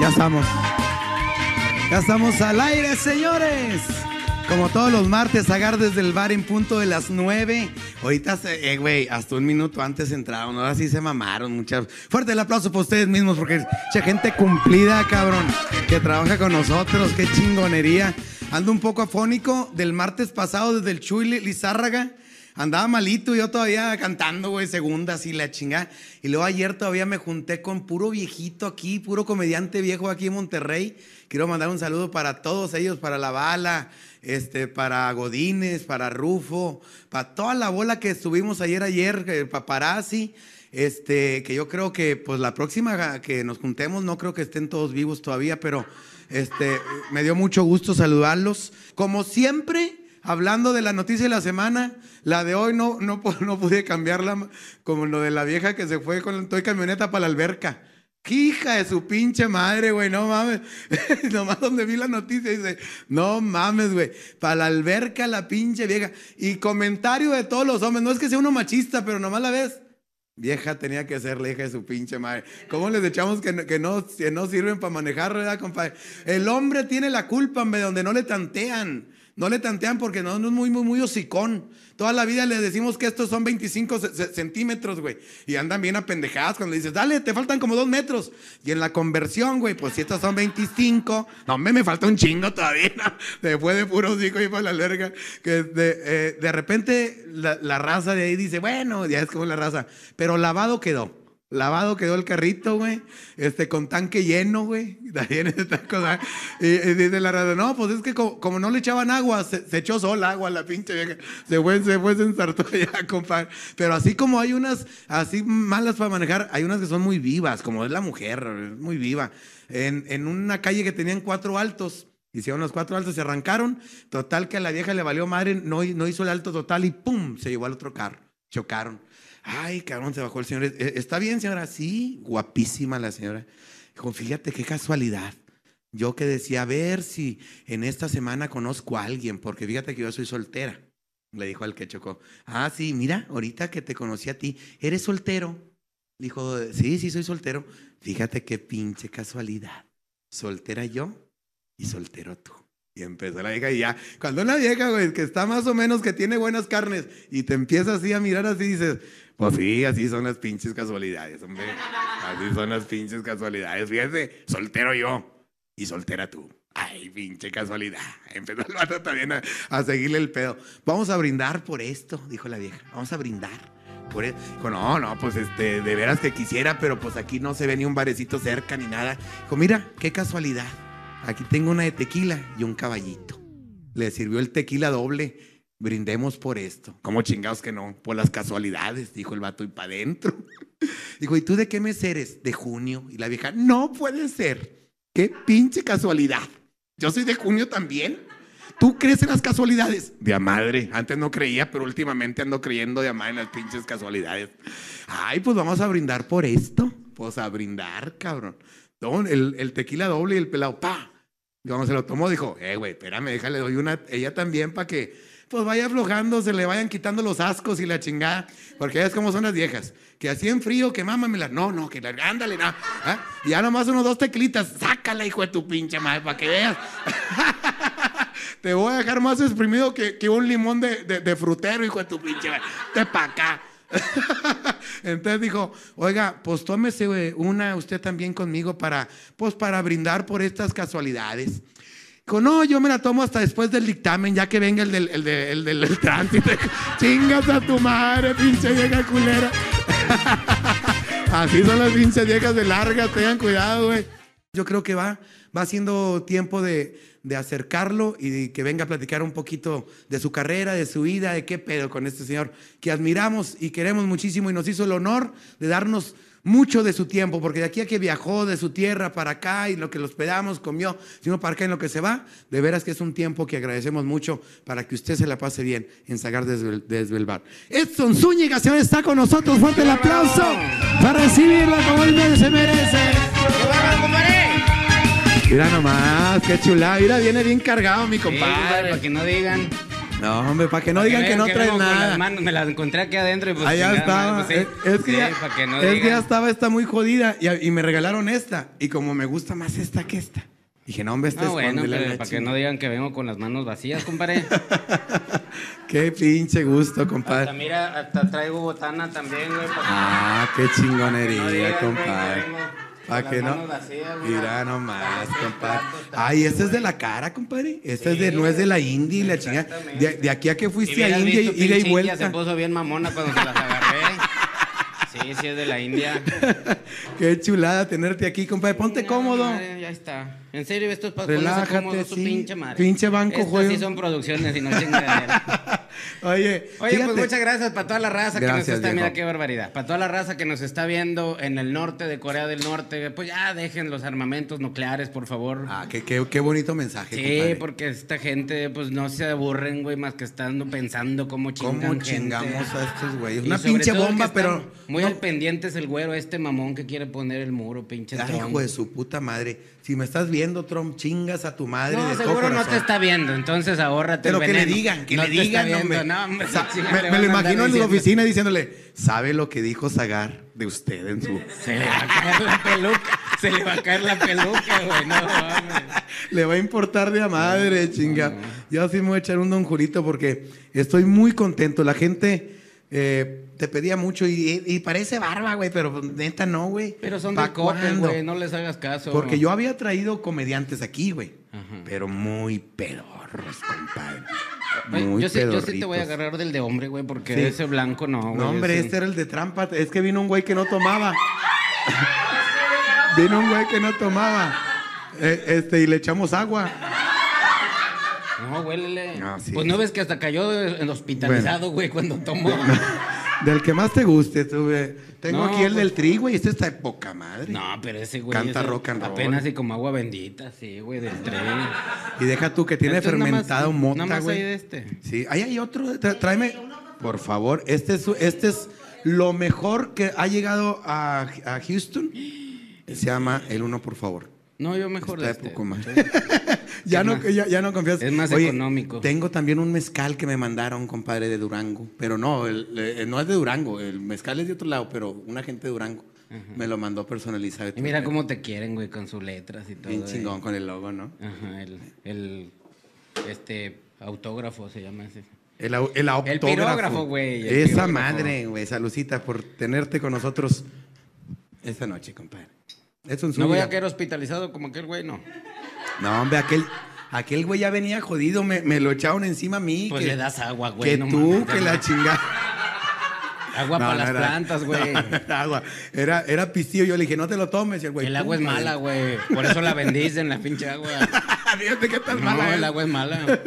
Ya estamos. Ya estamos al aire, señores. Como todos los martes, agar desde el bar en punto de las 9. Ahorita, eh, güey, hasta un minuto antes entraron. Ahora sí se mamaron. Muchas. Fuerte el aplauso para ustedes mismos, porque mucha gente cumplida, cabrón, que trabaja con nosotros. Qué chingonería. Ando un poco afónico del martes pasado desde el Chuy Lizárraga. Andaba malito, yo todavía cantando, güey, segundas y la chingada. Y luego ayer todavía me junté con puro viejito aquí, puro comediante viejo aquí en Monterrey. Quiero mandar un saludo para todos ellos, para La Bala, este, para Godínez, para Rufo, para toda la bola que estuvimos ayer, ayer, eh, paparazzi. Este, que yo creo que, pues la próxima que nos juntemos, no creo que estén todos vivos todavía, pero este, me dio mucho gusto saludarlos. Como siempre, hablando de la noticia de la semana, la de hoy no, no, pu- no pude cambiarla, como lo de la vieja que se fue con toda camioneta para la alberca. ¡Qué Hija de su pinche madre, güey, no mames. Nomás donde vi la noticia dice, no mames, güey. Para la alberca la pinche vieja. Y comentario de todos los hombres, no es que sea uno machista, pero nomás la ves. Vieja tenía que ser la hija de su pinche madre. ¿Cómo les echamos que no, que no, que no sirven para manejar, verdad, compadre? El hombre tiene la culpa, hombre, donde no le tantean. No le tantean porque no, es muy, muy, muy hocicón. Toda la vida le decimos que estos son 25 ce- ce- centímetros, güey. Y andan bien apendejadas cuando dices, dale, te faltan como dos metros. Y en la conversión, güey, pues si estos son 25, no, me, falta un chingo todavía. ¿no? Después de puro hocico y para la verga. Que de, eh, de repente la, la raza de ahí dice, bueno, ya es como la raza. Pero lavado quedó. Lavado quedó el carrito, güey. Este, con tanque lleno, güey. Y, dice la raza, no, pues es que como, no le echaban agua, se, echó sola agua la pinche vieja. Se fue, se fue, se ensartó ya, compadre. Pero así como hay unas así malas para manejar, hay unas que son muy vivas, como es la mujer, muy viva. En, en una calle que tenían cuatro altos, Hicieron los cuatro altos, se arrancaron. Total que a la vieja le valió madre, no hizo el alto total y ¡pum! Se llevó al otro carro. Chocaron. Ay, cabrón, se bajó el señor. "¿E- ¿Está bien, señora? Sí, guapísima la señora. Dijo, fíjate qué casualidad. Yo que decía, a ver si en esta semana conozco a alguien, porque fíjate que yo soy soltera. Le dijo al que chocó. Ah, sí, mira, ahorita que te conocí a ti, ¿eres soltero? Dijo, sí, sí, soy soltero. Fíjate qué pinche casualidad. Soltera yo y soltero tú. Y empezó la vieja y ya, cuando una vieja, güey, que está más o menos, que tiene buenas carnes, y te empieza así a mirar así, dices, pues sí, así son las pinches casualidades, hombre. Así son las pinches casualidades. Fíjate, soltero yo y soltera tú. Ay, pinche casualidad. Empezó el vato también a, a seguirle el pedo. Vamos a brindar por esto, dijo la vieja. Vamos a brindar. Por e-". Dijo, no, no, pues este, de veras que quisiera, pero pues aquí no se ve ni un barecito cerca ni nada. Dijo, mira, qué casualidad. Aquí tengo una de tequila y un caballito. Le sirvió el tequila doble. Brindemos por esto. ¿Cómo chingados que no? Por las casualidades, dijo el vato, y para adentro. Dijo, ¿y tú de qué mes eres? De junio. Y la vieja, no puede ser. Qué pinche casualidad. Yo soy de junio también. ¿Tú crees en las casualidades? De a madre. Antes no creía, pero últimamente ando creyendo de a madre en las pinches casualidades. Ay, pues vamos a brindar por esto. Pues a brindar, cabrón. El, el tequila doble y el pelado, pa. Y cuando se lo tomó, dijo, eh, güey, espérame, déjale, doy una, ella también para que, pues vaya aflojando, se le vayan quitando los ascos y la chingada. Porque es como son las viejas, que así en frío, que mámamela. No, no, que la, ándale, no. ¿Ah? Y ya nomás unos dos tequilitas, sácala, hijo de tu pinche madre, para que veas. Te voy a dejar más exprimido que, que un limón de, de- de frutero, hijo de tu pinche madre. Te pa' acá. Entonces dijo, oiga, pues tómese una usted también conmigo para, pues para brindar por estas casualidades. Dijo, no, yo me la tomo hasta después del dictamen, ya que venga el del, el de- el del- el tránsito. Chingas a tu madre, pinche vieja culera. Así son las pinches viejas de largas, tengan cuidado, güey. Yo creo que va, va siendo tiempo de, de acercarlo y que venga a platicar un poquito de su carrera, de su vida, de qué pedo con este señor que admiramos y queremos muchísimo y nos hizo el honor de darnos mucho de su tiempo, porque de aquí a que viajó de su tierra para acá y lo que lo hospedamos, comió, sino para acá en lo que se va, de veras que es un tiempo que agradecemos mucho para que usted se la pase bien en Sagar desde, desde el bar. Edson Zúñiga, señor, está con nosotros. Fuerte el aplauso para recibirla como él se merece. Mira nomás, qué chulada. Mira, viene bien cargado mi compadre, para que no digan. No, hombre, para que no digan que no traes nada. las manos, me las encontré aquí adentro y pues Allá estaba. madre, pues, sí. es, es que Sí, ya, que no es que ya digan. estaba esta muy jodida y, y me regalaron esta. Y como me gusta más esta que esta. Dije, no, hombre, esta es bueno, para que no digan que vengo con las manos vacías, compadre. Qué pinche gusto, Hasta compadre. mira, hasta traigo botana también, güey. que- Ah, qué no chingonería, digan, güey, compadre. que vengo Con que no. mira. Nomás, Este compadre. Ay, este es de la cara, compadre. Este es de, Sí, no es de la India y la chingada. De, de aquí a que fuiste a India, ida y vuelta. se puso bien mamona cuando se las agarré. Sí, sí es de la India. Qué chulada tenerte aquí, compadre. Ponte No, cómodo. madre, ya está. En serio, esto es para Relájate, cómodo, su sí. pinche madre. Pinche banco, Estas joyo. sí son producciones y no chingadera. Oye, Oye, fíjate. pues muchas gracias para toda la raza que nos está, mira qué barbaridad. Para toda la raza que nos está viendo en el norte de Corea del Norte, pues ya dejen los armamentos nucleares, por favor. Ah, qué, qué, qué bonito mensaje, Sí, compadre. porque esta gente, pues no se aburren, güey, más que estando pensando cómo chingan ¿Cómo gente. chingamos a estos güeyes? Una pinche bomba, pero. Muy no- al pendiente es el güero, este mamón que quiere poner el muro, pinche Ay, hijo de su puta madre. Si me estás viendo, Trump, chingas a tu madre. No, de seguro no te está viendo, entonces ahórrate Pero el que le digan, que No le digan, viendo, hombre. no, hombre, me, me van lo imagino en la oficina diciéndole, ¿sabe lo que dijo Zagar de usted en su... Se le va a caer la peluca, se le va a caer la peluca, güey, no mames. Le va a importar de a madre, chinga. Yo sí me voy a echar un don Julito porque estoy muy contento. La gente eh, te pedía mucho y, y parece barba, güey, pero neta no, güey. Pero son ¿Pa' de cuándo? güey, no les hagas caso. Porque yo había traído comediantes aquí, güey. Pero muy pedorros, compadre. Muy yo, sí, yo sí te voy a agarrar del de hombre, güey, porque Sí. ese blanco no, güey. No, hombre, ese- este era el de trampa. Es que vino un güey que no tomaba. vino un güey que no tomaba. Eh, este, y le echamos agua. No, huélele. No, sí. Pues no ves que hasta cayó el hospitalizado, güey, cuando tomó. Del que más te guste, tú, güey. Tengo No, aquí el pues- del tri, güey. Este está de poca madre. No, pero ese güey. Canta ese rock and roll. Apenas y como agua bendita, sí, güey, del tren. Y deja tú que tiene Esto es nada más- fermentado Nada mota, más hay güey. de este. Sí, ahí hay otro. Tráeme, por favor. Este es, este es lo mejor que ha llegado a, a Houston. Se llama el uno, por favor. No, yo mejor Está de este. poco más. ya, Es no, más- ya, ya no confías. es más económico. Tengo también un mezcal que me mandaron, compadre, de Durango. Pero no, el- eh, no es de Durango. El mezcal es de otro lado, pero una gente de Durango me lo mandó personalizado. Y mira cómo te quieren, güey, con sus letras y todo. Bien eh. chingón con el logo, ¿no? Ajá, el, el, este, autógrafo se llama ese. El, el autógrafo. pirógrafo, güey, el Esa pirógrafo. madre, güey. Salucita por tenerte con nosotros esta noche, compadre. No voy a quedar hospitalizado como aquel güey, no. No, hombre, aquel, aquel güey ya venía jodido. Me, me lo echaron encima a mí. Pues que- le das agua, güey. Que no tú, mames, que no. la chingada. Agua No, para no las era- plantas, güey. No, agua. Era, era pistillo. Yo le dije, no te lo tomes. Y el güey, El agua es "Pum, mala, madre". güey. Por eso la bendicen, la pinche agua. Fíjate qué tan No, mala el es. agua es mala.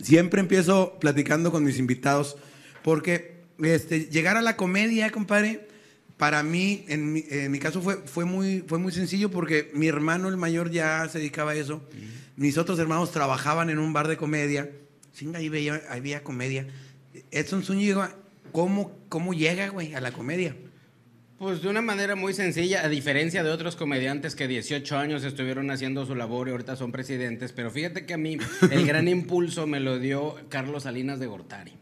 Siempre empiezo platicando con mis invitados porque este, llegar a la comedia, compadre, para mí, en mi, en mi caso fue, fue, muy, fue muy sencillo porque mi hermano, el mayor, ya se dedicaba a eso. Mis otros hermanos trabajaban en un bar de comedia. Sí, ahí veía, ahí veía comedia. Edson Zúñiga, ¿cómo, ¿cómo llega, güey, a la comedia? Pues de una manera muy sencilla, a diferencia de otros comediantes que 18 años estuvieron haciendo su labor y ahorita son presidentes, pero fíjate que a mí el gran impulso me lo dio Carlos Salinas de Gortari.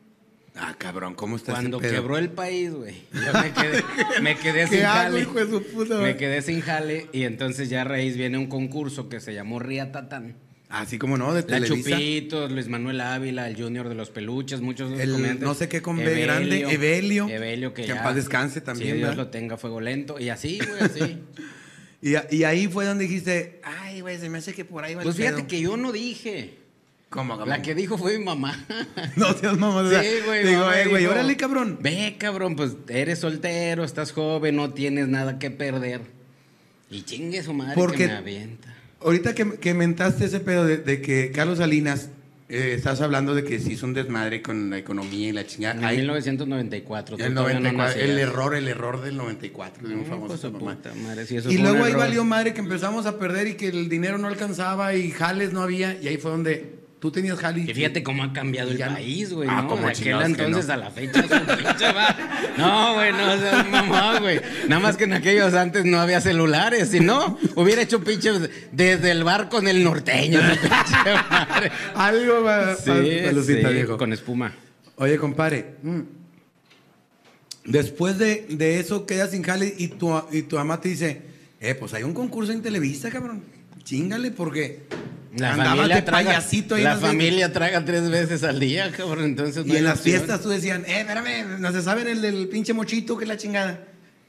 Ah, cabrón, ¿cómo está ese Cuando pedo? quebró el país, güey. Yo me quedé, me quedé ¿Qué sin hago, jale. hijo de su puta Me quedé sin jale y entonces ya a raíz viene un concurso que se llamó Ría Tatán. Así como no, de La Televisa. Chupitos, Luis Manuel Ávila, el Junior de los Peluches, muchos de los El no sé qué con B grande, Evelio, Evelio, que, que en ya- paz descanse también, Sí, Dios lo tenga, fuego lento. Y así, güey, así. Y, ahí fue donde dijiste, ay, güey, se me hace que por ahí va pues el fíjate pedo". que yo no dije. ¿Cómo, cabrón? La que dijo fue mi mamá. No seas mamá. o sea, Sí, güey. Digo, mamá eh, güey, dijo, órale, cabrón. Ve, cabrón, pues eres soltero, estás joven, no tienes nada que perder. Y chingue su madre Porque- que me avienta. Ahorita que, que mentaste ese pedo de, de que Carlos Salinas, eh, estás hablando de que se hizo un desmadre con la economía y la chingada. En Ay, 1994. tú el, todavía no 94, el error, el error del 94, de un Ay, famoso pues, puta madre, eso Y luego ahí error. valió madre que empezamos a perder y que el dinero no alcanzaba y jales no había. Y ahí fue donde Tú tenías jale. Y fíjate cómo ha cambiado el Ya país, güey, Ah, ¿no? como De aquel entonces no. a la fecha pinche va- No, güey, no seas mamá, güey. Nada más que en aquellos antes no había celulares. Si no, hubiera hecho pinches desde el bar con el norteño. pinche. Algo va Sí, Pelucita, sí, viejo. con espuma. Oye, compadre. mm, Después de, de eso quedas sin jale y tu, y tu mamá te dice, eh, pues hay un concurso en Televisa, cabrón. Chingale, porque La andabas familia, de traga, payasito ahí la familia traga tres veces al día, cabrón. Entonces no Y en las opción. fiestas tú decían, eh, espérame, no se saben el del pinche mochito que la chingada.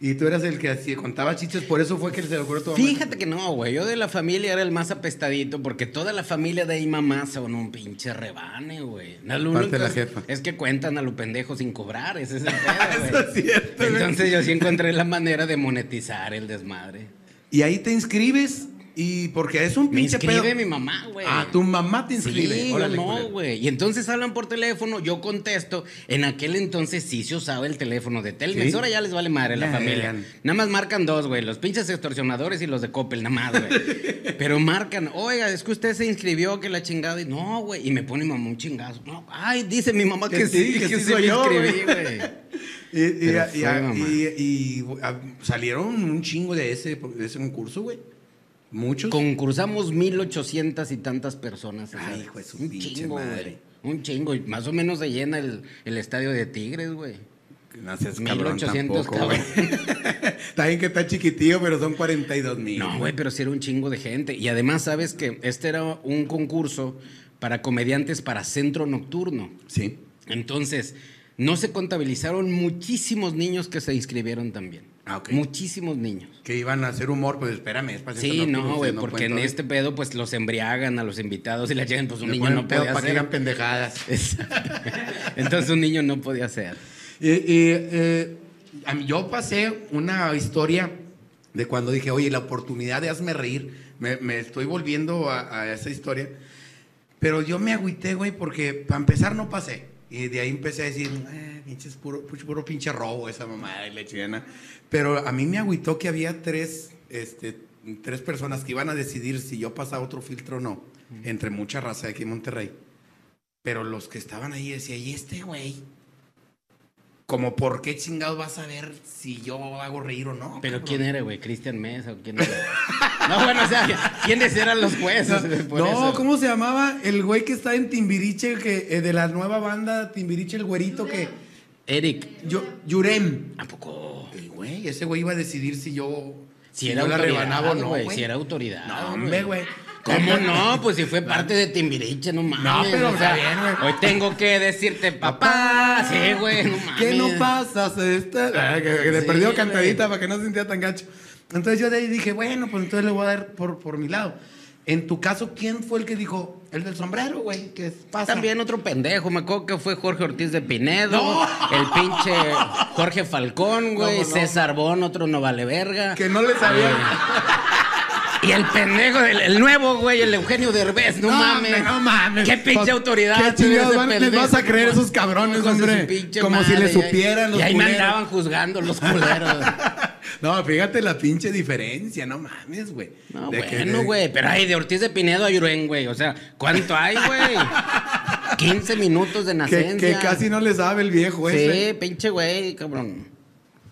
Y tú eras el que así contaba chistes, por eso fue que se le ocurrió mamá. Fíjate que no, güey. Yo de la familia era el más apestadito porque toda la familia de ahí mamá son un pinche rebane, güey. Lo es-. Es que cuentan a lo pendejo sin cobrar, ese es el pedo, güey. Eso es cierto. Entonces yo sí encontré la manera de monetizar el desmadre. Y ahí te inscribes y porque es un Me pinche inscribe pedo. mi mamá, güey. Ah, tu mamá te inscribe. Sí, Órale, no, güey. Y entonces hablan por teléfono, yo contesto. En aquel entonces sí se usaba el teléfono de Telmex. Sí. Ahora ya les vale madre la familia. Nada más marcan dos, güey. Los pinches extorsionadores y los de Coppel, nada más, güey. Pero marcan, oiga, es que usted se inscribió, que la chingada. Y no, güey. Y me pone mamá un chingazo. No, ay, dice mi mamá que, Que sí, que que, sí soy me yo, inscribí, güey. Y, y- y- y- ah, salieron un chingo de ese, de ese concurso, güey. Muchos. Concursamos 1800 y tantas personas. Ay, hijo de su un pinche chingo, madre. güey. Un chingo. Y más o menos se llena el, el estadio de Tigres, güey. No seas cabrón 1800 tampoco, güey. Está bien que está chiquitillo, pero son 42 mil. No, güey, pero sí era un chingo de gente. Y además, sabes que este era un concurso para comediantes para centro nocturno. Sí. Entonces, no se contabilizaron muchísimos niños que se inscribieron también. Ah. Muchísimos niños. Que iban a hacer humor, pues espérame, es para Sí, no, güey, porque en este pedo, pues los embriagan a los invitados y la llegan, pues un niño no podía para hacer. pendejadas. Entonces, un niño no podía hacer. Y, y, eh, yo pasé una historia de cuando dije, oye, la oportunidad de hazme reír, me, me estoy volviendo a, a esa historia, pero yo me agüité, güey, porque para empezar no pasé. Y de ahí empecé a decir, eh, pinches puro, puro, pinche robo esa mamada y la chingada. Pero a mí me agüitó que había tres, este, tres personas que iban a decidir si yo pasaba otro filtro o no, entre mucha raza de aquí en Monterrey. Pero los que estaban ahí decían, ¿y este güey? Como, ¿por qué chingados vas a ver si yo hago reír o no? Pero cabrón? ¿quién era, güey? ¿Cristian Mesa o quién era? No, bueno, o sea, ¿quiénes eran los jueces? no, eso. ¿cómo se llamaba el güey que está en Timbiriche, que, eh, de la nueva banda Timbiriche, el güerito que... Eric. Yo, Yurem. ¿A poco? El güey, ese güey iba a decidir si yo... Si era yo la rebanaba o no, güey. güey. Si era autoridad. No, hombre, güey. ¿Cómo no? Pues si fue parte de Timbiriche, no mames. No, pero o sea, está bien, güey. Hoy tengo que decirte, papá. Sí, güey, no mames. ¿Qué no pasas? Esta? Ah, que, que le Sí, perdió güey. cantadita para que no se sintiera tan gacho. Entonces yo de ahí dije, bueno, pues entonces le voy a dar por, por mi lado. En tu caso, ¿quién fue el que dijo? El del sombrero, güey, que pasa. También otro pendejo, me acuerdo que fue Jorge Ortiz de Pinedo, No. el pinche Jorge Falcón, güey, No, no. César Bon, otro no vale verga. Que no le sabía. Y el pendejo, el, el nuevo, güey, el Eugenio Derbez, no, mames. hombre, no mames. Qué pinche autoridad. ¿Qué ese van- les pendejo? vas a creer esos cabrones, hombre? Como si le y supieran los Y ahí me andaban juzgando los culeros. No, fíjate la pinche diferencia, no mames, güey. No, De que- bueno, de- güey, pero hay de Ortiz de Pinedo a Yurén, güey. O sea, ¿cuánto hay, güey? 15 minutos de Que, nacencia. que casi no le sabe el viejo ese. Sí, pinche güey, cabrón.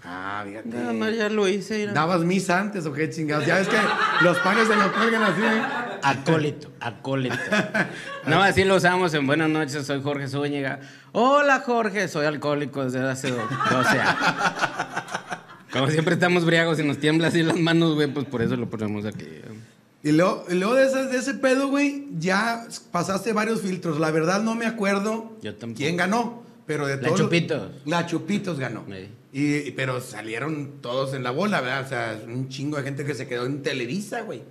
Ah, fíjate. Nada más ya lo hice. mira. ¿Dabas misa antes o qué chingados? Ya ves que los panes se lo cuelgan así, ¿eh? Acólito, acólito. No, así lo usamos en Buenas noches, soy Jorge Zúñiga. Hola Jorge, soy alcohólico desde hace do- 12 años. Como siempre estamos briagos y nos tiembla así las manos, güey, pues por eso lo ponemos aquí. Y luego, y luego de, ese, de ese pedo, güey, ya pasaste varios filtros. La verdad no me acuerdo Yo quién ganó, pero de La todos los- Chupitos. La Chupitos ganó. Sí. Y, y- pero salieron todos en la bola, ¿verdad? O sea, un chingo de gente que se quedó en Televisa, güey.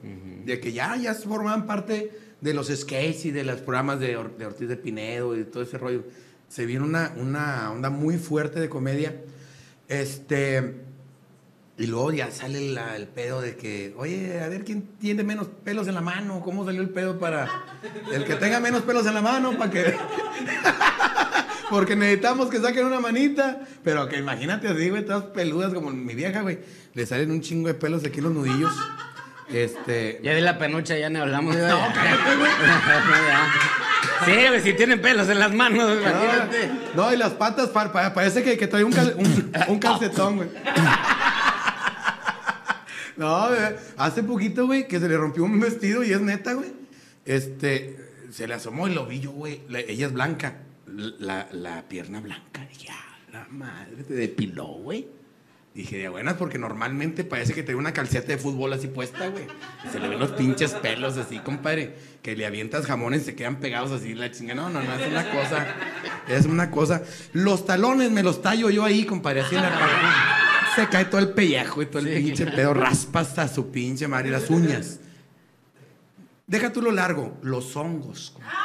De que ya, ya formaban parte de los sketches y de los programas de, Or- de Ortiz de Pinedo y todo ese rollo. Se vino una, una onda muy fuerte de comedia. Este. Y luego ya sale la- el pedo de que, oye, a ver quién tiene menos pelos en la mano. ¿Cómo salió el pedo para el que tenga menos pelos en la mano? Para que. Porque necesitamos que saquen una manita. Pero que imagínate así, güey, todas peludas como mi vieja, güey. Le salen un chingo de pelos aquí en los nudillos. Este. Ya de la penucha ya no hablamos. No, cállate, güey. Sí, güey, si tienen pelos en las manos, imagínate. No, y las patas pa- pa- parece que, que trae un, cal- un, un calcetón, güey. No, güey, hace poquito, güey, que se le rompió un vestido y es neta, güey. Este, se le asomó y lo vi yo, güey. La- ella es blanca. La, la pierna blanca. Dije, ah, la madre, te depiló, güey. Dije, de buenas, porque normalmente parece que tiene una calceta de fútbol así puesta, güey. Se le ven los pinches pelos así, compadre. Que le avientas jamones y se quedan pegados así, la chinga. No, no, no, es una cosa. Es una cosa. Los talones me los tallo yo ahí, compadre, así en la cara. Se cae todo el pellejo y todo el Sí. pinche pedo. Raspa hasta su pinche madre, las uñas. Deja tú lo largo, los hongos. compadre.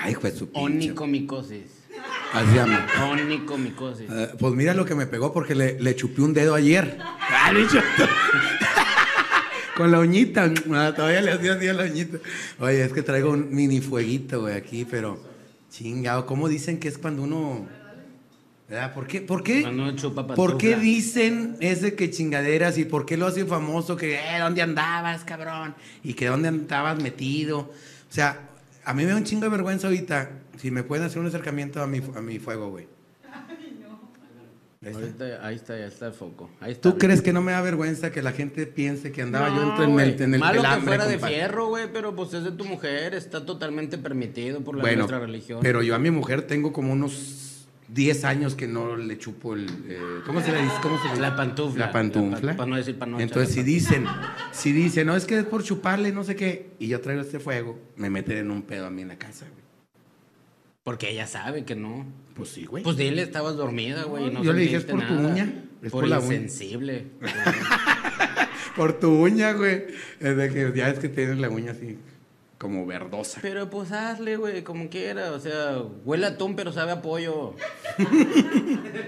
Ay, pues su. Onicomicosis. Así llama. Onicomicosis. Eh, pues mira lo que me pegó porque le, le chupé un dedo ayer. Ah. Con la uñita. Ah, todavía le hacía así a la uñita. Oye, es que traigo un mini fueguito, güey, aquí, pero chingado. ¿Cómo dicen que es cuando uno. ¿Verdad? ¿Por qué? ¿Por qué? Cuando uno chupa ¿Por qué dicen ese que chingaderas y por qué lo hacen famoso que, eh, ¿dónde andabas, cabrón? Y que dónde andabas metido. O sea, a mí me da un chingo de vergüenza ahorita si me pueden hacer un acercamiento a mi, a mi fuego, güey. Ahí está. Ahorita, ahí está, ya está el foco. Ahí está. ¿Tú crees que no me da vergüenza que la gente piense que andaba yo entre en el, en el Malo que pelambre, fuera de fierro, güey, pero pues es de tu mujer, está totalmente permitido por la, Bueno, nuestra religión. pero yo a mi mujer tengo como unos 10 años que no le chupo el... eh, ¿Cómo se le dice? ¿Cómo se le dice? La pantufla. La pantufla. La pa- para no decir panocha, Entonces, si dicen, si dicen, no, es que es por chuparle, no sé qué, y yo traigo este fuego, me meten en un pedo a mí en la casa, güey. Porque ella sabe que no. Pues sí, güey. Pues dile, estabas dormida, güey. no Yo le dije, es por tu uña, es por, por la uña. insensible. Por tu uña, güey. Es de que ya es que tienes la uña así, como verdosa. pero pues hazle, güey, como quiera. O sea, huele a atún, pero sabe a pollo.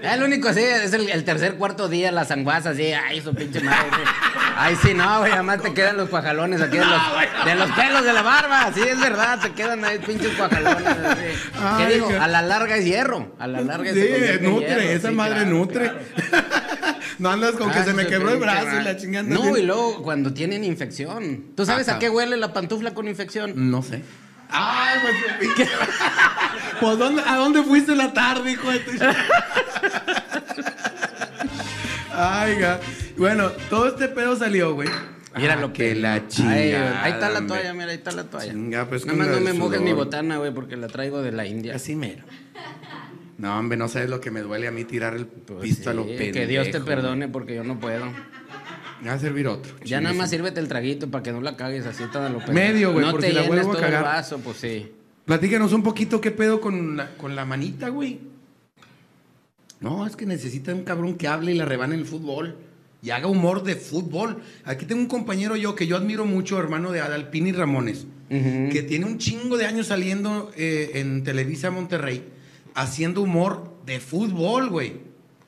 es lo único así, es el, el tercer, cuarto día, la sanguaza así. Ay, su pinche madre. Ay, sí, no, güey, además te quedan los cuajalones aquí de los, de los pelos de la barba. Sí, es verdad, te quedan ahí pinches cuajalones. así. Ay, ¿Qué digo? A la larga es hierro. A la larga Sí, se convierte en nutre, hierro, esa sí, madre claro, nutre. claro. no andas con que se me quebró el brazo y la chingada. No, y luego cuando tienen infección. ¿Tú sabes a qué huele la pantufla con infección? No sé. Ay, pues, ¿qué? pues ¿dónde- ¿a dónde fuiste la tarde, hijo de tu... Ay, ga. Bueno, todo este pedo salió, güey. Mira Ah, lo que la Ahí, chingada. ahí está la toalla, mira, ahí está la toalla. Chinga, pues, Nada más no me mojes mi botana, güey, porque la traigo de la India. Así mero. No, hombre, no sabes lo que me duele a mí tirar el Pues pisto a lo pendejo. que Dios te perdone porque yo no puedo. Me va a servir otro. Ya nada más sírvete el traguito para que no la cagues así tan a lo pendejo. Medio, güey, No por te la vuelvo a todo el cagar. vaso, pues sí. Platícanos un poquito qué pedo con la, con la manita, güey. No, es que necesita un cabrón que hable y la rebane el fútbol. Y haga humor de fútbol. Aquí tengo un compañero yo que yo admiro mucho, hermano de Adalpini Ramones, que tiene un chingo de años saliendo eh, en Televisa Monterrey, haciendo humor de fútbol, güey.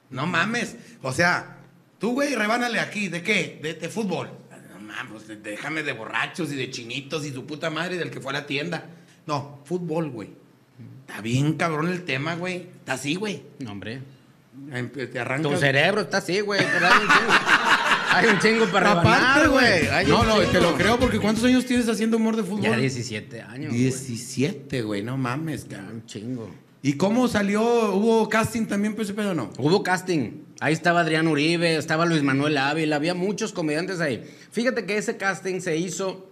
No mames. O sea, tú, güey, rebánale aquí. ¿De qué? De, de fútbol. No mames, déjame de borrachos y de chinitos y su puta madre del que fue a la tienda. No, fútbol, güey. Está bien cabrón el tema, güey. Está así, güey. No, hombre. Em- Te arrancas. Tu cerebro está así, güey, pero hay un chingo. Hay un chingo para rebanar, güey. No, no, te lo creo porque ¿cuántos años tienes haciendo humor de fútbol? Ya 17 años. güey. 17, güey, no mames, cabrón. Un chingo. ¿Y cómo salió? ¿Hubo casting también, pues ese pedo o no? Hubo casting. Ahí estaba Adrián Uribe, estaba Luis Manuel Ávila, había muchos comediantes ahí. Fíjate que ese casting se hizo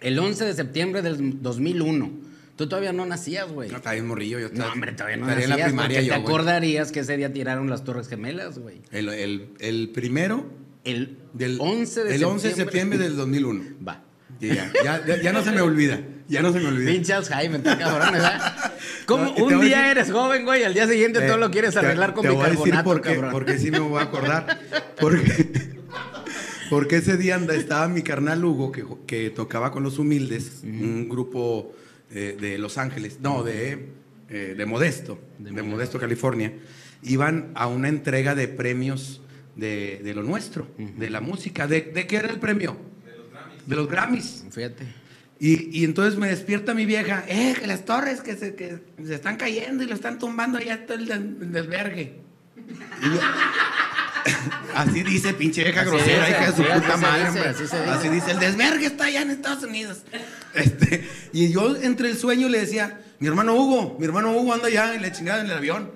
el 11 de septiembre del 2001. Tú todavía no nacías, güey. No, está bien morrillo, yo No, estaba- hombre, todavía no nacías en la primaria porque yo, te acordarías que ese día tiraron las Torres Gemelas, güey. El, el, el primero El del 11 de el 11 de septiembre del 2001. Va. Ya, ya, ya, ya no se me olvida. Ya no se me olvida. Pinche Alzheimer, está cabrón, ¿verdad? No, y te un día decir- eres joven, güey, al día siguiente todo Eh, lo quieres te- arreglar con te voy a decir bicarbonato, por qué, cabrón. Porque sí me voy a acordar. Porque, porque ese día anda- estaba mi carnal Hugo, que, que tocaba con los humildes, un grupo de Los Ángeles, no, de, eh, de Modesto, de, De Modesto, California. Iban a una entrega de premios de, de lo nuestro, de la música. ¿De, ¿De qué era el premio? De los Grammys. Fíjate. Y, y entonces me despierta mi vieja, eh, que las torres que se, que se están cayendo y lo están tumbando, allá está el, el desvergue. Y yo, Así dice, pinche vieja grosera, dice, hija de su sí, puta madre, dice, así se dice. Así dice, el desvergue está allá en Estados Unidos. Este, y yo entre el sueño le decía, mi hermano Hugo, mi hermano Hugo anda allá en la chingada en el avión.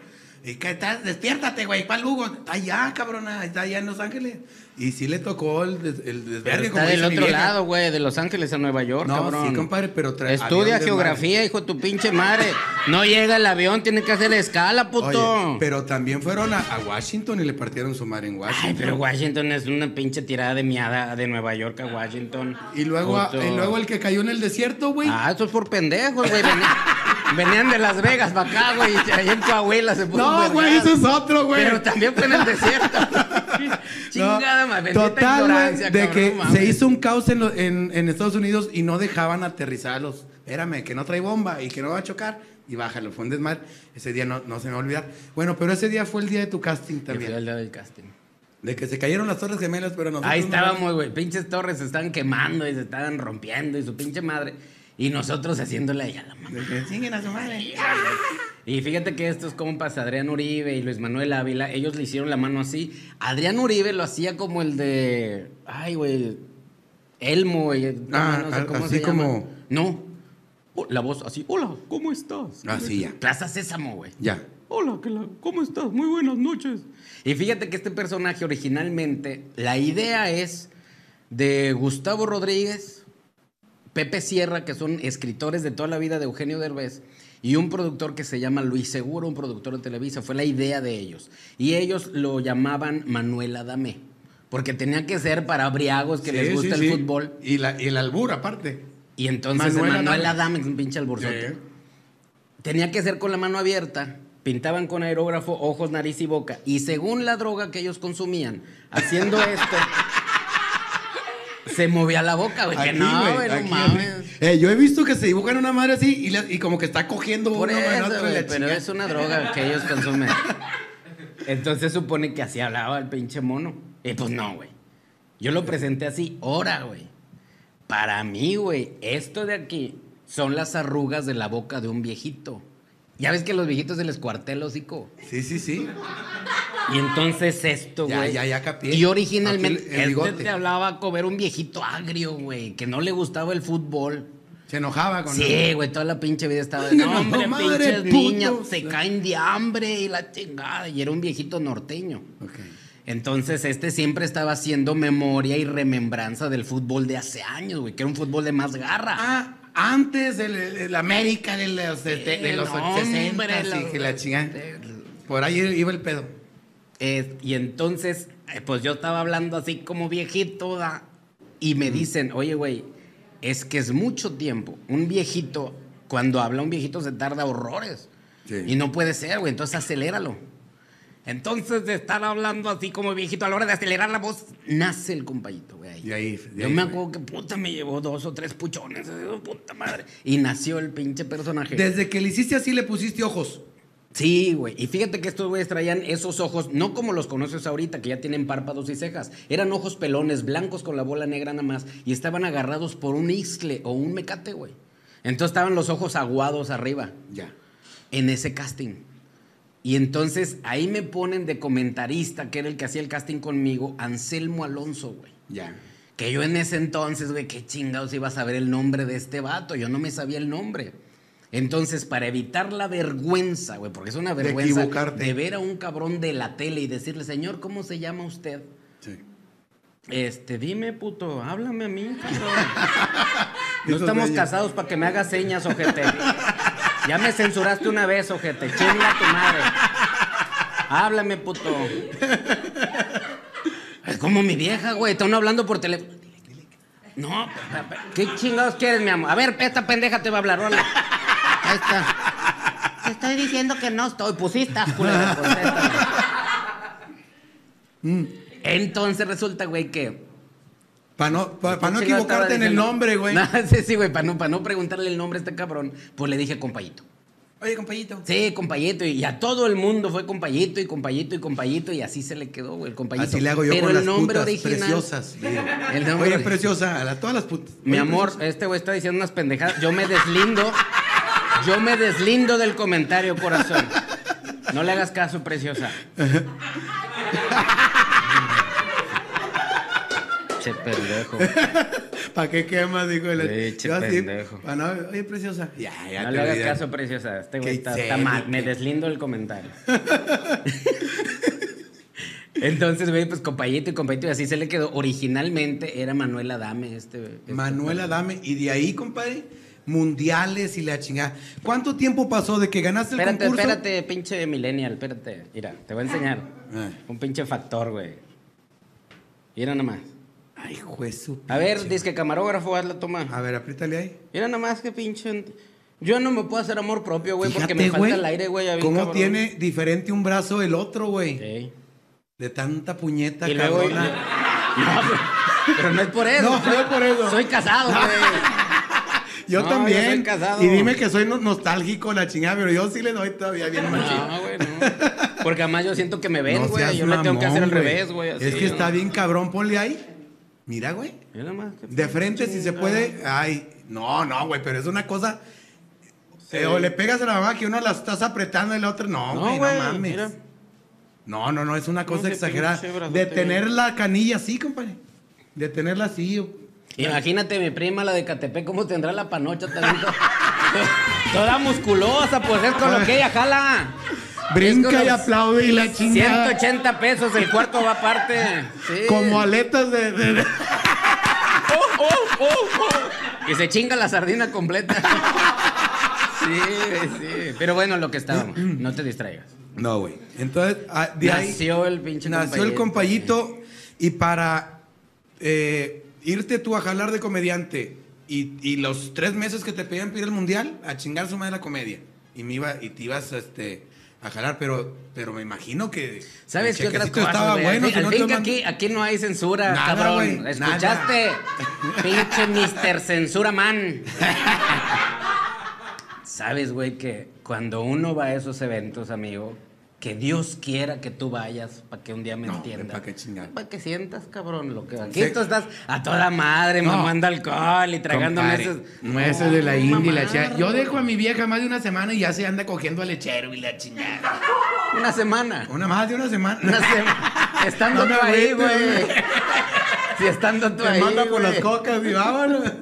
¿Y qué tal? Despiértate, güey, ¿cuál Hugo? Está allá, cabrona, está allá en Los Ángeles. Y sí le tocó el, des- el Pero desvergue, está del otro lado, güey, de Los Ángeles a Nueva York, No, cabrón. sí, compadre, pero Estudia geografía, hijo de tu pinche madre. No llega el avión, tiene que hacer escala, puto. Oye, pero también fueron a, a Washington y le partieron su madre en Washington. Ay, pero Washington es una pinche tirada de miada de Nueva York a Washington. Y luego, a- y luego el que cayó en el desierto, güey. Ah, eso es por pendejos, güey. Venían, de Las Vegas para acá, güey. y Ahí en Coahuila se puso no, güey, eso es otro, güey. Pero también fue en el desierto. Chingada, madre. bendita Total, güey, de cabrón, que no se hizo un caos en, lo- en- en Estados Unidos y no dejaban aterrizarlos. Espérame, que no trae bomba y que no va a chocar. Y bájalo, fue un desmadre. Ese día no, no se me va a olvidar. Bueno, pero ese día fue el día de tu casting Que fue también. el día del casting. De que se cayeron las torres gemelas, pero nosotros Ahí no- estábamos, güey. Pinches torres se estaban quemando y se estaban rompiendo y su pinche madre. Y nosotros haciéndole ahí a la mamá. Siguen a su madre. Y fíjate que estos compas, Adrián Uribe y Luis Manuel Ávila, ellos le hicieron la mano así. Adrián Uribe lo hacía como el de. Ay, güey. Elmo, güey. no, Ah, no sé cómo así se llama. como- No. Oh, La voz así. Hola, ¿cómo estás? Así ya. Plaza Sésamo, güey. Ya. Hola, ¿qué la- ¿cómo estás? Muy buenas noches. Y fíjate que este personaje originalmente, la idea es de Gustavo Rodríguez, Pepe Sierra, que son escritores de toda la vida de Eugenio Derbez, y un productor que se llama Luis Seguro, un productor de Televisa. Fue la idea de ellos. Y ellos lo llamaban Manuel Adamé, porque tenía que ser para briagos que Sí, les gusta sí, el sí. fútbol. Y, la, y el albur, aparte. Y entonces Manuel Manuel, Adame. Adame, es un pinche alborzote. Tenía que ser con la mano abierta, pintaban con aerógrafo ojos, nariz y boca. Y según la droga que ellos consumían, haciendo esto, se movía la boca, güey. Que Aquí, no, güey, güey, no aquí, mames. Eh, yo he visto que se dibujan una madre así y, la- y como que está cogiendo Por eso, y güey, la pero chingada. es una droga que ellos consumen. Entonces supone que así hablaba el pinche mono. Y pues no, güey. Yo lo presenté así, ahora, güey. Para mí, güey, esto de aquí son las arrugas de la boca de un viejito. Ya ves que los viejitos se les cuartea el hocico. Sí, sí, sí. Y entonces esto, Ya, güey. ya, ya capié. Y originalmente el- el este te hablaba como era un viejito agrio, güey, que no le gustaba el fútbol. Se enojaba con Sí, güey, toda la pinche vida estaba de, no, hombre, madre, pinches puto". niñas se caen de hambre y la chingada. Y era un viejito norteño. Ok. Entonces, este siempre estaba haciendo memoria y remembranza del fútbol de hace años, güey, que era un fútbol de más garra. Ah, antes del, el América de los, de, de- de los no, 60 hombre, y que la chingada. Por ahí iba el pedo. Eh, y entonces, eh, pues yo estaba hablando así como viejito, ¿da? y me dicen, oye, güey, es que es mucho tiempo. Un viejito, cuando habla un viejito se tarda horrores. Sí. Y no puede ser, güey, entonces aceléralo. Entonces, de estar hablando así como viejito, a la hora de acelerar la voz, nace el compañito, güey. Y ahí, de Yo ahí me acuerdo que puta me llevó dos o tres puchones, eh, puta madre. Y nació el pinche personaje. Desde que le hiciste así le pusiste ojos. Sí, güey. Y fíjate que estos güeyes traían esos ojos, no como los conoces ahorita, que ya tienen párpados y cejas. Eran ojos pelones, blancos con la bola negra nada más. Y estaban agarrados por un iscle o un mecate, güey. Entonces estaban los ojos aguados arriba, Ya. en ese casting. Y entonces ahí me ponen de comentarista, que era el que hacía el casting conmigo, Anselmo Alonso, güey. Ya. Que yo en ese entonces, güey, qué chingados iba a saber el nombre de este vato. Yo no me sabía el nombre. Entonces, para evitar la vergüenza, güey, porque es una De vergüenza equivocarte. de ver a un cabrón de la tele y decirle, señor, ¿cómo se llama usted? Sí. Este, dime, puto, háblame a mí, cabrón. No estamos casados para que me hagas señas, ojete. Ya me censuraste una vez, ojete. Chinga tu madre. Háblame, puto. Es como mi vieja, güey. Están hablando por teléfono. No, ¿qué chingados quieres, mi amor? A ver, esta pendeja te va a hablar, hola. Ahí está. Te estoy diciendo que no estoy. Pusiste, culera, contéstame. Entonces resulta, güey, que Para no, pa- pa no ¿Qué chingado estaba equivocarte en el nombre, güey. No, sí, sí, güey, para no, para no preguntarle el nombre a este cabrón, pues le dije compayito. Oye, compañito. Sí, compayito, y a todo el mundo fue compayito y compayito y compayito, y así se le quedó, güey, el compayito. Así le hago yo Pero con el las nombre putas original. preciosas. El nombre Oye, preciosa, a la- todas las putas. Mi amor, preciosa. este güey está diciendo unas pendejadas. Yo me deslindo. Yo me deslindo del comentario, corazón. No le hagas caso, preciosa. Che pendejo. ¿Para qué quemas? Dijo el Sí, che así, pendejo. pa' no- oye, preciosa. Ya, ya no te le hagas olvidé. caso, preciosa. Este güey Qué está, está mal. Me deslindo el comentario. Entonces, güey, pues compañito y compañito, y así se le quedó. Originalmente era Manuel Adame, este. este Manuel Adame. Y de ahí, compadre, mundiales y la chingada. ¿Cuánto tiempo pasó de que ganaste el Espérate, concurso? espérate, pinche millennial, espérate. Mira, te voy a enseñar. Ah. Un pinche factor, güey. Mira nomás. Ay, juez su A ver, dice que camarógrafo, haz la toma. A ver, apriétale ahí. Mira nomás que pinche. Yo no me puedo hacer amor propio, güey, porque me falta güey, el aire, güey. ¿Cómo cabrón. tiene diferente un brazo del otro, güey? Sí. De tanta puñeta, Y luego. cabrona. No, pero, pero no es por eso. No, no es por eso. Soy casado, güey. Yo No, también. yo soy casado. Y dime que soy no- nostálgico la chingada, pero yo sí le doy todavía bien machín. No, güey, no. Porque además yo siento que me ven, güey. yo le tengo que hacer al revés, güey. Es que está bien cabrón, ponle ahí. Mira, güey. Mira De frente si se puede. Ay, no, no, güey, pero es una cosa. eh, o le pegas a la mamá que uno la estás apretando y la otra. No, No, güey, no, mames. mira. No, no, no, es una cosa exagerada. De tener la canilla así, compadre. De tenerla así. o- Imagínate mi prima, la de Catepec, cómo tendrá la panocha también. to- Toda musculosa, pues es con lo que ella jala. Brinca y aplaude y la chingada. 180 pesos, el cuarto va aparte. Sí. Como aletas de. de- de- Oh, oh, oh, oh. Y se chinga la sardina completa. Sí, sí. Pero bueno, lo que estábamos. No te distraigas. No, güey. Entonces, ah, de ahí. Nació el pinche Nació el compayito y para eh, irte tú a jalar de comediante y, y los tres meses que te pedían pedir el mundial, a chingar su madre la comedia. Y me iba, y te ibas este, a jalar, pero, pero me imagino que. ¿Sabes qué otras cosas? estaba bueno. Al si fin, no al que mando- aquí, aquí no hay censura, Nada, cabrón. güey, ¿Escuchaste? Pinche Mr. Censura Man. Sabes, güey, que cuando uno va a esos eventos, amigo, que Dios quiera que tú vayas para que un día me No, entiendas. ¿pa' qué chingar? Para que sientas, cabrón, lo que aquí Sí. tú estás a toda madre, No. mamando alcohol y tragando Compadre, meses. Nueces de la India y la chingada. Yo dejo a mi vieja más de una semana y ya se anda cogiendo al lechero y la chingada. Una semana. Una más de una semana. Una semana. Estando No tú ahí, güey. Si estando tú Te ahí. manda por las cocas y vámonos.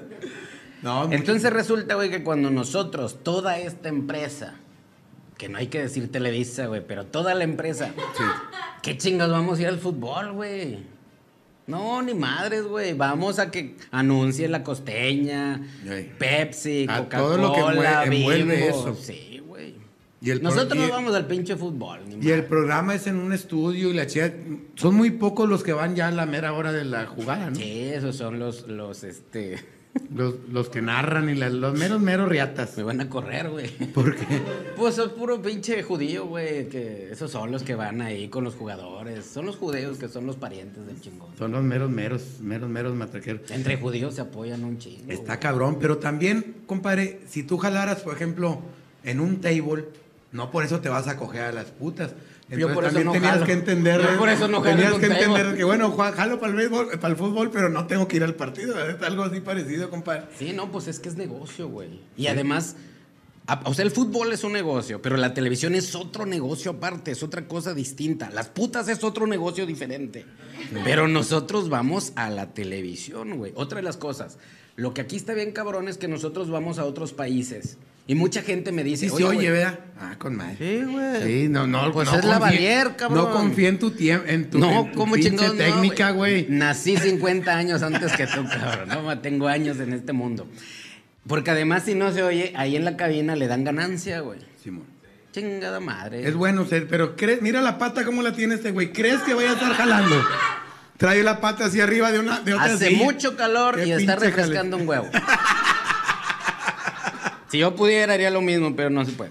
No, Entonces resulta, güey, que cuando nosotros, toda esta empresa, que no hay que decir Televisa, güey, pero toda la empresa, Sí. ¿qué chingas vamos a ir al fútbol, güey? No, ni madres, güey. Vamos a que anuncie la costeña, Ey. Pepsi, Coca-Cola, envuelve eso. Sí, güey. Nosotros no vamos al pinche fútbol. ni Y madre. el programa es en un estudio y la chica. Son muy pocos los que van ya a la mera hora de la jugada, ¿no? Sí, esos son los, los, este... Los, los que narran y los meros, meros riatas. Me van a correr, güey. ¿Por qué? Pues es puro pinche judío, güey. Que esos son los que van ahí con los jugadores. Son los judíos que son los parientes del chingón. Son los meros, meros, meros, meros matraqueros. Entre judíos se apoyan un chingo. Está cabrón, pero también, compadre, si tú jalaras, por ejemplo, en un table, no por eso te vas a coger a las putas. Yo por eso también no tenías jalo. que entender, Yo por eso no jalo tenías que entender que bueno, jalo para el béisbol, para el fútbol, pero no tengo que ir al partido, es algo así parecido, compadre. Sí, no, pues es que es negocio, güey. Y además, a- o sea, el fútbol es un negocio, pero la televisión es otro negocio aparte, es otra cosa distinta. Las putas es otro negocio diferente. Pero nosotros vamos a la televisión, güey. Otra de las cosas, lo que aquí está bien cabrón es que nosotros vamos a otros países. Y mucha gente me dice, Sí, sí, oye. Ah, con madre. Sí, güey. Sí, no, no, Pues no es la confíe- Valier, cabrón. No confía en tu tiempo, en tu, No, en tu técnica, güey. Nací 50 años antes que tú, cabrón. No, tengo años en este mundo. Porque además, si no se oye, ahí en la cabina le dan ganancia, güey. Simón. Chingada madre. Es bueno ser, pero crees, mira la pata cómo la tiene este güey. ¿Crees que vaya a estar jalando? Trae la pata hacia arriba de una de otra Hace silla. mucho calor Qué y está refrescando un huevo. si yo pudiera, haría lo mismo, pero no se puede.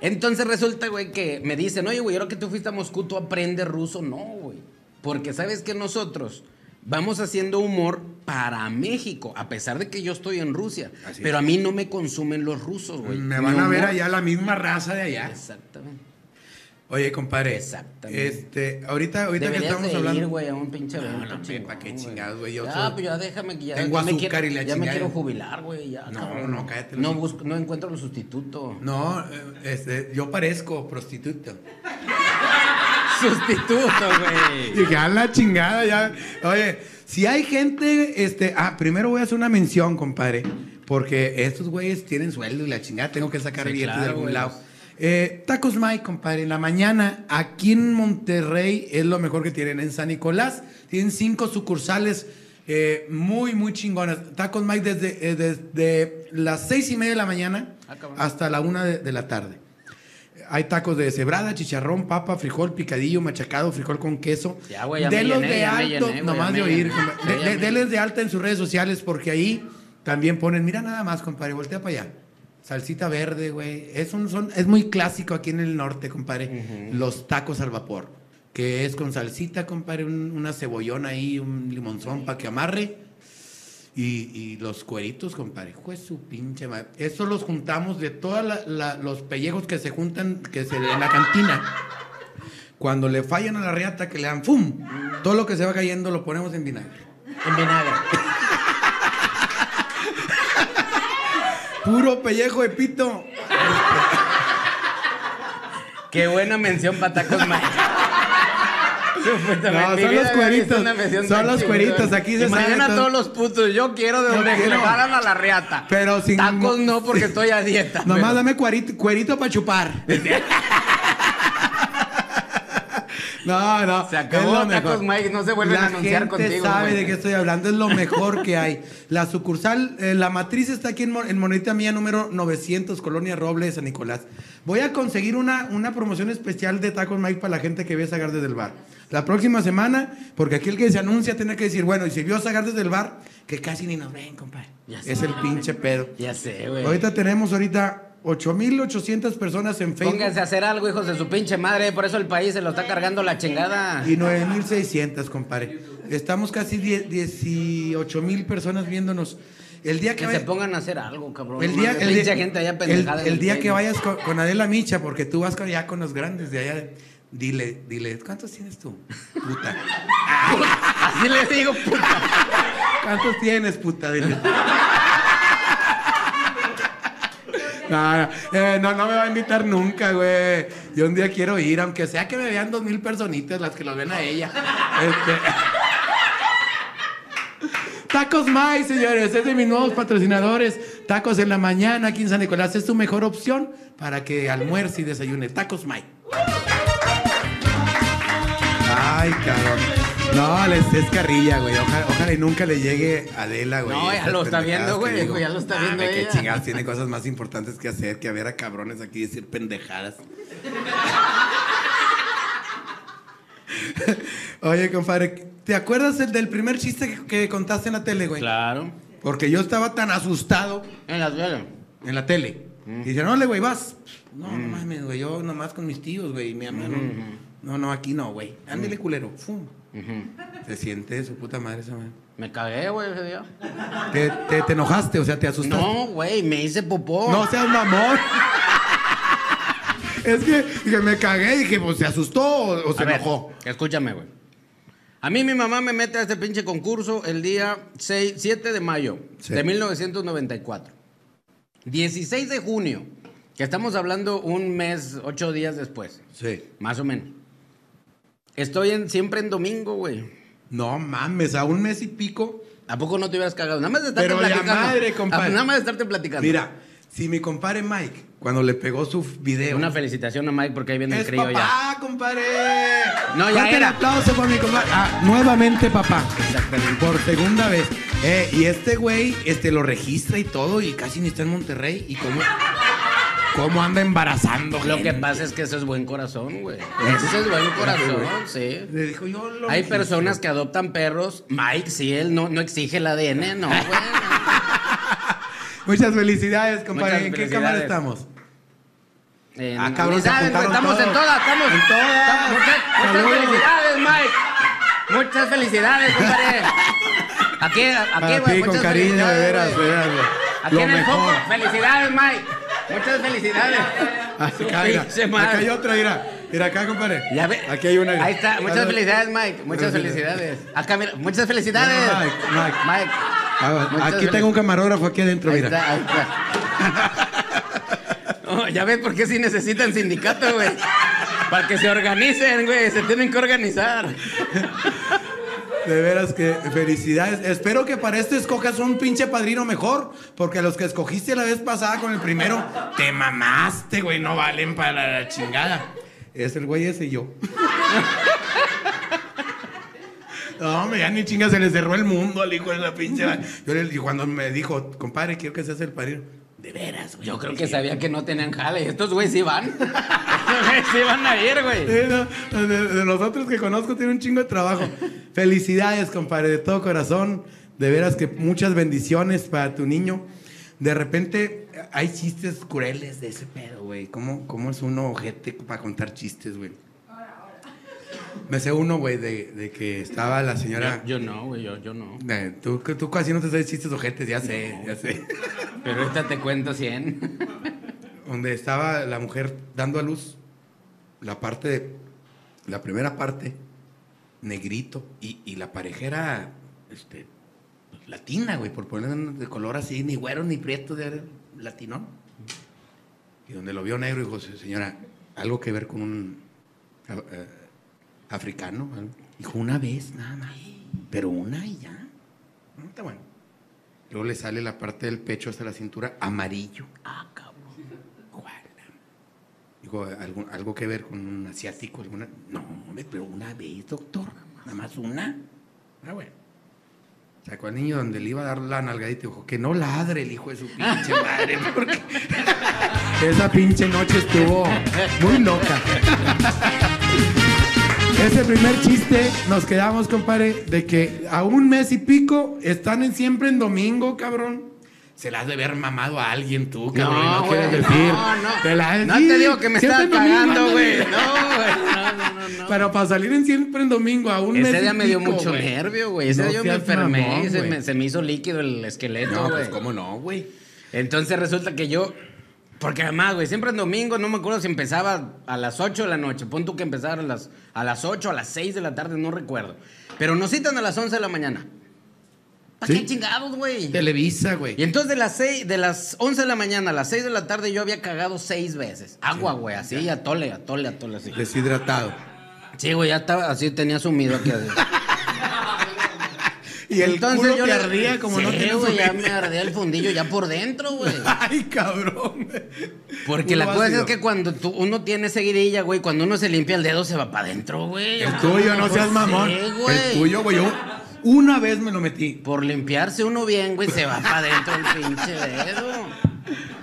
Entonces resulta, güey, que me dicen, oye, güey, ahora que tú fuiste a Moscú, ¿tú aprendes ruso? No, güey. Porque sabes que nosotros vamos haciendo humor para México, a pesar de que yo estoy en Rusia. Así pero es. a mí no me consumen los rusos, güey. Me van a ver humor- allá la misma raza de allá. Exactamente. Oye, compadre. Exactamente. Este, ahorita, ahorita que estamos de hablando. ir, güey, a un pinche No, evento no, hombre, chingón, ¿pa' qué güey. chingados, güey? Yo Ya, soy- pues ya déjame que ya. Tengo me azúcar quiero- y la Ya me quiero jubilar, güey, ya. No, cabrón. no, cállate, No, busco, no encuentro el sustituto. No, eh, este, yo parezco prostituta. Sustituto, güey. Dije, a la chingada ya. Oye, si hay gente, este, ah, primero voy a hacer una mención, compadre, porque estos güeyes tienen sueldo y la chingada, tengo que sacar Sí, billetes de algún güey. lado. Eh, Tacos Mike, compadre, en la mañana, aquí en Monterrey es lo mejor que tienen. En San Nicolás tienen cinco sucursales eh, muy, muy chingonas. Tacos Mike desde, eh, desde las seis y media de la mañana Ah, hasta la una de, de la tarde. Hay tacos de cebrada, chicharrón, papa, frijol, picadillo, machacado, frijol con queso. Ya, Delos llené, de ya alto, llené, nomás de oír. de- Deles de alta en sus redes sociales porque ahí también ponen, mira nada más, compadre, voltea para allá. Salsita verde, güey. Es, un, son, es muy clásico aquí en el norte, compadre. Los tacos al vapor. Que es con salsita, compadre, un- una cebollona ahí, un limonzón para que amarre. Y, y los cueritos, compadre. Pues su pinche madre. Eso los juntamos de todos los pellejos que se juntan que se, en la cantina. Cuando le fallan a la reata, que le dan ¡fum! Todo lo que se va cayendo lo ponemos en vinagre. En vinagre. Puro pellejo de pito. Qué buena mención para tacos Mike. No, son los cueritos. Son los cueritos, aquí se Imagina todo. todos los putos. Yo quiero de donde le jalan a la reata. Pero sin- Tacos no, porque estoy a dieta. Nomás pero- dame cuerito, cuerito para chupar. No, no. Se acabó es lo Tacos mejor. Mike, no se vuelven la a anunciar gente contigo, sabe güey. de qué estoy hablando, es lo mejor que hay. La sucursal, eh, la matriz está aquí en, Mon- en Monedita Mía, número 900, Colonia Roble, San Nicolás. Voy a conseguir una, una promoción especial de Tacos Mike para la gente que ve Sagar desde el bar. La próxima semana, porque aquí el que se anuncia tiene que decir, bueno, y si vio Sagar desde el bar, que casi ni nos ven, compadre. Ya Es sé. el pinche pedo. Ya sé, güey. Ahorita tenemos ahorita 8,800 personas en Facebook. Pónganse a hacer algo, hijos de su pinche madre. Por eso el país se lo está cargando la chingada. Y 9.600, compadre. Estamos casi 18.000 personas viéndonos. El día que, Que vaya- se pongan a hacer algo, cabrón. el día, el día- gente allá el- pendejada. en el día que vayas con, con Adela Micha, porque tú vas con, ya con los grandes de allá, dile, dile, ¿cuántos tienes tú? Puta. Así les digo, puta. ¿Cuántos tienes, puta? Dile. No, no, eh, no, no me va a invitar nunca, güey. Yo un día quiero ir, aunque sea que me vean dos mil personitas las que lo ven a ella. Este- Tacos May, señores, es de mis nuevos patrocinadores. Tacos en la mañana aquí en San Nicolás es tu mejor opción para que almuerce y desayune. Tacos May. Ay, cabrón. No, les es carrilla, güey. Ojalá, ojalá y nunca le llegue a Adela, güey. No, ya Esas lo está viendo, güey, digo. ya lo está viendo ve qué ella. chingados, tiene cosas más importantes que hacer que a ver a cabrones aquí decir pendejadas. Oye, compadre, ¿te acuerdas el del primer chiste que, que contaste en la tele, güey? Claro. Porque yo estaba tan asustado En las velas. en la tele. Y dice, no, le, güey, vas. No, no mames, güey, yo nomás con mis tíos, güey, y mi mamá no. No, no, aquí no, güey. Ándele, culero. Fum. Se siente su puta madre esa madre. Me cagué, güey, ese día. ¿Te, te, te enojaste? O sea, ¿te asustaste? No, güey, me hice popó. No seas mamón. es que, dije, me cagué y dije, pues, ¿se asustó o, o se A ver, enojó? escúchame, güey. A mí mi mamá me mete a este pinche concurso el día 6, 7 de mayo Sí. de 1994. 16 de junio, que estamos hablando un mes, ocho días después, Sí. más o menos. Estoy en, siempre en domingo, güey. No mames, a un mes y pico. ¿A poco no te hubieras cagado? Nada más de estarte Pero la platicando. madre, compadre. Ah, Nada más de estarte platicando. Mira, si mi compadre Mike, cuando le pegó su video. Una felicitación a Mike porque ahí viene el crío ya. papá, compadre. No, ya Fuerte el era. aplauso por mi compadre. Ah, nuevamente papá. Exactamente. Por segunda vez. Eh, y este güey este, lo registra y todo y casi ni está en Monterrey. ¿Y cómo, cómo anda embarazando? Lo que pasa es que eso es buen corazón, güey. Ese es buen corazón, sí. Le dijo, yo lo Hay personas que adoptan perros. Mike, si él no, no exige el ADN, no, güey. Muchas felicidades, compadre. Muchas ¿En qué felicidades. cámara estamos? Eh, Ah, cabrón, se apuntaron estamos en todas, estamos En todas. estamos- Muchas, felicidades, Mike. Muchas felicidades, compadre. Aquí, aquí, güey, con cariño, de veras, de güey. veras. Aquí Lo en el mejor. foco. Felicidades, Mike. Muchas felicidades. Acá, mira, hay otra, mira. Mira acá, compadre. Ya ve. Aquí hay una. Ahí está. Muchas Ahí- felicidades, Mike. Muchas felicidades. Acá, mira. Muchas felicidades. Mike, Mike. Mike. Ah, aquí tengo un camarógrafo aquí adentro, Ahí mira. está, ahí está. No, ya ves por qué sí necesitan sindicato, güey. Para que se organicen, güey. Se tienen que organizar. De veras que felicidades. Espero que para este escojas un pinche padrino mejor. Porque los que escogiste la vez pasada con el primero, te mamaste, güey. No valen para la chingada. Es el güey ese y yo. No, hombre, ya ni chinga se le cerró el mundo al hijo de la pinche. Yo le y cuando me dijo, compadre, quiero que seas el padrino. De veras, güey. Yo creo que sabía que no tenían jale. Estos güeyes sí van. Estos güeyes sí van a ir, güey. Sí, no, de, de los otros que conozco tiene un chingo de trabajo. Felicidades, compadre, de todo corazón. De veras que muchas bendiciones para tu niño. De repente hay chistes crueles de ese pedo, güey. ¿Cómo, ¿Cómo es uno ojete para contar chistes, güey? Me sé uno, güey, de, de que estaba la señora... Yo, yo no, güey, yo, yo no. Tú, tú casi no te sabes chistes ojetes, ya sé, ya sé. Pero ahorita te cuento 100. Donde estaba la mujer dando a luz la parte, de- la primera parte, negrito, y, y la pareja era, este, latina, güey, por poner de color así, ni güero ni prieto, de latinón. Y donde lo vio negro, dijo, señora, algo que ver con un eh, africano. algo?" Dijo, una vez, nada más, pero una y ya. No, está bueno. Luego le sale la parte del pecho hasta la cintura amarillo. Ah, cabrón. Digo, ¿algo, algo que ver con un asiático? Alguna? No, hombre, pero una vez, doctor. Nada más una. Ah, bueno. Sacó al niño donde le iba a dar la nalgadita y dijo, que no ladre el hijo de su pinche madre, porque esa pinche noche estuvo muy loca. Ese primer chiste nos quedamos, compadre, de que a un mes y pico están en- siempre en domingo, cabrón. Se la has de haber mamado a alguien tú, cabrón. y No, güey, quieres decir. No, no. Te la- No te digo que me domingo, cagando, güey. No, güey. No, no, no, no. Pero para salir en siempre en domingo a un mes Ese día me dio pico, mucho nervio, güey. Ese No día yo me enfermé. mamón, se, me, se me hizo líquido el esqueleto, No, pues cómo no, güey. Entonces resulta que yo. Porque además, güey, siempre en domingo, no me acuerdo si empezaba a las 8 de la noche. Pon tú que empezara a las, a las 8, a las 6 de la tarde, no recuerdo. Pero nos citan a las 11 de la mañana. ¿Para Sí. qué chingados, güey? Televisa, güey. Y entonces de las, seis, de las 11 de la mañana a las 6 de la tarde yo había cagado seis veces. Agua, güey, así, a tole, a tole, a tole, así. Deshidratado. Sí, güey, ya estaba así, tenía sumido aquí. Así. Y el culo te le- ardía como no tienes güey, ya me ardía el fundillo ya por dentro, güey. Ay, cabrón. Porque Puro la cosa ácido. es que cuando tú- uno tiene seguidilla, güey, cuando uno se limpia el dedo se va para adentro, güey. El tuyo, no seas mamón. Sí, güey. El tuyo, güey. yo Una vez me lo metí. Por limpiarse uno bien, güey, se va para adentro el pinche dedo.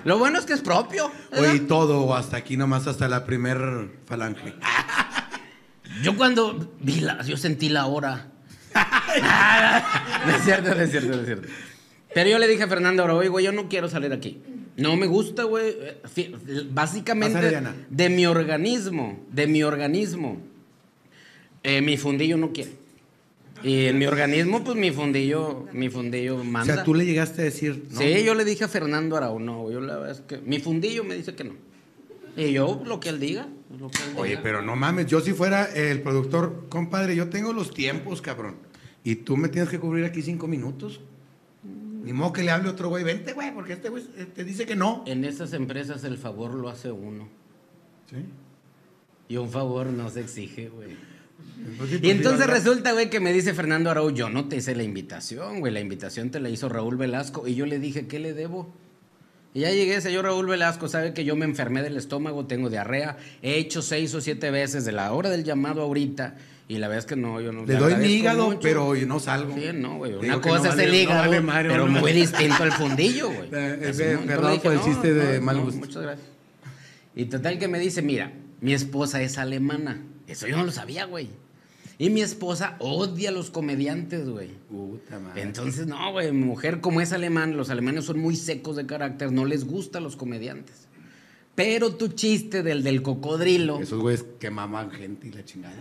Lo bueno es que es propio. ¿verdad? Oye, y todo, hasta aquí nomás, hasta la primer falange. Yo cuando vi la, yo sentí la hora. no es cierto, no es cierto, no es cierto. Pero yo le dije a Fernando ahora, oye, güey, yo no quiero salir aquí. No me gusta, güey. Básicamente, Pásale, de mi organismo, de mi organismo, eh, mi fundillo no quiere. Y en mi organismo, pues mi fundillo, mi fundillo O manda. sea, tú le llegaste a decir. ¿no? Sí, yo le dije a Fernando Arau, no, yo la verdad es que mi fundillo me dice que no. Y yo, lo que él diga, lo que él Oye, diga. pero no mames, yo si fuera el productor, compadre, yo tengo los tiempos, cabrón. Y tú me tienes que cubrir aquí cinco minutos. Ni modo que le hable otro güey, vente, güey, porque este güey eh, te dice que no. En esas empresas el favor lo hace uno. Sí. Y un favor no se exige, güey. Pues sí, Y pues entonces resulta, güey, que me dice Fernando Arau, yo no te hice la invitación, güey. La invitación te la hizo Raúl Velasco. Y yo le dije, ¿qué le debo? Y ya llegué, señor Raúl Velasco, sabe que yo me enfermé del estómago, tengo diarrea. He hecho seis o siete veces de la hora del llamado ahorita. Y la verdad es que no, yo no. Le doy mi hígado, mucho. pero yo no salgo. Sí, no, güey. Una cosa no es vale- el no hígado, vale pero muy distinto al fundillo, güey. Eh, eh, perdón por el chiste de mal gusto. Muchas gracias. Y total que me dice, mira, mi esposa es alemana. Eso yo no lo sabía, güey. Y mi esposa odia a los comediantes, güey. Puta madre. Entonces, no, güey, mujer como es alemán, los alemanes son muy secos de carácter, no les gustan los comediantes. Pero tu chiste del del cocodrilo. Esos güeyes que maman gente y la chingada.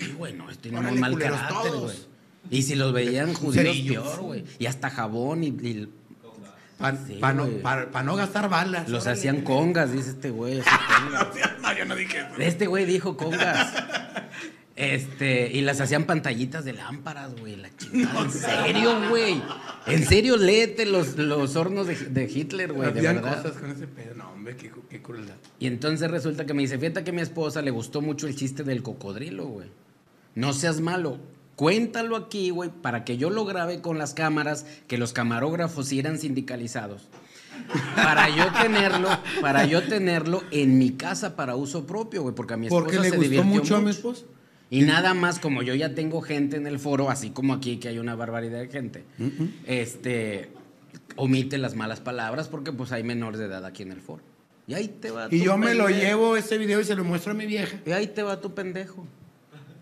Sí, güey, no, Órale, muy mal carácter, todos. güey. Y si los veían judíos, peor, güey. Y hasta jabón y, y Para Sí, no, güey. pa- pa no gastar balas. los Órale. hacían congas, dice este güey. No, yo no dije eso. Este güey dijo congas. Este, y las hacían pantallitas de lámparas, güey. La chingada. En serio, güey. En serio, léete los, los hornos de, de Hitler, güey. De verdad. cosas con ese pedo. No, hombre, qué, qué crueldad. Y entonces resulta que me dice, fíjate que a mi esposa le gustó mucho el chiste del cocodrilo, güey. No seas malo. Cuéntalo aquí, güey, para que yo lo grabe con las cámaras, que los camarógrafos sí eran sindicalizados. Para yo tenerlo, para yo tenerlo en mi casa para uso propio, güey, porque a mi esposa Porque le se gustó divirtió mucho a mi esposa. Y nada más, como yo ya tengo gente en el foro, así como aquí que hay una barbaridad de gente, este, omite las malas palabras porque pues hay menores de edad aquí en el foro. Y ahí te va Y tu yo me lo llevo ese video y se lo muestro a mi vieja. Y ahí te va tu pendejo.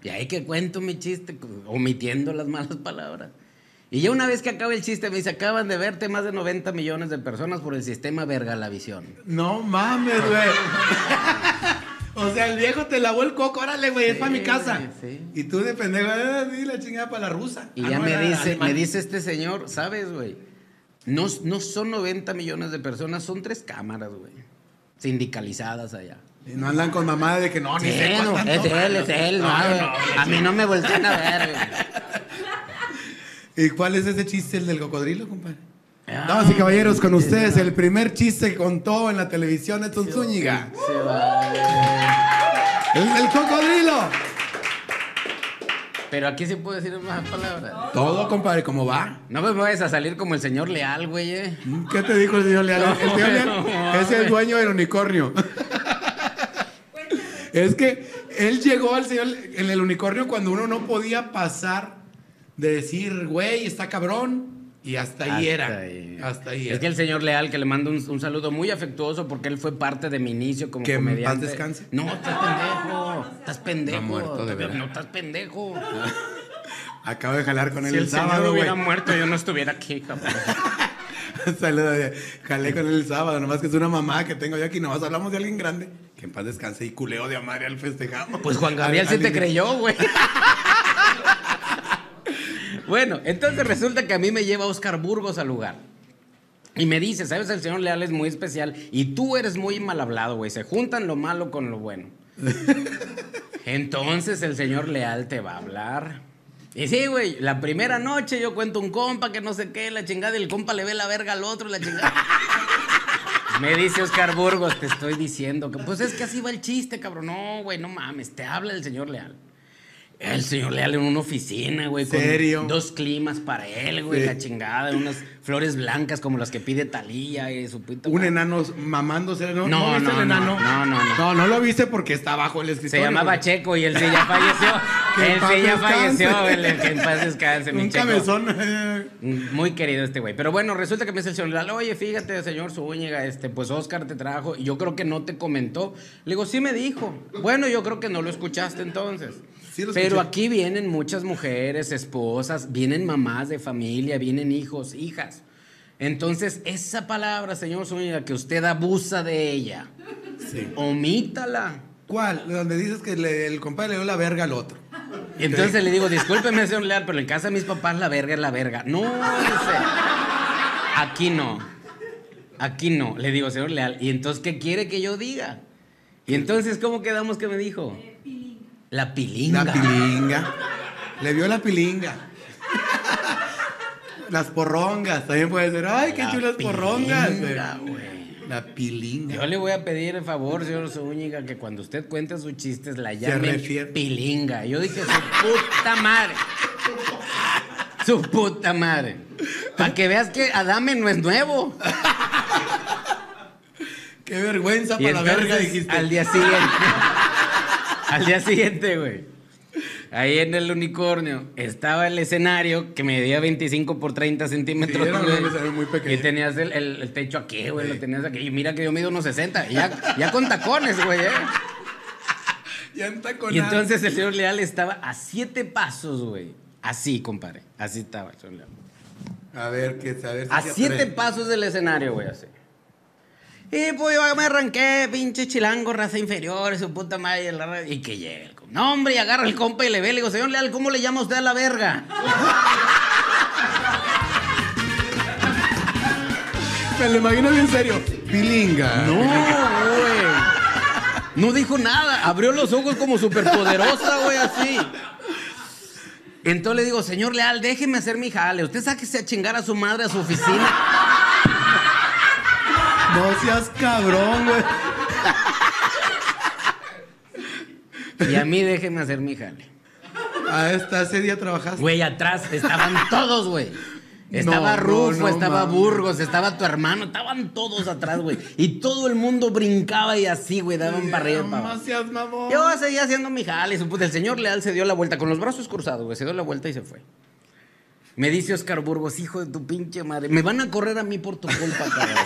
Y ahí que cuento mi chiste, omitiendo las malas palabras. Y ya una vez que acaba el chiste, me dice, acaban de verte más de 90 millones de personas por el sistema Vergalavisión. No mames, güey. o sea, el viejo te lavó el coco, órale, güey, es para mi casa. sí. Y tú de pendejo, ah, sí, la chingada para la rusa. Y Ah, ya no, me dice, me dice este señor, ¿sabes, güey? No, no son 90 millones de personas, son tres cámaras, güey. Sindicalizadas allá. Y no andan con mamá de que no, ni Sí, sé no, es él, es él. no, no, a mí no me voltean a ver, güey. ¿Y cuál es ese chiste, el del cocodrilo, compadre? Damas y caballeros, con ustedes el primer chiste que contó en la televisión Edson Zúñiga. Se va, güey. El del cocodrilo. Pero aquí sí puedo decir más palabras. Todo, compadre, ¿cómo va? No me vayas a salir como el señor Leal, güey. eh. ¿Qué te dijo el señor Leal? No, el señor Leal no, es el dueño del unicornio. es que él llegó al señor en el unicornio cuando uno no podía pasar de decir, güey, está cabrón. Y hasta ahí era. ahí. Hasta ahí Es era. que el señor Leal, que le mando un, un saludo muy afectuoso porque él fue parte de mi inicio como Que comediante. paz descanse. No, estás pendejo. Estás pendejo. No muerto, de No, estás pendejo. Acabo de jalar con él si el, el señor sábado, güey. hubiera muerto, yo no estuviera aquí, cabrón. Saludos, jalé con él el sábado, nomás que es una mamá que tengo yo aquí, nomás hablamos de alguien grande. Que en paz descanse y culeo de a madre al festejado. Pues Juan Gabriel Al- sí al te creyó, güey. bueno, entonces resulta que a mí me lleva Oscar Burgos al lugar. Y me dice, ¿sabes? El señor Leal es muy especial y tú eres muy mal hablado, güey. Se juntan lo malo con lo bueno. Entonces el señor Leal te va a hablar. Y sí, güey, la primera noche yo cuento un compa que no sé qué, la chingada, y el compa le ve la verga al otro, la chingada. Me dice Oscar Burgos, te estoy diciendo que pues es que así va el chiste, cabrón. No, güey, no mames, te habla el señor Leal. El señor Leal en una oficina, güey, con ¿Serio? dos climas para él, güey, Sí. la chingada, unas flores blancas como las que pide Talía y su puta Un enano mamándose. ¿No, No, viste no, el no, enano? no, no, no. No, no lo viste porque está abajo el Se escritorio. llamaba güey. Checo y él sí ya falleció. Él sí ya descanse. falleció, el, que en paz descanse, mi Un Checo. cabezón. eh. Muy querido este güey. Pero bueno, resulta que me dice el señor Leal, oye, fíjate, señor Zúñiga, este, pues Oscar te trajo y yo creo que no te comentó. Le digo, sí me dijo. Bueno, yo creo que no lo escuchaste entonces. Sí Pero escuché. aquí vienen muchas mujeres, esposas, vienen mamás de familia, vienen hijos, hijas. Entonces, esa palabra, señor Zúñiga, que usted abusa de ella, Sí. omítala. ¿Cuál? Donde dices que le- el compadre le dio la verga al otro. Y entonces le digo, discúlpeme, señor Leal, pero en casa de mis papás la verga es la verga. No, dice, aquí no. Aquí no. Le digo, señor Leal, ¿y entonces qué quiere que yo diga? Y entonces, ¿cómo quedamos que me dijo? La pilinga. La pilinga. Le vio la pilinga. Las porrongas. También puede ser. Ay, qué La chulas porrongas. pilinga. La pilinga. Yo le voy a pedir el favor, señor Zúñiga, que cuando usted cuente sus chistes la llame pilinga. Yo dije, su puta madre. Su puta madre. Para que veas que Adame no es nuevo. Qué vergüenza Y para la verga, dijiste. al día siguiente, al día siguiente, güey, ahí en el unicornio estaba el escenario que medía 25 por 30 centímetros. Sí, era un güey. escenario muy pequeño. Y tenías el, el- el techo aquí, güey, lo tenías aquí. Y mira que yo mido unos 60, y ya, ya con tacones, güey, ¿eh? Ya está con Y entonces el señor Leal estaba a siete pasos, güey. Así, compadre. Así estaba el señor Leal. A ver, que a ver si A siete pasos del escenario, güey, así. Y pues yo me arranqué, pinche chilango, raza inferior, su puta madre. la Y que llegue el compa. No, hombre, y agarra el compa y le ve. Le digo, señor Leal, ¿cómo le llama usted a la verga? Me lo imagino bien serio. Pilinga. No, güey. No dijo nada, abrió los ojos como superpoderosa, güey, así. Entonces le digo, señor Leal, déjeme hacer mi jale. Usted sáquese a chingar a su madre a su oficina. No seas cabrón, güey. Y a mí déjeme hacer mi jale. A esta, ese día trabajaste. Güey, atrás estaban todos, güey. Estaba No, Rufo, no estaba. Burgos, estaba tu hermano, estaban todos atrás, güey. Y todo el mundo brincaba y así, güey, daban para arriba No seas mamón. Yo seguía haciendo mi jale. El señor Leal se dio la vuelta con los brazos cruzados, güey. Se dio la vuelta y se fue. Me dice Oscar Burgos, hijo de tu pinche madre. Me van a correr a mí por tu culpa, cabrón.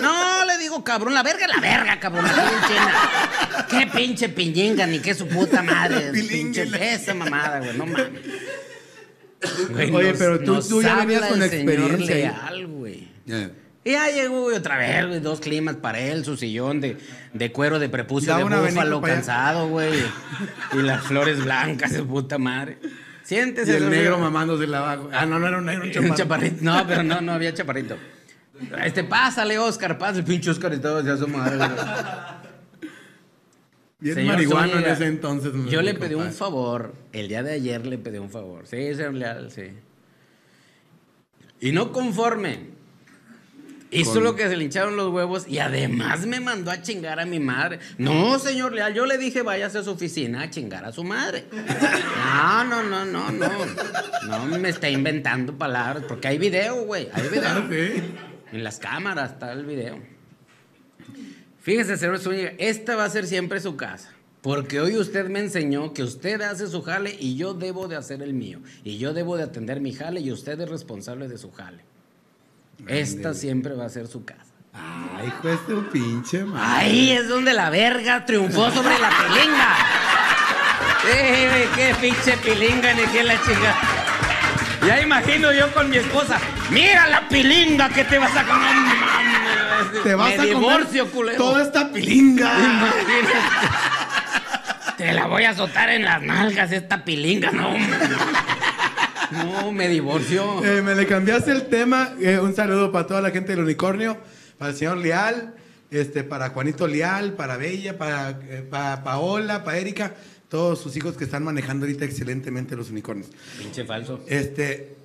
No, le digo, cabrón, la verga es la verga, cabrón. la pinche, Qué pinche piñinga, ni qué su puta madre. Pinche esa mamada, güey, no mames. Güey, Oye, nos- pero tú- ya venías con experiencia. Leal, güey. Y ya llegó güey, otra vez, güey, dos climas para él, su sillón de, de cuero de prepucio de búfalo cansado, güey. Y las flores blancas de puta madre. Siéntese. Y el negro mamándose la abajo. Ah, no, no era un negro, un Un chaparro. chaparrito. No, pero no, no había chaparrito. Este, pásale, Oscar, pásale. El pinche Oscar y todo, ya su madre, güey. Bien Señor marihuano en ese entonces. Yo le pedí un favor. El día de ayer le pedí un favor. Sí, señor Leal, sí. Y no conforme. Hizo Con- lo que se le hincharon los huevos y además me mandó a chingar a mi madre. No, señor Leal, yo le dije váyase a su oficina a chingar a su madre. No, no, no, no, no. No me está inventando palabras, porque hay video, güey. Hay Ah, video. sí. En las cámaras está el video. Fíjese, señor Zúñiga, esta va a ser siempre su casa. Porque hoy usted me enseñó que usted hace su jale y yo debo de hacer el mío. Y yo debo de atender mi jale y usted es responsable de su jale. Esta siempre va a ser su casa. Ay, hijo de tu pinche madre. Ahí es donde la verga triunfó sobre la pilinga. Eh, qué pinche pilinga ni qué la chica. Ya imagino yo con mi esposa. Mira la pilinga que te vas a comer. Te vas Me a comer divorcio, culero. toda esta pilinga. Imagínate. Te la voy a azotar en las nalgas esta pilinga, no. No, me divorció. Eh, me le cambiaste el tema. Eh, un saludo para toda la gente del unicornio, para el señor Leal, este, para Juanito Leal, para Bella, para, eh, para Paola, para Erika, todos sus hijos que están manejando ahorita excelentemente los unicornios. Pinche falso. Este.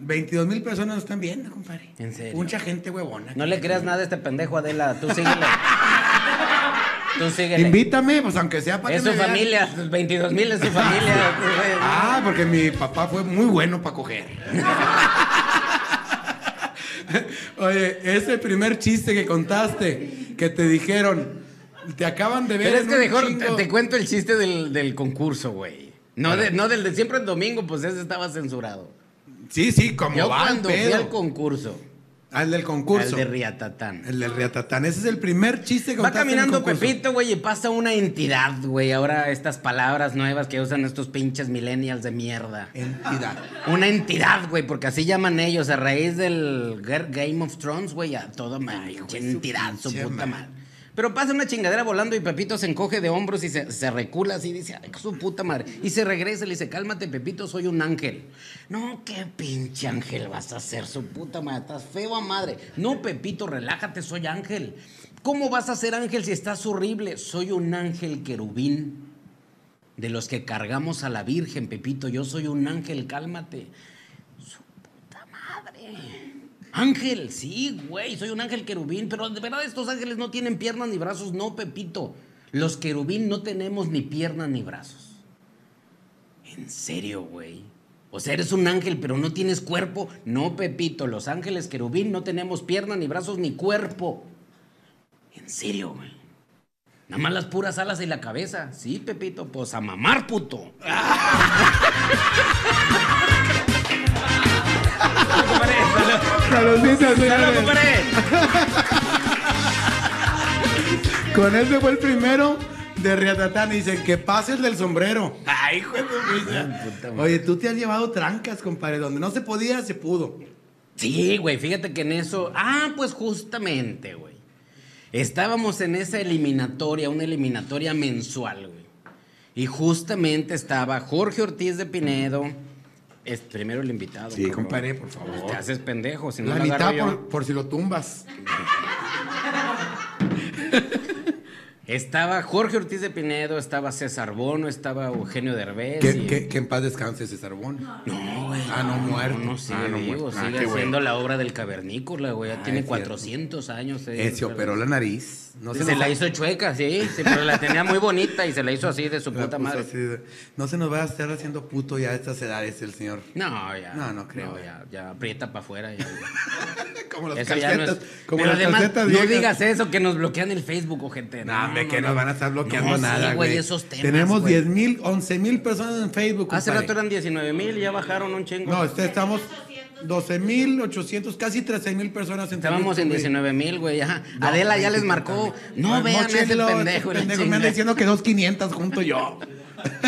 22 mil personas nos están viendo, compadre. ¿En serio? Mucha gente huevona. No le creas nada a este pendejo, Adela. Tú síguele. Tú síguele. Invítame, pues aunque sea para Es que su me vean. familia. 22 mil es su familia. Ah, porque mi papá fue muy bueno para coger. Oye, ese primer chiste que contaste, que te dijeron, te acaban de ver. Pero es en que mejor te, chingo- te cuento el chiste del, del concurso, güey. No, de- no del de siempre en domingo, pues ese estaba censurado. Sí, sí, como Yo va el cuando fui al concurso, Al del concurso. al de Riatatán. El del Riatatán. Ese es el primer chiste que Va en el caminando concurso. Pepito, güey, y pasa una entidad, güey. Ahora estas palabras nuevas que usan estos pinches millennials de mierda. Entidad. Una entidad, güey, porque así llaman ellos, a raíz del Ga- Game of Thrones, güey, a toda madre, su entidad, su puta madre. madre. Pero pasa una chingadera volando y Pepito se encoge de hombros y se, recula así, dice, ay, su puta madre. Y se regresa y le dice, cálmate, Pepito, soy un ángel. No, qué pinche ángel vas a ser, su puta madre, estás feo a madre. No, Pepito, relájate, soy ángel. ¿Cómo vas a ser ángel si estás horrible? Soy un ángel querubín. De los que cargamos a la Virgen, Pepito, yo soy un ángel, cálmate. Su puta madre. Ángel, sí, güey, soy un ángel querubín, pero de verdad estos ángeles no tienen piernas ni brazos, no, Pepito. Los querubín no tenemos ni piernas ni brazos. En serio, güey. O sea, eres un ángel, pero no tienes cuerpo. No, Pepito, los ángeles querubín no tenemos piernas, ni brazos, ni cuerpo. En serio, güey. Nada más las puras alas y la cabeza. Sí, Pepito, pues a mamar, puto. Saludcita, ¡Salud, señores. compadre! Con ese fue el primero de Riatatán. Dicen que pases del sombrero. Ay, hijo de puta. Oye, tú te has llevado trancas, compadre. Donde no se podía, se pudo. Sí, güey, fíjate que en eso. Ah, pues justamente, güey. Estábamos en esa eliminatoria, una eliminatoria mensual, güey. Y justamente estaba Jorge Ortiz de Pinedo. Es primero el invitado. Sí, compadre, por favor. Te haces pendejo, si no La mitad por, por si lo tumbas. Estaba Jorge Ortiz de Pinedo, estaba César Bono, estaba Eugenio Derbez. Que, y- que- que en paz descanse César Bono. No, güey. Ah, no, muerto. No, sigue Ah, no, vivo, muerto. Ah, sigue bueno. haciendo la obra del cavernícola, güey. Ya Ah, tiene es cierto. 400 años. eh, Eh, se operó la nariz. No se, la hizo chueca, sí, sí, pero la tenía muy bonita y se la hizo así de su la puta madre. de- no se nos va a estar haciendo puto ya a estas edades el señor. No, ya. No, no creo. ya, ya aprieta para afuera. Ya, Como las Eso ya no es. calcetas. Como pero las además, calcetas no digas eso, que nos bloquean el Facebook o gente. No, hombre, que nos van a estar bloqueando sí, nada, güey, güey. esos temas, Tenemos güey. 10 mil, 11 mil personas en Facebook. Hace compadre. rato eran 19 mil y ya bajaron un chingo. No, este, estamos 12 mil 800, casi 13 mil personas en Estábamos en Facebook, güey. 19 mil, güey. ajá. No, Adela ya les marcó. No vean ese pendejo. pendejo me anda diciendo que dos 500 junto yo.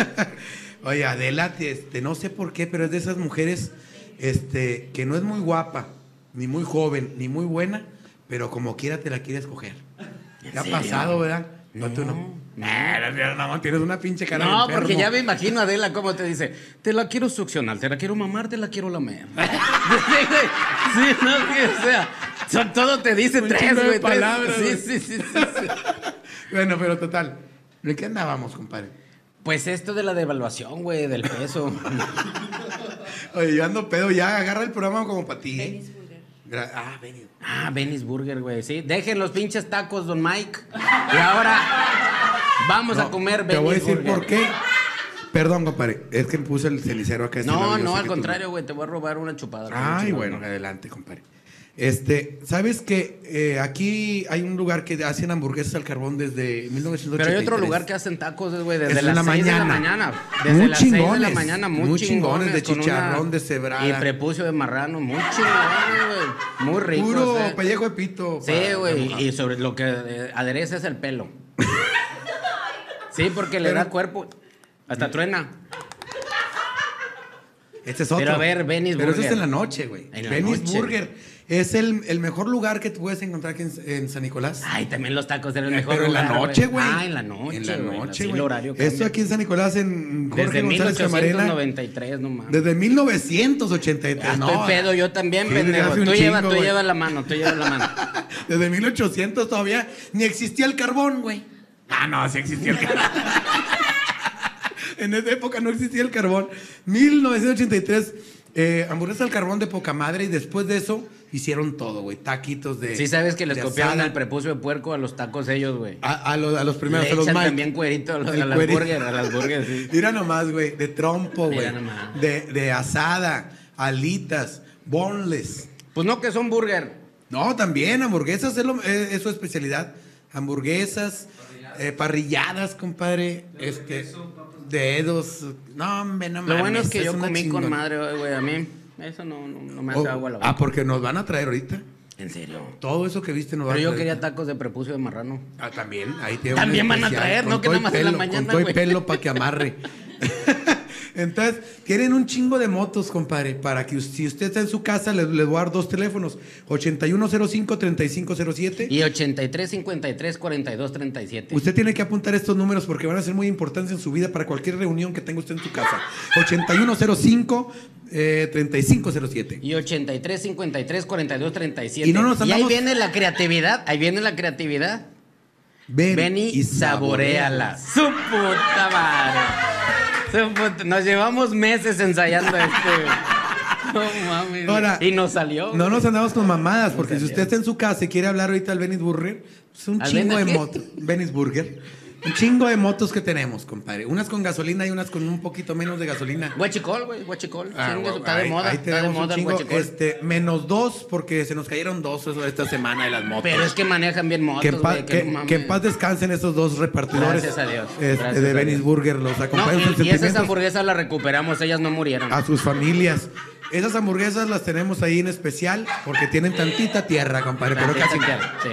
Oye, Adela, este, no sé por qué, pero es de esas mujeres este, que no es muy guapa, ni muy joven, ni muy buena, pero como quiera te la quieres coger. ¿Te ha serio? pasado, verdad? No, tú no. no. Nah, no, no, tienes una pinche cara No, porque ya me imagino a Adela cómo te dice, te la quiero succionar, te la quiero mamar, te la quiero lamer. sí, no, sí, o sea, son- todo te dice Un tres, güey. tres. palabras, Sí, güey. sí, sí, sí, sí. Bueno, pero total. ¿De qué andábamos, compadre? Pues esto de la devaluación, güey, del peso. Oye, yo ando pedo ya, agarra el programa como para ti. ¿eh? Ah, Benny. Ah, Benny's Burger, güey, sí. Dejen los pinches tacos, don Mike. Y ahora vamos a comer Te Benny's voy a decir Burger. por qué. Perdón, compadre. Es que puse el cenicero acá. No, no, al contrario, güey, te voy a robar una chupada. Ay, bueno, adelante, compadre. Este, ¿sabes que eh, aquí hay un lugar que hacen hamburguesas al carbón desde 1983? Pero hay otro lugar que hacen tacos, güey, desde Es las la 6 de la mañana. Desde Muy las 6 de la chingones, mañana, muy, muy chingones, de con una- chicharrón, de cebrada. Y prepucio de marrano, muy chingones, güey. Muy ricos. Puro eh. pellejo de pito. Sí, güey, y sobre lo que eh, adereza es el pelo. Sí, porque le da cuerpo. Hasta truena. Este es otro. Pero a ver, Benny's Pero eso es Burger. en la noche, güey. Noche. Burger. Es el, el mejor lugar que puedes encontrar aquí en, en San Nicolás. Ay, también los tacos eran el mejor Pero en la lugar, noche, güey. Ah, en la noche, En la noche, güey. el horario Esto cambia. aquí en San Nicolás, en Jorge Desde González Camarena. 1893, no mames. Desde 1983. Ah, no, estoy pedo yo también, pendejo. Tú llevas, tú güey. llevas la mano, tú llevas la mano. Desde 1800 todavía ni existía el carbón, güey. Ah, no, sí existía el carbón. en esa época no existía el carbón. 1983, eh, hamburguesa al carbón de poca madre y después de eso hicieron todo, güey. Taquitos de. Sí sabes que les de copiaron asada. el prepucio de puerco a los tacos ellos, güey. A, a los, a los primeros, Le a los echan Mike. también cuerito a, los, a las cuerito. burgers, a las burgers, sí. Mira nomás, güey, de trompo, güey. Mira nomás. De, de asada, alitas, boneless. Pues no que son burger. No, también hamburguesas es, lo- es- es su especialidad. Hamburguesas, eh, parrilladas, compadre. Este, dedos. No, hombre, no Lo bueno es que yo comí con madre hoy, güey. A mí eso no, no, no me hace Oh, agua la boca. ah, porque nos van a traer ahorita. En serio. Todo eso que viste nos va Pero a yo traer. quería tacos de prepucio de marrano. Ah, también. Ahí tiene También van a especial, traer, con ¿no? Que todo nada más en la pelo, mañana, Con todo y güey. pelo para que amarre. Entonces, tienen un chingo de motos, compadre. Para que si usted está en su casa, les, les voy a dar dos teléfonos: 8105-3507. Y 83, 53, 42, 37. Usted tiene que apuntar estos números porque van a ser muy importantes en su vida para cualquier reunión que tenga usted en su casa. 8105 eh, 3507. Y 83, 53, 42, 37. Y no nos ahí andamos- viene la creatividad. Ahí viene la creatividad. Ven, Ven y saboreala. Su puta madre. Nos llevamos meses ensayando este. No mames. Ahora, y nos salió. No nos andamos con mamadas, porque si usted está en su casa y quiere hablar ahorita al Venice Burger, es un ¿Al chingo de motos. Venice Burger. Un chingo de motos que tenemos, compadre. Unas con gasolina y unas con un poquito menos de gasolina. Guachicol, güey, guachicol. Ah, güey, está de moda, ahí está de tenemos un moda el chingo, este, menos dos, porque se nos cayeron dos eso, esta semana de las motos. Pero es que manejan bien motos, que, en paz, güey, que- no mames. que en paz descansen esos dos repartidores Gracias a Dios. este, Gracias de Venice. Burger. Los No, acompañan sus y, y esas hamburguesas las recuperamos, ellas no murieron. a sus familias. Esas hamburguesas las tenemos ahí en especial porque tienen tantita tierra, compadre, pero casi tierra, sí.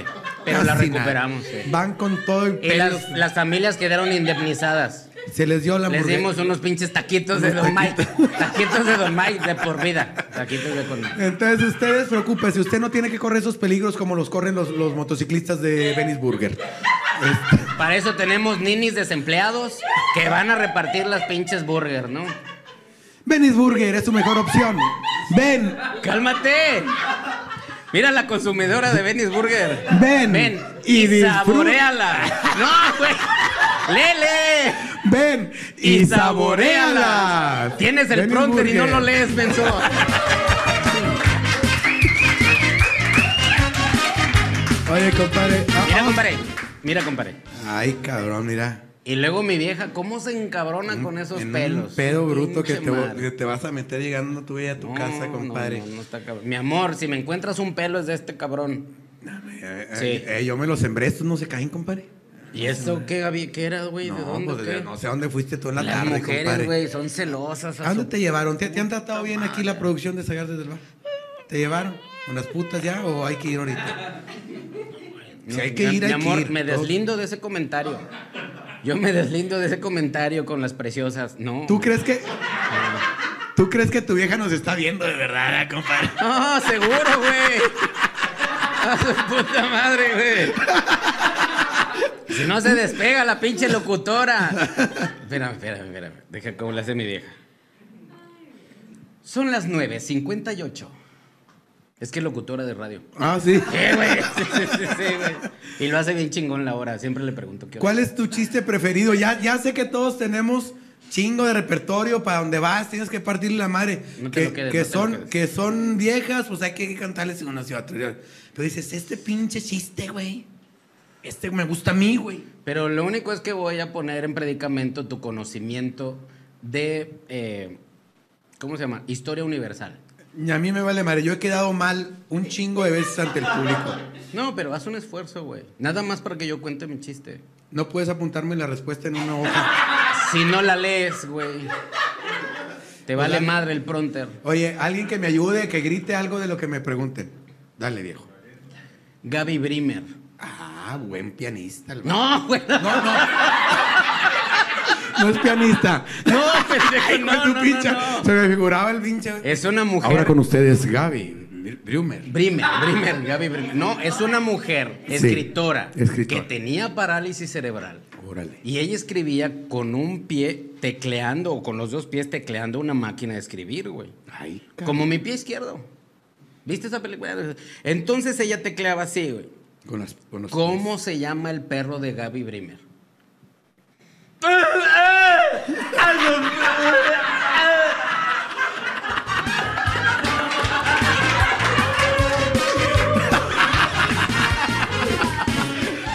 Pero nada. recuperamos, sí. Van con todo el Y pelo. las, las familias quedaron indemnizadas. Se les dio la Les dimos unos pinches taquitos de Don Mike. Taquitos de Don Mike de por vida. Taquitos de por vida. Entonces ustedes preocúpense, usted no tiene que correr esos peligros como los corren los, los motociclistas de Venice Burger. Este, Para eso tenemos ninis desempleados que van a repartir las pinches burger, ¿no? Venice Burger es su mejor opción. Ven, ¡Cálmate! Mira la consumidora de Benny's Burger. Ven Ven y y, saboreala. No, güey. Lele. Ven y saboreala. Tienes el pronter y no lo lees, menso. Oye, compadre. Mira, compadre. Mira, compadre. Ay, cabrón, mira. Y luego mi vieja, ¿cómo se encabrona con esos En pelos? Un pedo bruto que te, que vas a meter llegando tú a tu No, casa, no, compadre. No, no, está cabrón. Mi amor, si me encuentras un pelo es de este cabrón. Eh, Sí. eh, eh, yo me los sembré, estos no se caen, compadre. ¿Y eso qué? ¿Qué era, güey? ¿De No, dónde? pues, qué? no sé a dónde fuiste tú en la Las tarde, mujeres, compadre. güey, son celosas. ¿A dónde su- te llevaron? ¿Te, te han tratado bien aquí la producción de Sagar desde el bar? ¿Te llevaron? ¿Con las putas ya o hay que ir ahorita? Si hay que mi, ir, hay mi que amor, ir. me deslindo de ese comentario. Yo me deslindo de ese comentario con las preciosas. No. ¿Tú crees que.? ¿Tú crees que tu vieja nos está viendo de verdad, eh, compadre? No, seguro, güey. A su puta madre, güey. Si no se despega la pinche locutora. Espérame, espérame, espérame. Deja cómo le hace mi vieja. Son las 9.58. Es que es locutora de radio. Ah, sí. Eh, güey. Sí, sí, sí, sí, güey. Y lo hace bien chingón la hora. Siempre le pregunto qué hora. ¿Cuál es tu chiste preferido? Ya, ya sé que todos tenemos chingo de repertorio para donde vas, tienes que partirle la madre. No te que, lo quedes, que no te lo son, que son viejas, pues hay que cantarles una hacia otra. Pero dices, este pinche chiste, güey. Este me gusta a mí, güey. Pero lo único es que voy a poner en predicamento tu conocimiento de. eh, ¿Cómo se llama? Historia universal. Y a mí me vale madre. Yo he quedado mal un chingo de veces ante el público. No, pero haz un esfuerzo, güey. Nada más para que yo cuente mi chiste. No puedes apuntarme la respuesta en una hoja. Si no la lees, güey. Te vale dale. madre el pronter. Oye, alguien que me ayude, que grite algo de lo que me pregunten. Dale, viejo. Gaby Brimer. Ah, buen pianista. el No, güey. No, no. No es pianista. No, pendejo, no, no, pinche- no. Se me figuraba el pinche. Es una mujer. Ahora con ustedes, Gaby Brumer. Brimer, Brimer, Gaby Brimer. No, es una mujer Sí, escritora, escritora. que tenía parálisis cerebral. Órale. Y ella escribía con un pie tecleando o con los dos pies tecleando una máquina de escribir, güey. Ay, Como mi pie izquierdo. ¿Viste esa película? Entonces ella tecleaba así, güey. Con las, con los ¿Cómo se llama el perro de Gaby Brimer?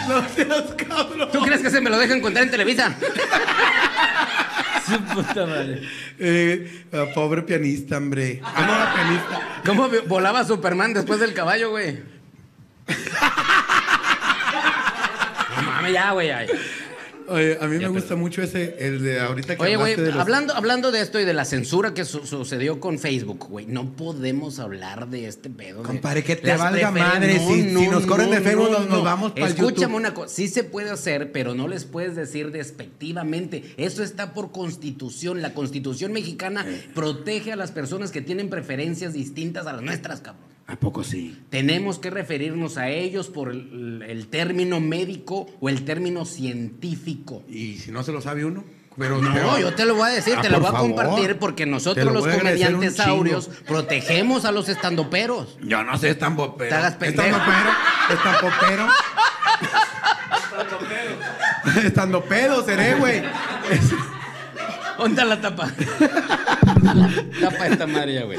No seas cabrón. ¿Tú crees que se me lo dejan contar en Televisa? Su puta madre. Eh, pobre pianista, hombre. ¿Cómo era pianista? ¿Cómo volaba Superman después del caballo, güey? No mames, ya, güey. ya. Oye, a mí Ya, me gusta mucho ese, el de ahorita que Oye, güey, hablaste de los... hablando, hablando de esto y de la censura que su- sucedió con Facebook, güey, no podemos hablar de este pedo. de Compadre, que te valga madre, si- si nos corren de Facebook, nos- nos vamos pa'l Escúchame YouTube. una cosa, sí se puede hacer, pero no les puedes decir despectivamente. Eso está por constitución. La constitución mexicana Eh. protege a las personas que tienen preferencias distintas a las nuestras, cabrón. ¿A poco sí? Tenemos que referirnos a ellos por el, el término médico o el término científico. Y si no se lo sabe uno. Pero, No, pero- yo te lo voy a decir, Ah, te lo voy a favor. compartir porque nosotros lo los comediantes saurios protegemos a los estandoperos. Yo no sé, estambopero. Te hagas pendejo. Estambopero. Estampopero. Estandopero seré, güey. ¿Dónde está la tapa? tapa esta María, güey.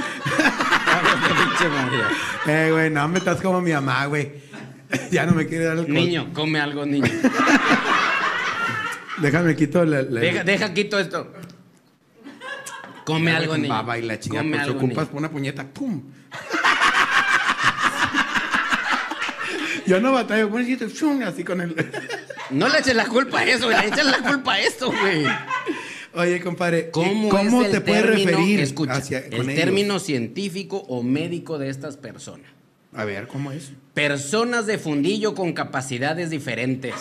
Pinche María. Eh, güey, no me estás como mi mamá, güey. Ya no me quiere dar el Niño, come algo, niño. Déjame quito la. la- Deja, deja quito esto. Come Ya, algo, niño. Baba y la. Come Pues algo, ocupas niño. una puñeta, ¡pum! Yo no batallo con el así con el. No le eches la culpa a eso, güey. Le eches la culpa a esto, güey. Oye, compadre, ¿Cómo, ¿cómo es el te puedes referir Escucha, hacia, el ellos? término científico o médico de estas personas. A ver, ¿cómo es? Personas de fundillo con capacidades diferentes.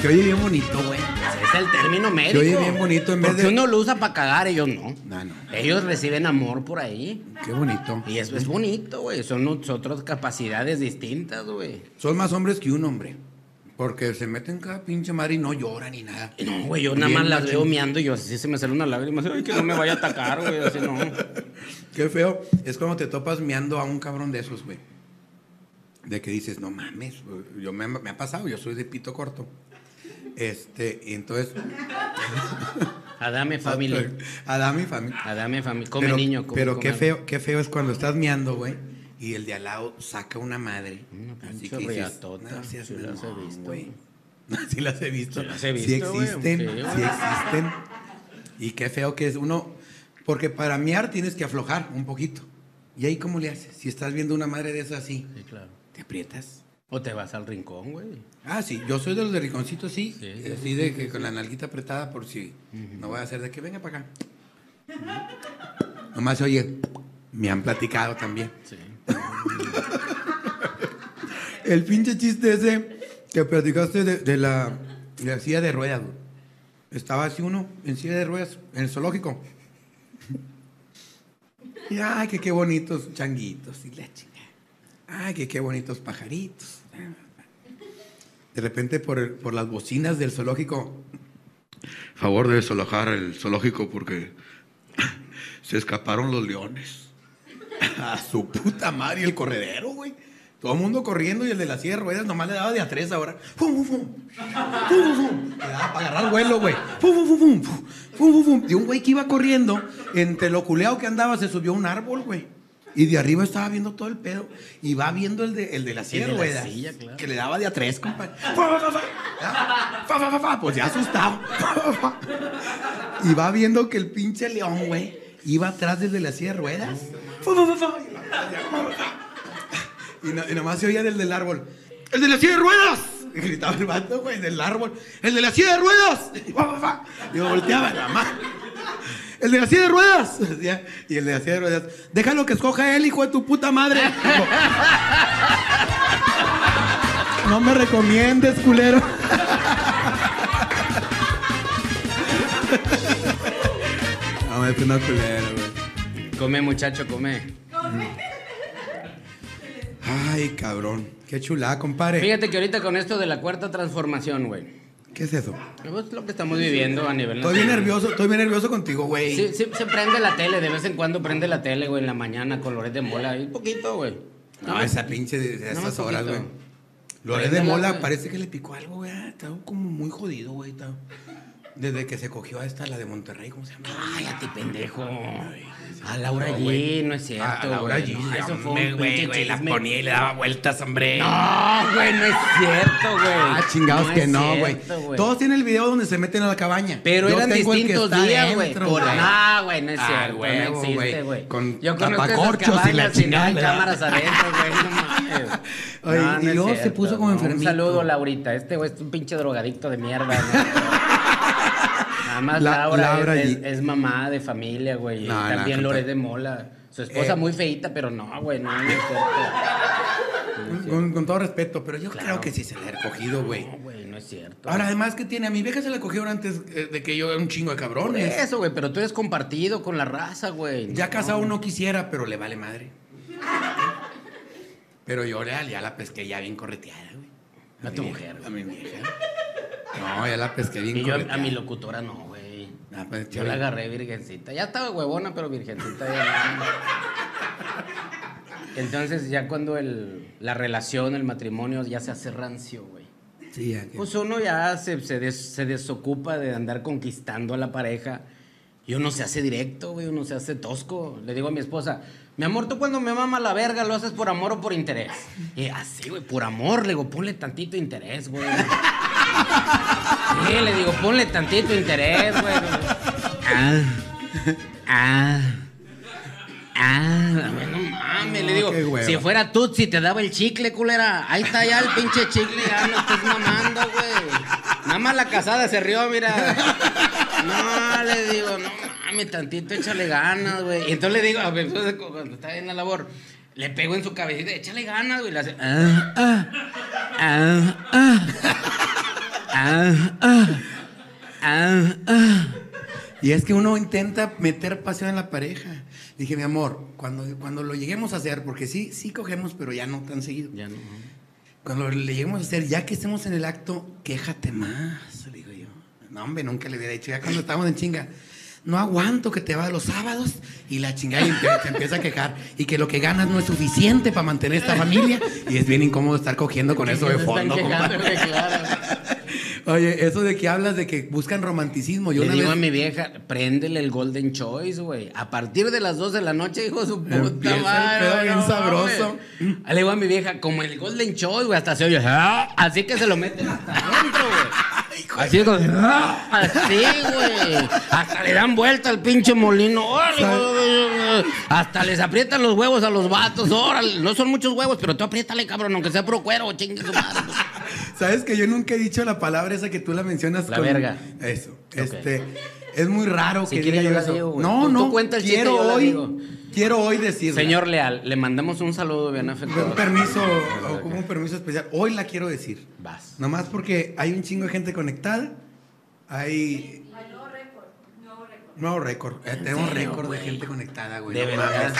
Que oye bien bonito, güey. Es el término médico. oye bien bonito en vez Porque de- uno lo usa para cagar, ellos no. No, no. Ellos reciben amor por ahí. Qué bonito. Y eso es bonito, güey. Son nosotros capacidades distintas, güey. Son más hombres que un hombre. Porque se meten cada pinche madre y no lloran ni nada. No, güey, yo nada más las machín. veo meando y yo así se me sale una lágrima. Ay, que no me vaya a atacar, güey. Así no. Qué feo. Es cuando te topas meando a un cabrón de esos, güey. De que dices, no mames, yo me, me ha pasado, yo soy de pito corto. Este, y entonces. Adame familia. Adame familia. Adame familia. Come pero, niño. Come, pero come. qué feo, qué feo es cuando estás meando, güey, y el de al lado saca una madre. Una Así que dices, no seas sí las he visto. Sí las he visto. Sí las he Sí visto, existen, sí, existen. Y qué feo que es uno, porque para mear tienes que aflojar un poquito. ¿Y ahí cómo le haces? Si estás viendo una madre de esas así, Sí, claro. te aprietas. O te vas al rincón, güey. Ah, sí, yo soy de los de rinconcito, sí. Sí, sí, así de que con la nalguita apretada por si no voy a hacer de que venga para acá. Nomás oye, me han platicado también. Sí. El pinche chiste ese que platicaste de, la, de la silla de ruedas. Estaba así uno en silla de ruedas en el zoológico. Y ay, que qué bonitos changuitos. Y la chingada. Ay, que qué bonitos pajaritos. De repente por, por las bocinas del zoológico. Favor de desalojar el zoológico porque se escaparon los leones. A su puta madre, el corredero, güey. Todo el mundo corriendo y el de la silla de ruedas nomás le daba de a tres ahora. ¡Fum, fum, fum! ¡Fum, fum, fum! Le daba para agarrar vuelo, güey. ¡Fum, fum, fum, fum! ¡Fum, fum! Y un güey que iba corriendo, entre lo culeado que andaba, se subió a un árbol, güey. Y de arriba estaba viendo todo el pedo. Y va viendo el de, el de la silla de ruedas. claro. Que le daba de a tres, compadre. Pues ya asustado. Y va viendo que el pinche león, güey, iba atrás desde la silla de ruedas. Y, no- y nomás se oía del del árbol. ¡El de la silla de ruedas! Y gritaba el vato, güey, del árbol. ¡El de la silla de ruedas! Y, yo volteaba la mano. ¡El de la silla de ruedas! Y el de la silla de ruedas. Déjalo que escoja él, hijo de tu puta madre. No me recomiendes, culero. No, es una culera, güey. Come, muchacho, come. Ay, cabrón. Qué chulada, compadre. Fíjate que ahorita con esto de la cuarta transformación, güey. ¿Qué es eso? Es lo que estamos viviendo a nivel Estoy bien nacional. nervioso, estoy bien nervioso contigo, güey. Sí, sí, se prende la tele, de vez en cuando prende la tele, güey, en la mañana con Loret de Mola. Y un poquito, güey. No, esa pinche de, de No, esas horas, güey. Loret de Mola parece que le picó algo, güey. Está como muy jodido, güey. está- Desde que se cogió a esta, la de Monterrey, ¿cómo se llama? Cállate, pendejo. A Laura No, G, güey. no es cierto. A Laura güey. G. No, eso fue un güey, güey, la ponía y le daba vueltas, hombre. No, güey, no es cierto, güey. Ah, chingados No que no, güey. Todos tienen el video donde se meten a la cabaña. Pero Yo eran distintos días, güey. güey. No, güey, no es Ah, cierto. huevo, no existe, güey. güey. Con Yo tapacorchos y la chingada. cámaras adentro, güey. Oye, y luego se puso como enfermito. Un saludo, Laurita. Este güey es un pinche drogadicto de mierda, ¿no? Nada más La- Laura, Laura es, es mamá de familia, güey. y No, no, también Loret de Mola. Su esposa Eh. muy feita, pero no, güey, no, no es cierto. Con, con todo respeto, pero yo creo que sí se le ha cogido, güey. No, güey, no es cierto. Ahora, además, que tiene? A mi vieja se la cogieron antes eh, de que yo era un chingo de cabrones. eso, güey, pero tú eres compartido con la raza, güey. Ya casado no quisiera, pero le vale madre. Pero yo ya, ya la pesqué ya bien correteada, güey. A tu mujer, A mi vieja. No, ya la pesqué bien Y yo a, mi locutora no, güey. Ah, pues, Yo la agarré virgencita. Ya estaba huevona, pero virgencita ya. Entonces, ya cuando el, la relación, el matrimonio ya se hace rancio, güey. Sí, ya que- Pues uno ya se, se, des- se desocupa de andar conquistando a la pareja. Y uno se hace directo, güey, uno se hace tosco. Le digo a mi esposa, mi amor, tú cuando me mama la verga, ¿lo haces por amor o por interés? Y así, güey, por amor, le digo, ponle tantito interés, güey. Sí, le digo, ponle tantito interés, güey. Ah, ah, ah, no mames, le No, digo, si fuera tú, si te daba el chicle, culera. Ahí está ya el pinche chicle, ya no estés mamando, güey. Nada más la casada se rió, mira. No, le digo, no mames, tantito, échale ganas, güey. Y entonces le digo, esposa, cuando está en la labor, le pego en su cabecita, échale ganas, güey. Y le hace, ah, ah, ah, ah, ah, ah, ah, ah. Y es que uno intenta meter pasión en la pareja. Dije, mi amor, cuando, cuando lo lleguemos a hacer, porque sí, sí cogemos, pero ya no tan seguido. Ya no. cuando le lleguemos a hacer, ya que estemos en el acto, quéjate más, le digo yo. No, hombre, nunca le hubiera dicho, ya cuando estábamos en chinga. No aguanto que te va los sábados y la chingada y se empieza a quejar y que lo que ganas no es suficiente para mantener esta familia y es bien incómodo estar cogiendo con eso de fondo. quejando, claro. Oye, eso de que hablas de que buscan romanticismo, yo Le una digo vez a mi vieja, préndele el Golden Choice, güey. A partir de las 2 de la noche, hijo de su puta Empieza el madre. pedo bien no sabroso. Le digo a mi vieja, como el Golden Choice, güey, hasta se oye. "Ah", Así que se lo meten hasta adentro, güey. Así es como, "Ah", así, güey. Hasta le dan vuelta al pinche molino. órale. Hasta les aprietan los huevos a los vatos. Órale. No son muchos huevos, pero tú apriétale, cabrón, aunque sea pro cuero, chingue su madre. Sabes que yo nunca he dicho la palabra esa que tú la mencionas. La verga. Eso. Este. Es muy raro Si que diga yo eso. digo, no, no. cuenta el chiste, quiero hoy. digo. Quiero hoy decirla. Señor Leal, le mandamos un saludo bien afectuoso. Un permiso, o como un permiso especial. Hoy la quiero decir. Vas. Nomás porque hay un chingo de gente conectada. Hay. Nuevo récord. Eh, tenemos serio, récord de gente conectada, güey. De no verdad.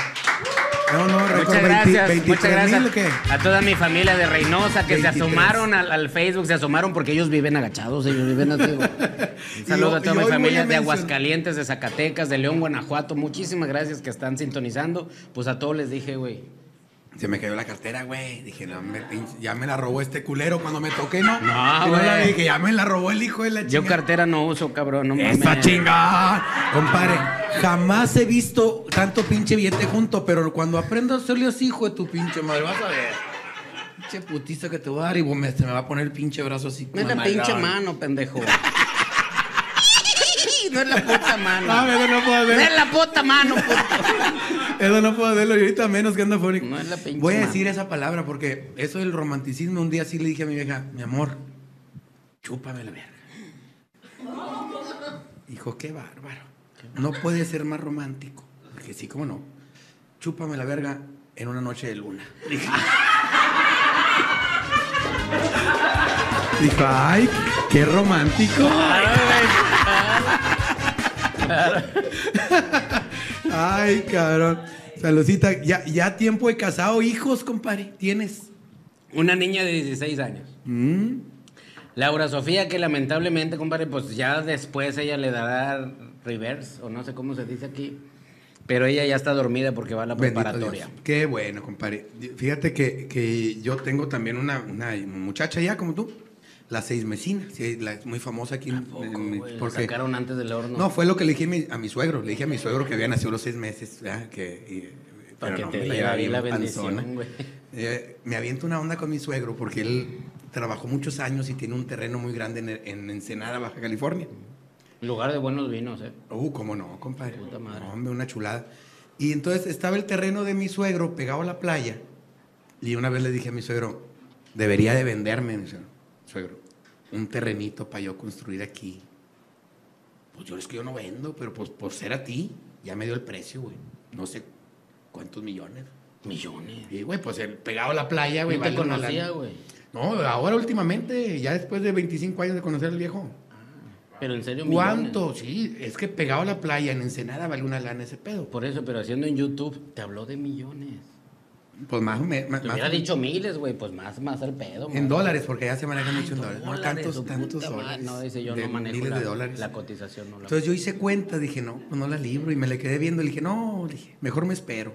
Tenemos nuevo récord. Muchas 20 gracias, 23 muchas gracias a toda mi familia de Reynosa que 23. se asomaron al, al Facebook, se asomaron porque ellos viven agachados, ellos viven así. güey. Un saludo yo- a toda mi familia de Aguascalientes, de Zacatecas, de León, Guanajuato. Muchísimas gracias que están sintonizando. Pues a todos les dije, güey. Se me cayó la cartera, güey. Dije, no, me pinche- ya me la robó este culero cuando me toqué, ¿no? No, güey. dije, ya me la robó el hijo de la Yo chingada. cartera no uso, cabrón, no mames. ¡Esa chinga! Compadre, jamás he visto tanto pinche billete junto, pero cuando aprendo a hacerle así, hijo de tu pinche madre, vas a ver. Pinche putiza que te voy a dar y vos me- se me va a poner el pinche brazo así. No mamalón. pinche mano, pendejo. No es la puta mano. No, eso no puedo No hacer. es la puta mano. Eso no puedo hacerlo y ahorita menos que anda fónico. No es la pinche Voy a mano. decir esa palabra porque eso del romanticismo, un día sí le dije a mi vieja, mi amor, chúpame la verga. Dijo, qué bárbaro. No puede ser más romántico. Dije, sí, cómo no. Chúpame la verga en una noche de luna. Dije, Dijo, ay, qué romántico. Ay, cabrón. Saludcita, ya, ya tiempo de casado, hijos, compadre, tienes. Una niña de 16 años. Mm. Laura Sofía, que lamentablemente, compadre, pues ya después ella le dará reverse, o no sé cómo se dice aquí. Pero ella ya está dormida porque va a la preparatoria. Qué bueno, compadre. Fíjate que, que yo tengo también una, una muchacha ya como tú, la seis mesina, sí, la, muy famosa aquí. en- Poco, en la porque- sacaron antes del horno. no, fue lo que le dije a mi, a mi suegro. Le dije a mi suegro que había nacido los seis meses. ¿verdad? Que, y- Para pero que te me la la bendición. Eh, me aviento una onda con mi suegro porque él trabajó muchos años y tiene un terreno muy grande en, en Ensenada, Baja California. Lugar de buenos vinos, ¿eh? Uh, cómo no, compadre. Puta madre. No, hombre, una chulada. Y entonces estaba el terreno de mi suegro pegado a la playa. Y una vez le dije a mi suegro, debería de venderme, mi suegro, un terrenito para yo construir aquí. Pues yo es que yo no vendo, pero pues por ser a ti, ya me dio el precio, güey. No sé cuántos millones. Millones. Y, güey, pues el pegado a la playa, güey. No te conocía, güey. No, ahora últimamente, ya después de 25 años de conocer al viejo. Pero en serio, ¿Cuánto? millones. Sí, es que pegado a la playa en Ensenada vale una lana ese pedo. Por eso, pero haciendo en YouTube, te habló de millones. Pues más o menos. Te hubiera dicho miles, güey, pues más, más al pedo. En dólares, porque ya se manejan mucho en dólares. No, tantos, tantos dólares. No, dice yo de no manejo miles la, de dólares. la cotización. No la Entonces yo hice cuenta, dije, no, pues no la libro. Y me le quedé viendo. Le dije, no, dije, mejor me espero.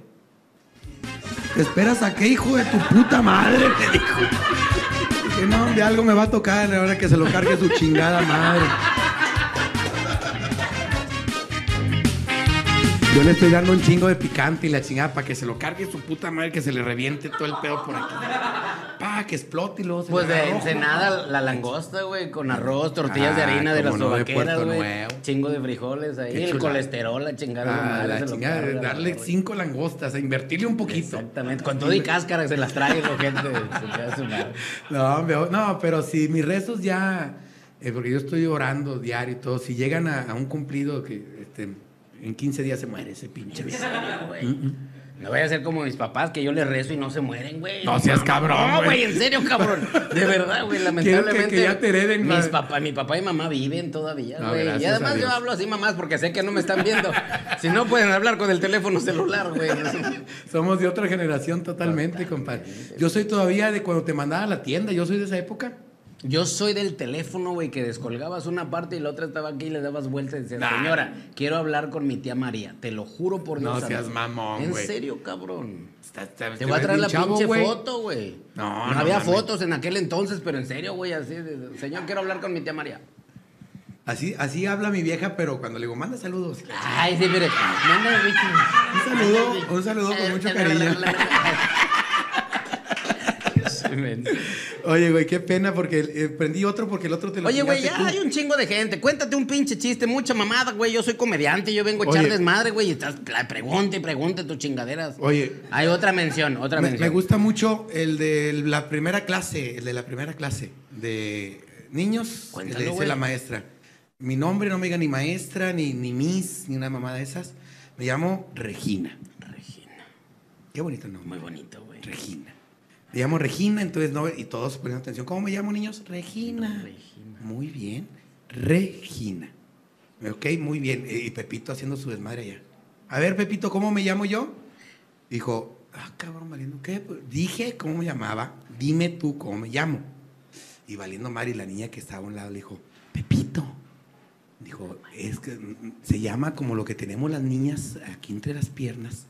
¿Te esperas a qué, hijo de tu puta madre? Me dijo. Dije, no, de algo me va a tocar ahora que se lo cargue su chingada madre. Yo le estoy dando un chingo de picante y la chingada para que se lo cargue su puta madre, que se le reviente todo el pedo por aquí. Pa, que explote y luego se Pues le haga de rojo. Ensenada, la langosta, güey, con arroz, tortillas de Ah, harina de las cómo no, de sobaqueras, Puerto güey. Nuevo. Chingo de frijoles ahí, Qué el chulada. colesterol, la chingada. Ah, madre, la se lo chingada, carga, darle güey. cinco langostas, a invertirle un poquito. Exactamente, con todo y cáscara se las trae la gente. su madre. No, hombre, no, pero si mis rezos ya, eh, porque yo estoy orando diario y todo, si llegan a, a un cumplido que, este, En 15 días se muere ese pinche güey. No voy a ser como mis papás, que yo les rezo y no se mueren, güey. No seas cabrón, No, güey. en serio, cabrón. De verdad, güey, lamentablemente. que ya te hereden, mis papá, Mi papá y mamá viven todavía, No, güey. y además yo hablo así, mamás, porque sé que no me están viendo. si no, pueden hablar con el teléfono celular, güey. Somos de otra generación totalmente, compadre. Yo soy todavía de cuando te mandaba a la tienda, yo soy de esa época. Yo soy del teléfono, güey, que descolgabas una parte y la otra estaba aquí y le dabas vueltas y decías, Nah. señora, quiero hablar con mi tía María. Te lo juro por No Dios. seas amigo. mamón, En güey. serio, cabrón. Está- está- Te voy a traer la chavo, pinche foto, güey. No, No, no había fotos en aquel entonces, pero en serio, güey, así. de- Señor, quiero hablar con mi tía María. Así, así habla mi vieja, pero cuando le digo, manda saludos. Ay, sí, pero. Manda, Un saludo, un saludo con mucho cariño. Oye, güey, qué pena porque eh, prendí otro porque el otro te lo Oye, güey, ya hay un chingo de gente. Cuéntate un pinche chiste, mucha mamada, güey. Yo soy comediante, yo vengo a echar desmadre, güey. Y estás, pregunte y pregunte tus chingaderas. Oye. Hay otra mención, otra Me, mención. me gusta mucho el de la primera clase, el de la primera clase de niños. Cuéntalo, le dice güey. la maestra. Mi nombre no me diga ni maestra, ni, ni miss, ni una mamada de esas. Me llamo Regina. Regina. Qué bonito nombre. Muy bonito, güey. Regina. Me llamo Regina, entonces no, y todos ponen atención. ¿Cómo me llamo, niños? Regina. Regina. Muy bien. Regina. Ok, muy bien. Y Pepito haciendo su desmadre allá. A ver, Pepito, ¿cómo me llamo yo? Dijo, ah, cabrón, Valiendo, ¿qué? Pues, Dije cómo me llamaba. Dime tú cómo me llamo. Y Valiendo Mari, la niña que estaba a un lado, le dijo, Pepito. Dijo, es que mm, se llama como lo que tenemos las niñas aquí entre las piernas,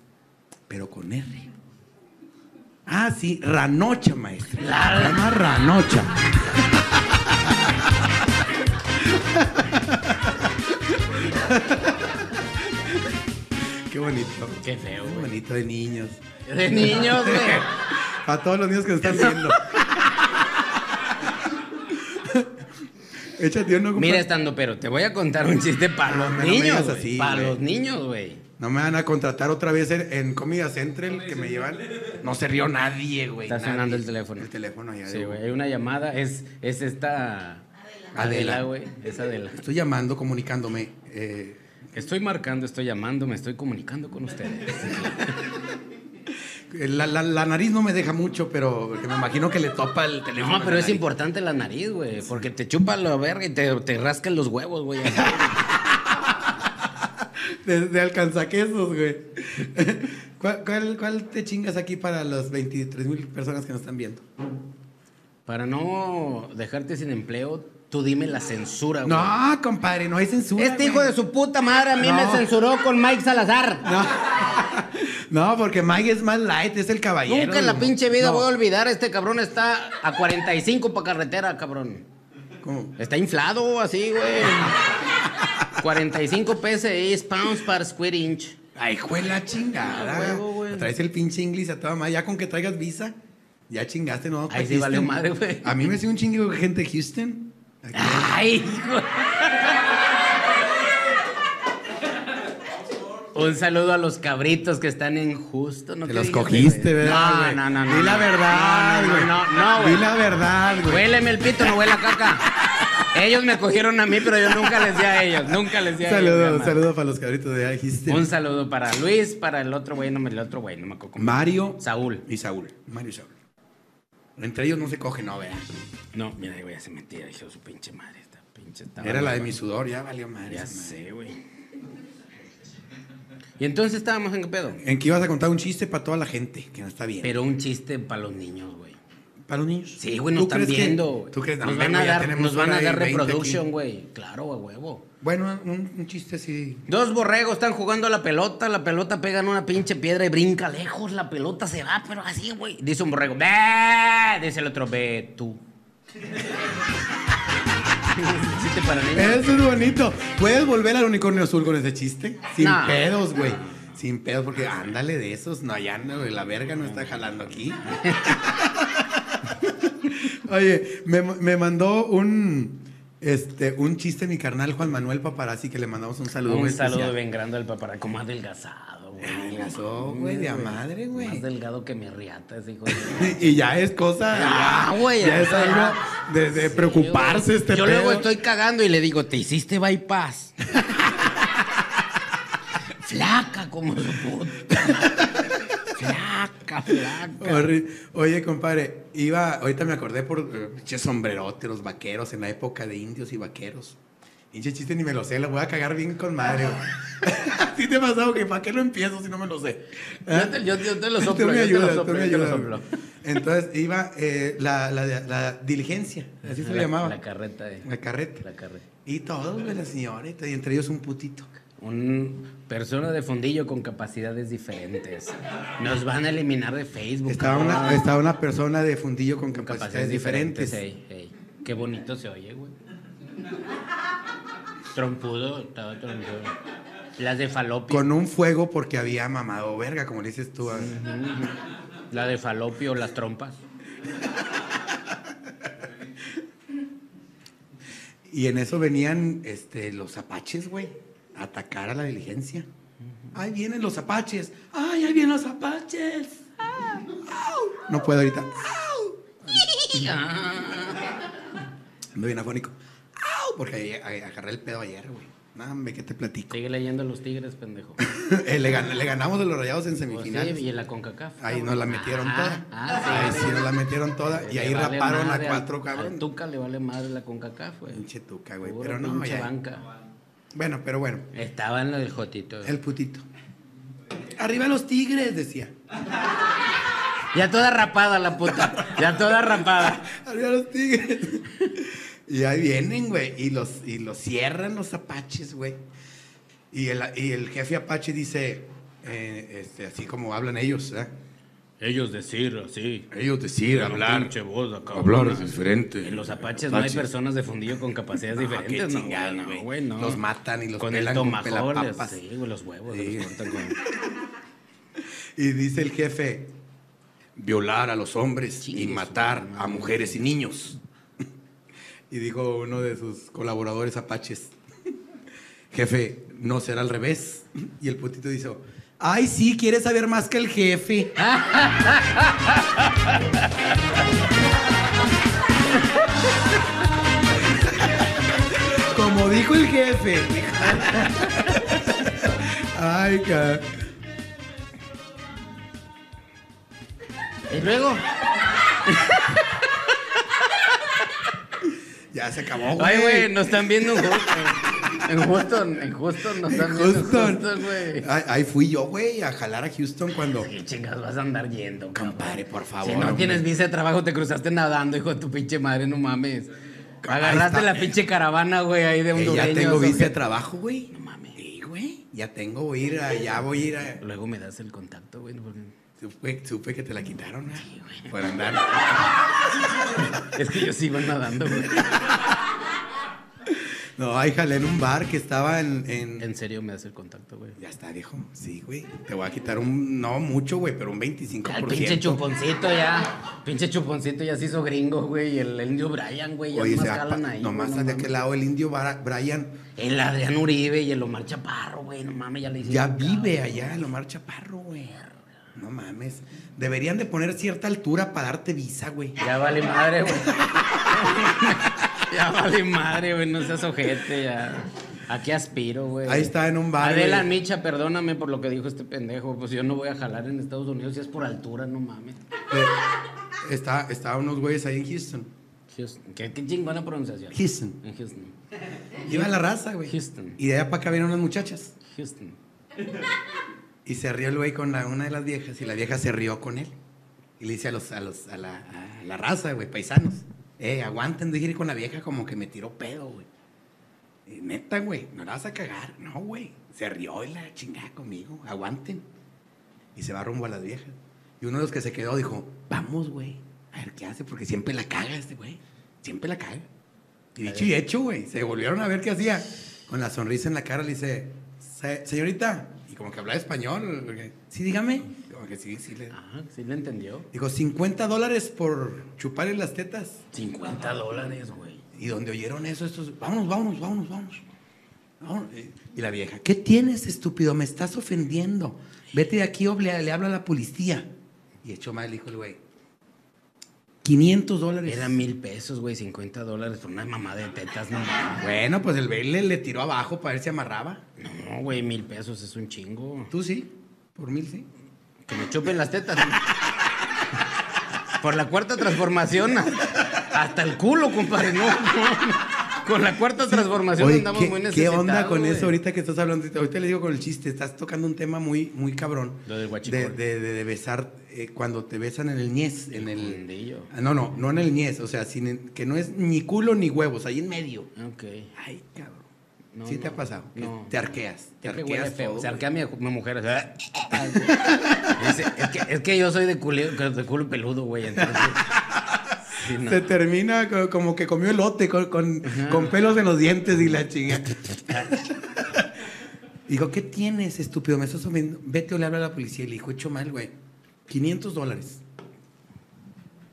pero con R. Ah, sí, Ranocha, maestra. Se llama Ranocha. Qué bonito. Qué feo, Qué bonito de niños. De niños, güey. A todos los niños que nos están viendo. Échate uno. Mira, estando, pero te voy a contar un chiste para los no niños. así, para los niños, güey. No me van a contratar otra vez en, en Comida Central que me llevan. No se rió nadie, güey. Está nadie. sonando el teléfono. El teléfono ya. Sí, güey. Hay una llamada, es, es esta. Adela. Adela, güey. Es Adela. Estoy llamando, comunicándome. eh, Estoy marcando, estoy llamando, me estoy comunicando con ustedes. la, la- la nariz no me deja mucho, pero me imagino que le topa el teléfono. No, pero es nariz. importante la nariz, güey. Porque te chupa la verga y te, te rascan los huevos, güey. De, de alcanzaquesos, güey. ¿Cuál, cuál, cuál te chingas aquí para las 23 mil personas que nos están viendo? Para no dejarte sin empleo, tú dime la censura, güey. No, compadre, no hay censura. Este hijo de su puta madre a mí No. me censuró con Mike Salazar. No. no, porque Mike es más light, es el caballero. Nunca en la pinche vida No. voy a olvidar, este cabrón está a 45 para carretera, cabrón. ¿Cómo? Está inflado así, güey. 45 PSI, pounds per square inch. Ay, juela chingada. Huevo, güey. Traes el pinche inglés a toda madre. Ya con que traigas visa, ya chingaste, ¿no? Ahí sí valió madre, güey. A mí me sigue un chingo de gente de Houston. Aquí. Ay, hijo. Un saludo a los cabritos que están en justo. ¿no? Te ¿Qué los digas, cogiste, güey? ¿verdad? No, no, no, no. Di la verdad, No, güey. no, no, no, güey. Di la verdad, güey. Huéleme el pito, no huele a caca. Ellos me cogieron a mí, pero yo nunca les di a ellos. Nunca les di a ellos. Saludos, jamás. saludos para los cabritos de ahí, Houston. Un saludo para Luis, para el otro güey, no me el otro güey, no me acuerdo. Mario Saúl. y Saúl. Mario y Saúl. Entre ellos no se coge, no, vea. No, mira, güey, ya se metía, hijo de su pinche madre. Esta pinche estaba Era la de mi sudor, ya valió madre. Ya sé, güey. Y entonces estábamos en qué pedo. En que ibas a contar un chiste para toda la gente, que no está bien. Pero un chiste para los niños, güey. Para los niños. Sí, güey, nos ¿Tú están crees que- viendo. ¿Tú crees? Nos van a güey, dar, nos van a dar 20 aquí. reproduction, güey. Claro, a huevo. Bueno, un, un chiste así. Dos borregos están jugando a la pelota, la pelota pega en una pinche piedra y brinca lejos, la pelota se va, pero así, güey. Dice un borrego, ve, dice el otro, ve tú. chiste para niños. Eso es bonito. ¿Puedes volver al unicornio azul con ese chiste? Sin No. pedos, güey. Sin pedos, porque ándale de esos. No, ya no, güey, la verga no está jalando aquí. Oye, me, me mandó un, este, un chiste mi carnal Juan Manuel Paparazzi que le mandamos un saludo. Un saludo especial. bien grande al papá, como adelgazado, güey. Adelgazó, güey, de a madre, güey. Más delgado que mi riata ese hijo de... Y ya es cosa. Ya, güey, Ya ya es algo de, de preocuparse este Yo pedo. luego estoy cagando y le digo, ¿te hiciste bypass? Flaca como su puta. Oye, compadre, iba, ahorita me acordé por eh, pinche sombrerote, los vaqueros, en la época de indios y vaqueros. Pinche chiste ni me lo sé, lo voy a cagar bien con madre. ¿Sí te ha pasado que para qué lo empiezo si no me lo sé? Yo te, yo- yo te lo Tú soplo, me yo te lo ayudas, tú soplo, me yo te lo ayudas, soplo. güey. Entonces iba eh, la, la, la diligencia, así se le La- llamaba. La carreta de. La carreta. La carreta. Y todos, güey, la señorita, y entre ellos un putito. Un persona de fondillo con capacidades diferentes. Nos van a eliminar de Facebook. Estaba una, estaba una persona de fundillo con capacidades, diferentes. ey, ey. Qué bonito se oye, güey. Trompudo, estaba trompudo. Las de falopio. Con un fuego porque había mamado verga, como le dices tú. a- La de falopio, las trompas. Y en eso venían este, los apaches, güey, atacar a la diligencia. Ahí vienen los apaches. ¡Ay, ahí vienen los apaches! ¡Au! No puedo ahorita. ¡Au! Ando bien afónico. ¡Au! Porque ahí- ahí agarré el pedo ayer, güey. Hombre, ¿qué te platico? Sigue leyendo los tigres, pendejo. Eh, le, gan- le ganamos a los rayados en Pues sí, semifinales. y en la CONCACAF. Ahí nos la metieron Ah, toda. Ah, sí. ahí sí nos la metieron toda. Y Le ahí vale raparon a cuatro Al cabrón. Tuca le vale madre la CONCACAF, güey. Pinche tuca, güey. Pero no, pinche ya. banca. Bueno, pero bueno. Estaba en la del Jotito. El putito. Arriba los tigres, decía. Ya toda rapada la puta. Ya toda rapada. Arriba los tigres. Y ahí vienen, güey. Y los, y los cierran los apaches, güey. Y el, y el jefe apache dice, eh, este, así como hablan ellos, ¿eh? Ellos decir así. Ellos decir, voz acá. Hablar es diferente. En los apaches, no hay personas de fundillo con capacidades No, diferentes, qué no, chingada, güey, güey. no, güey, no. Los matan y los con pelan el con pelapapas. Sí, güey, los huevos. Sí. los cortan con- Y dice el jefe, violar a los hombres y matar madre. a mujeres y niños. Y dijo uno de sus colaboradores apaches, jefe, no será al revés. Y el putito dice, ay, sí, quieres saber más que el jefe. Como dijo el jefe. Ay, cabrón. Y luego, Ya se acabó, güey. ay, güey, nos están viendo en Houston. En Houston, en Houston nos están viendo. en Houston. Güey. Ahí, ahí fui yo, güey, a jalar a Houston cuando. ¿Qué chingas vas a andar yendo, cabrón? Compadre, por favor. Si no hombre. tienes visa de trabajo, te cruzaste nadando, hijo de tu pinche madre, no mames. Agarraste la pinche caravana, güey, ahí de Eh, hondureños. ya tengo ¿o visa de trabajo, güey. No mames. Sí, güey. Ya tengo, voy a ir a, ya voy a ir a. Luego me das el contacto, güey. porque- Supe, supe que te la quitaron, ¿eh? Por andar. Es que yo sí iba nadando, güey. No, ahí jalé en un bar que estaba en. en- En serio me das el contacto, güey. Ya está, dijo. Sí, güey. Te voy a quitar un. No mucho, güey, pero un 25%. Ya, el pinche chuponcito ya. Pinche chuponcito ya se hizo gringo, güey. Y el, el indio Brian, güey. Ya Oye, nomás jalan ahí. nomás güey, no de aquel lado el indio Brian. El Adrián Uribe y el Omar Chaparro, güey. No mames, ya le hicieron. Ya cabrón. vive allá el Omar Chaparro, güey. No mames. Deberían de poner cierta altura para darte visa, güey. Ya vale madre, güey. ya vale madre, güey. No seas ojete, ya. ¿A qué aspiro, güey? Ahí está en un bar. Adela güey. Micha, perdóname por lo que dijo este pendejo. Pues yo no voy a jalar en Estados Unidos si es por altura, no mames. Eh, Está, estaban unos güeyes ahí en Houston. Houston. Qué, qué chingona pronunciación. Houston. En Houston. Iba la raza, güey. Houston. Y de allá para acá vienen unas muchachas. Houston. Y se rió el güey con la- una de las viejas y la vieja se rió con él. Y le dice a los, a los, a la, la raza, güey, paisanos. Eh, aguanten de ir con la vieja como que me tiró pedo, güey. Neta, güey, no la vas a cagar. No, güey. Se rió y la chingada conmigo. Aguanten. Y se va rumbo a las viejas. Y uno de los que se quedó dijo, vamos, güey. A ver qué hace, porque siempre la caga este güey. Siempre la caga. Y dicho y hecho, güey. Se volvieron a ver qué hacía. Con la sonrisa en la cara le dice, "Se- señorita. Como que hablaba español. porque, sí, dígame. Como que sí, sí. Le... Ajá, sí le entendió. Dijo, 50 dólares por chuparle las tetas. 50 dólares, güey. Y donde oyeron eso, estos, vámonos, vámonos, vámonos, vámonos. Vámonos. Y la vieja, ¿qué tienes, estúpido? Me estás ofendiendo. Vete de aquí o le, le habla a la policía. Y echó mal, dijo el güey. 500 dólares. Era mil pesos, güey, 50 dólares por una mamá de tetas, no. Bueno, pues el baile le tiró abajo para ver si amarraba. No, güey, mil pesos es un chingo. Tú sí, por mil sí. Que me chupen las tetas. Por la cuarta transformación, hasta el culo, compadre. No, no. Con la cuarta transformación Oye, andamos ¿qué, muy ¿qué necesitados. onda con eso ahorita que estás hablando? Ahorita le digo con el chiste, estás tocando un tema muy, muy cabrón. Lo del de, de, de- de besar, eh, cuando te besan en el ñez, en el... Fundillo. Ah, No, no, no en el ñez, o sea, sin, que no es ni culo ni huevos, ahí en medio. Ok. Ay, cabrón. No, sí te no, ha pasado. no. Te arqueas. Te arqueas feo. todo, Se arquea mi, mi mujer. Dice, es, que, es que yo soy de culo, de culo peludo, güey. Entonces. Sí, no. Se termina co- como que comió elote con, con, con pelos en los dientes y la chinga. Digo, ¿qué tienes, estúpido? Me estás ofendiendo. Vete o le habla a la policía. Y le dijo, hecho mal, güey. 500 dólares.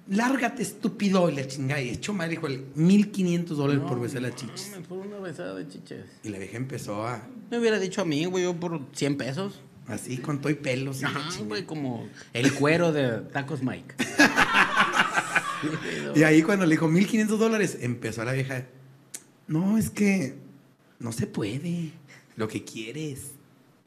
Lárgate, estúpido. Y la chingada. Y hecho mal, dijo, 1500 dólares por besar la chichis. No, por una besada de chiches. Y la vieja empezó a, Me hubiera dicho a mí, güey, yo por 100 pesos. así, con todo y pelos. Ajá, chingada. güey, como el cuero de Tacos Mike. Y ahí cuando le dijo 1500 dólares, empezó la vieja. No, es que no se puede. Lo que quieres,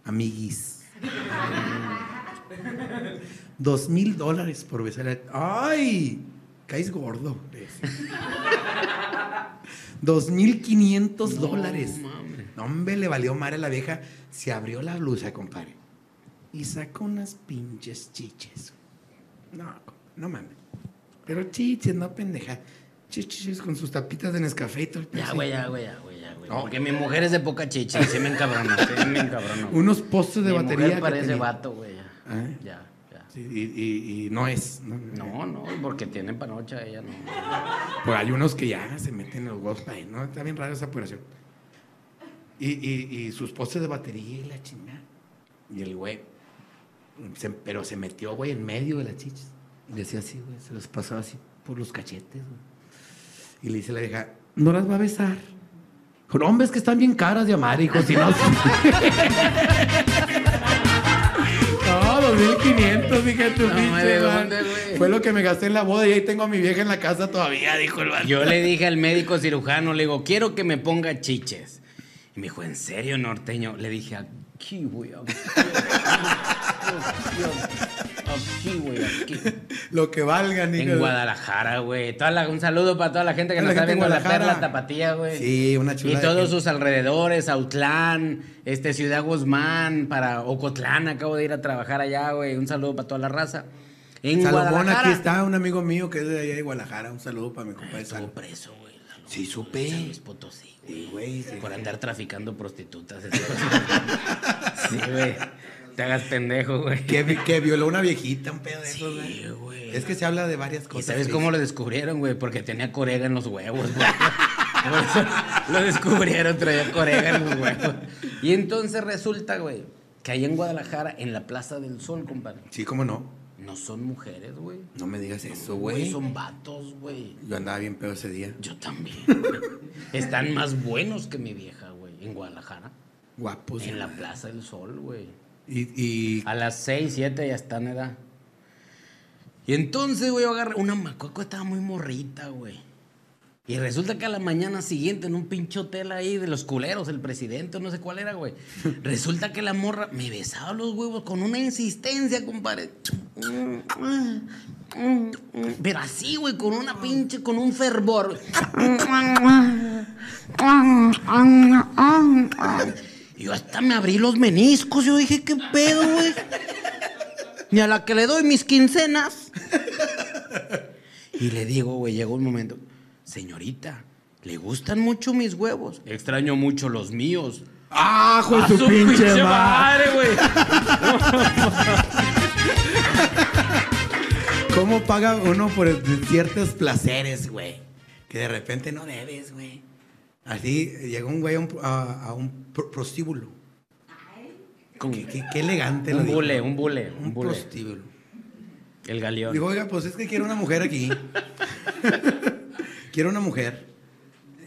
amiguis. Dos mil dólares por besar a... ¡Ay! Caes gordo. Dos mil quinientos dólares. mames. No, hombre, le valió madre a la vieja. Se abrió la blusa, compadre. Y sacó unas pinches chiches. No, no mames. Pero chiches, no pendeja. Chiches con sus tapitas de Nescafé y todo el Ya, güey, ya, güey, ya, güey, ya, güey. No. Porque mi mujer es de poca chicha, sí me encabrono, sí me encabrono. Unos postes de mi batería. mujer parece vato, güey, ya. ¿Ah? Ya, ya. Sí, y, y- y no es. No, No, no, porque tiene panocha ella, no. Pues hay unos que ya se meten en los huevos para ¿no? Está bien rara esa operación. Y, y, y sus postes de batería y la chingada. Y el güey. se- pero se metió, güey, en medio de las chichas. Y le decía así, güey. Se los pasaba así por los cachetes, güey. Y le dice la vieja, ¿no las va a besar? Dijo, no, hombre, es que están bien caras de amar, hijo. Si no. No, 2500, fíjate, No, pinche. Fue lo que me gasté en la boda y ahí tengo a mi vieja en la casa todavía, dijo el vato. Yo le dije al médico cirujano, le digo, quiero que me ponga chiches. Y me dijo, ¿en serio, norteño? Le dije, aquí, güey, aquí. Aquí, güey, aquí. Lo que valgan, hijo. En Guadalajara, güey. Un saludo para toda la gente que nos está viendo la perla tapatía, güey. Sí, una chula Y todos sus alrededores, Autlán, este, Ciudad Guzmán, para Ocotlán, acabo de ir a trabajar allá, güey. Un saludo para toda la raza. En Salomón, Guadalajara. aquí está un amigo mío que es de allá de Guadalajara. Un saludo para mi compadre Estuvo preso, güey. Sí, supe. San Luis Potosí. Sí, güey, sí. Por andar traficando prostitutas. sí, güey. Te hagas pendejo, güey. Que, vi- que violó una viejita, un pedo de esos, Sí, güey. güey. Es que se habla de varias ¿Y cosas. sabes sí. cómo lo descubrieron, güey? Porque tenía corega en los huevos, güey. Por eso lo descubrieron, traía corega en los huevos. Y entonces resulta, güey, que ahí en Guadalajara, en la Plaza del Sol, compadre, Sí, cómo no. No son mujeres, güey. No me digas eso, Güey, son vatos, güey. Yo andaba bien pedo ese día. Yo también. Están más buenos que mi vieja, güey, en Guadalajara. Guapos. En la Plaza del Sol, güey. Y, y A las 6, 7 ya están, edad. Y entonces, güey, yo agarré una macuaco, estaba muy morrita, güey. Y resulta que a la mañana siguiente, en un pinche hotel ahí de los culeros, el presidente, no sé cuál era, güey. Resulta que la morra me besaba los huevos con una insistencia, compadre. Pero así, güey, con una pinche, con un fervor. Yo hasta me abrí los meniscos. Yo dije, ¿qué pedo, güey? Ni a la que le doy mis quincenas. Y le digo, güey, llegó un momento. Señorita, ¿le gustan mucho mis huevos? Extraño mucho los míos. ¡Ah, hijo de ¡A su su pinche pinche madre! güey! ¿Cómo paga uno por ciertos placeres, güey? Que de repente no debes, güey. Así llegó un güey a un, a- a un prostíbulo. Qué, qué- qué elegante lo un dijo. bule, un bule, un Un bule. prostíbulo. El galeón. Digo, oiga, pues es que quiero una mujer aquí. quiero una mujer.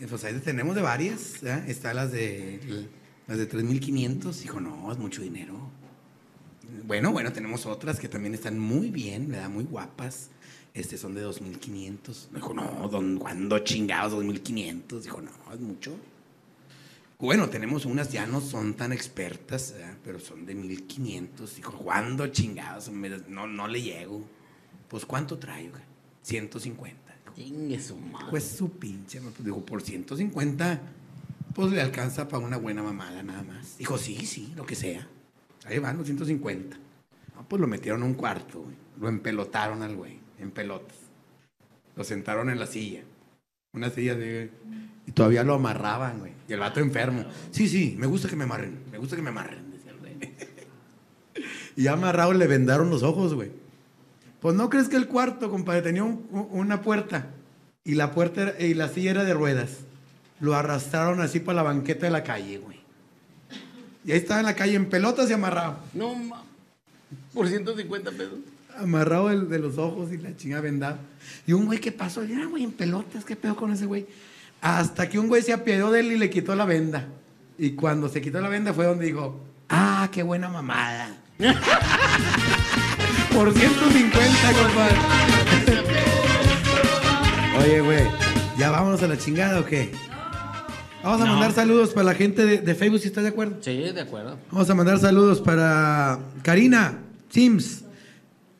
Eh, Pues ahí tenemos de varias. ¿ya? Está las de las de 3500. Dijo, no, es mucho dinero. Bueno, bueno, tenemos otras que también están muy bien, ¿verdad? Muy guapas. Este son de 2500. Me dijo, no, don, ¿cuándo chingados 2500? Dijo, no, es mucho. Bueno, tenemos unas, ya no son tan expertas, pero son de 1500. Dijo, ¿cuándo chingados? No, no le llego. Pues, ¿cuánto traigo? 150. Pues su pinche, pues, digo, por 150, pues le alcanza para una buena mamada nada más. Dijo, sí, sí, lo que sea. Ahí van los 150. No, pues lo metieron a un cuarto. Lo empelotaron al güey, en pelotas. Lo sentaron en la silla. Una silla de... Y todavía lo amarraban, güey. Y el vato enfermo. Sí, sí, me gusta que me amarren. Me gusta que me amarren, decía el güey. Y amarrado le vendaron los ojos, güey. Pues no crees que el cuarto, compadre, tenía un- un- una puerta y la puerta era- y la silla era de ruedas. Lo arrastraron así para la banqueta de la calle, güey. Y ahí estaba en la calle en pelotas y amarrado. No, ma. Por 150 pesos. Amarrado del- de, los ojos y la chinga vendada. Y un güey que pasó, y era güey en pelotas, ¿qué pedo con ese güey? Hasta que un güey se apiadó de él y le quitó la venda. Y cuando se quitó la venda fue donde dijo, ah, qué buena mamada. Por 150, compadre. Oye, güey, ¿ya vámonos a la chingada o qué? Vamos a No. mandar saludos para la gente de, de Facebook, si estás de acuerdo. Sí, de acuerdo. Vamos a mandar saludos para Karina Sims,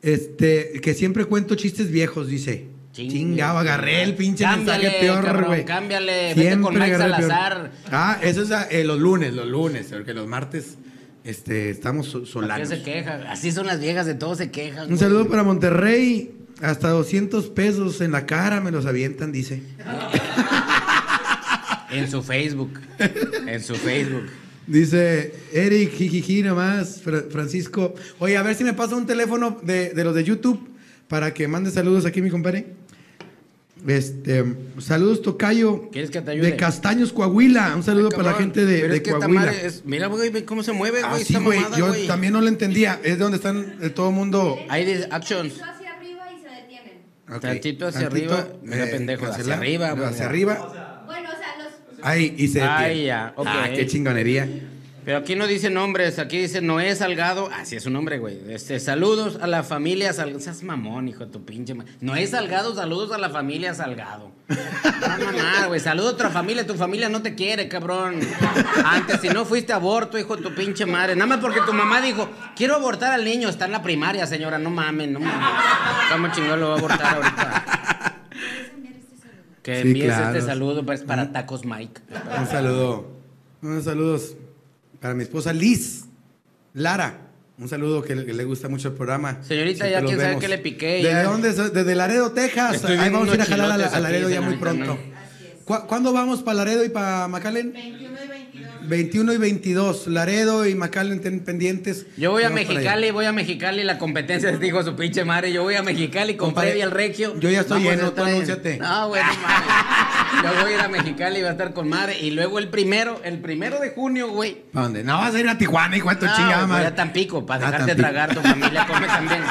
este, que siempre cuento chistes viejos, dice. Chingue. Chingado, agarré el pinche Cámbiale, mensaje peor, güey. cámbiale, vete con Mike. Salazar. Ah, eso es eh, los lunes, los lunes, porque los martes este, estamos so- ¿Por qué solanos. se queja? Así son las viejas, de todo se quejan. Un güey. saludo para Monterrey. Hasta 200 pesos en la cara me los avientan, dice. En su Facebook. En su Facebook. Dice Eric, jijiji nomás, Fra- Francisco. Oye, a ver si me pasa un teléfono de, de los de YouTube para que mande saludos aquí, mi compadre. Este, saludos, Tocayo. ¿Quieres que te ayude? De Castaños, Coahuila. Un saludo para la gente de, pero de es que Coahuila. es- mira, güey, ve cómo se mueve, Ah, güey. sí, esta güey. Yo güey. también no lo entendía. Es de donde están eh, todo el mundo. Ahí dice actions. Tantito hacia arriba y se detienen. Ok, Tantito hacia arriba. Mira, pendejo, hacia arriba. Hacia arriba. Bueno, o sea, los. Ahí, y se Ahí detiene. ya, ok. Ah, qué chingonería. Pero aquí no dice nombres, aquí dice Noé Salgado. Así es su nombre, güey. Este, saludos a la familia Salgado. Seas mamón, hijo de tu pinche ma- Noé Salgado, saludos a la familia Salgado. No, mamá, güey. Saludos a otra familia. Tu familia no te quiere, cabrón. Antes, si no fuiste aborto, hijo de tu pinche madre. Nada más porque tu mamá dijo, quiero abortar al niño. Está en la primaria, señora. No mamen, no mames. ¿Cómo chingón lo va a abortar ahorita? Que Sí, envíes claro. este saludo pues, para Tacos Mike. Un saludo. Unos saludos para mi esposa Liz Lara. Un saludo que le, que le gusta mucho el programa. Señorita, Siempre ya quién sabe qué le piqué, ¿Desde ya. dónde? Desde Laredo, Texas. Estoy Ahí vamos a ir a jalar a, Laredo ya muy pronto. ¿no? ¿Cu- ¿Cuándo vamos para Laredo y para McAllen? 21 y 22. 21 y 22. Laredo y McAllen estén pendientes. Yo voy a. Mexicali, voy a Mexicali, la competencia dijo su pinche madre. Yo voy a Mexicali con Compadre, Freddy al Regio. yo ya estoy Vamos a lleno, tú anúnciate. No, güey, no mames. Yo voy a ir a Mexicali y va a estar con madre. Y luego el primero, el primero de junio, güey. ¿Para dónde? No, vas a ir a Tijuana, hijo de tu No, chingada voy madre. a Tampico para Ah, dejarte Tampico. tragar tu familia. Come también.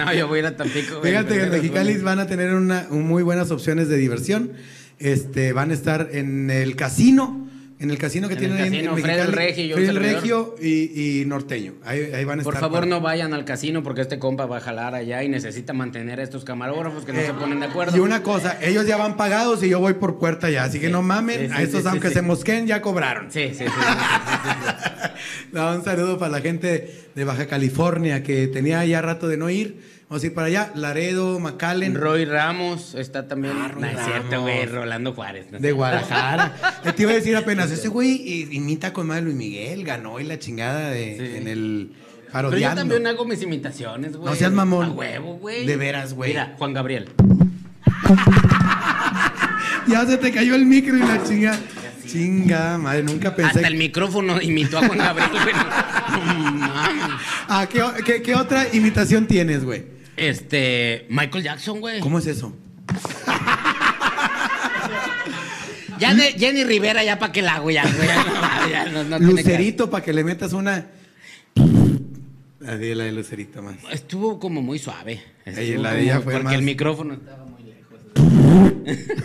No, yo voy a ir a Tampico. güey, Fíjate que en Mexicali van a tener una, un muy buenas opciones de diversión. Este, van a estar en el casino, en el casino que En tienen el ahí en- casino, en Fred el Regio Fred el. Regio y, y Norteño. Ahí, ahí van a Por estar. favor, para- no vayan al casino porque este compa va a jalar allá y necesita mantener a estos camarógrafos que no Eh, se ponen de acuerdo. Y una cosa, ellos ya van pagados y yo voy por puerta ya, así que Sí, no mamen, sí, a estos sí, aunque se mosquen ya cobraron. Sí, sí, sí. sí, sí, sí. No, un saludo para la gente de Baja California que tenía ya rato de no ir. Vamos a ir para allá, Laredo, McAllen. Roy Ramos está también. Ah, no es cierto, güey. Rolando Juárez. ¿no? De Guadalajara. Eh, Te iba a decir apenas, ese güey imita con madre Luis Miguel, ganó y la chingada de, Sí. en el Pero yo parodiando. también hago mis imitaciones, güey. No seas mamón. A huevo, güey. De veras, güey. Mira, Juan Gabriel. Ya se te cayó el micro y la chinga. Chinga, madre, nunca pensé. Hasta el micrófono imitó a Juan Gabriel, güey. Ah, ¿qué, o- qué- qué otra imitación tienes, güey? Este. Michael Jackson, güey. ¿Cómo es eso? Ya de Jenny Rivera, ya para qué la hago, ya, güey. Ya, no, ya no- no tiene Lucerito para que le metas una. Así la de Lucerito más. que- Estuvo como muy suave. Ey, la de como- ella fue Porque más- el micrófono estaba muy lejos.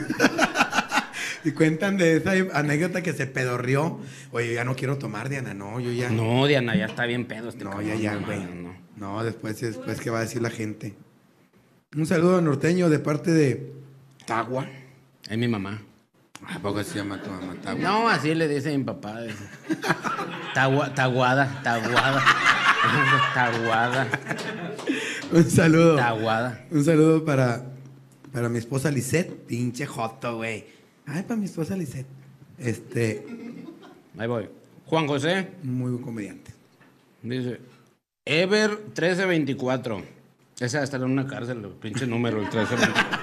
Y cuentan de esa anécdota que se pedorrió. Oye, ya no quiero tomar, Diana. No, yo ya. No, Diana, ya está bien pedo este No, cabrón, ya, ya, no, güey. no, no. Después, después, ¿qué va a decir la gente? Un saludo norteño de parte de Tagua. Es mi mamá. ¿A poco se llama tu mamá? Tagua? No, así le dice mi papá. Tagua- taguada, taguada. Taguada, Un saludo. taguada. Un saludo para, para mi esposa Lisette. Pinche joto, güey. Ay, para mi esposa Lisette. Este, Ahí voy. Juan José muy buen comediante. dice: Ever 1324. Esa está en una cárcel, el pinche número, el 1324.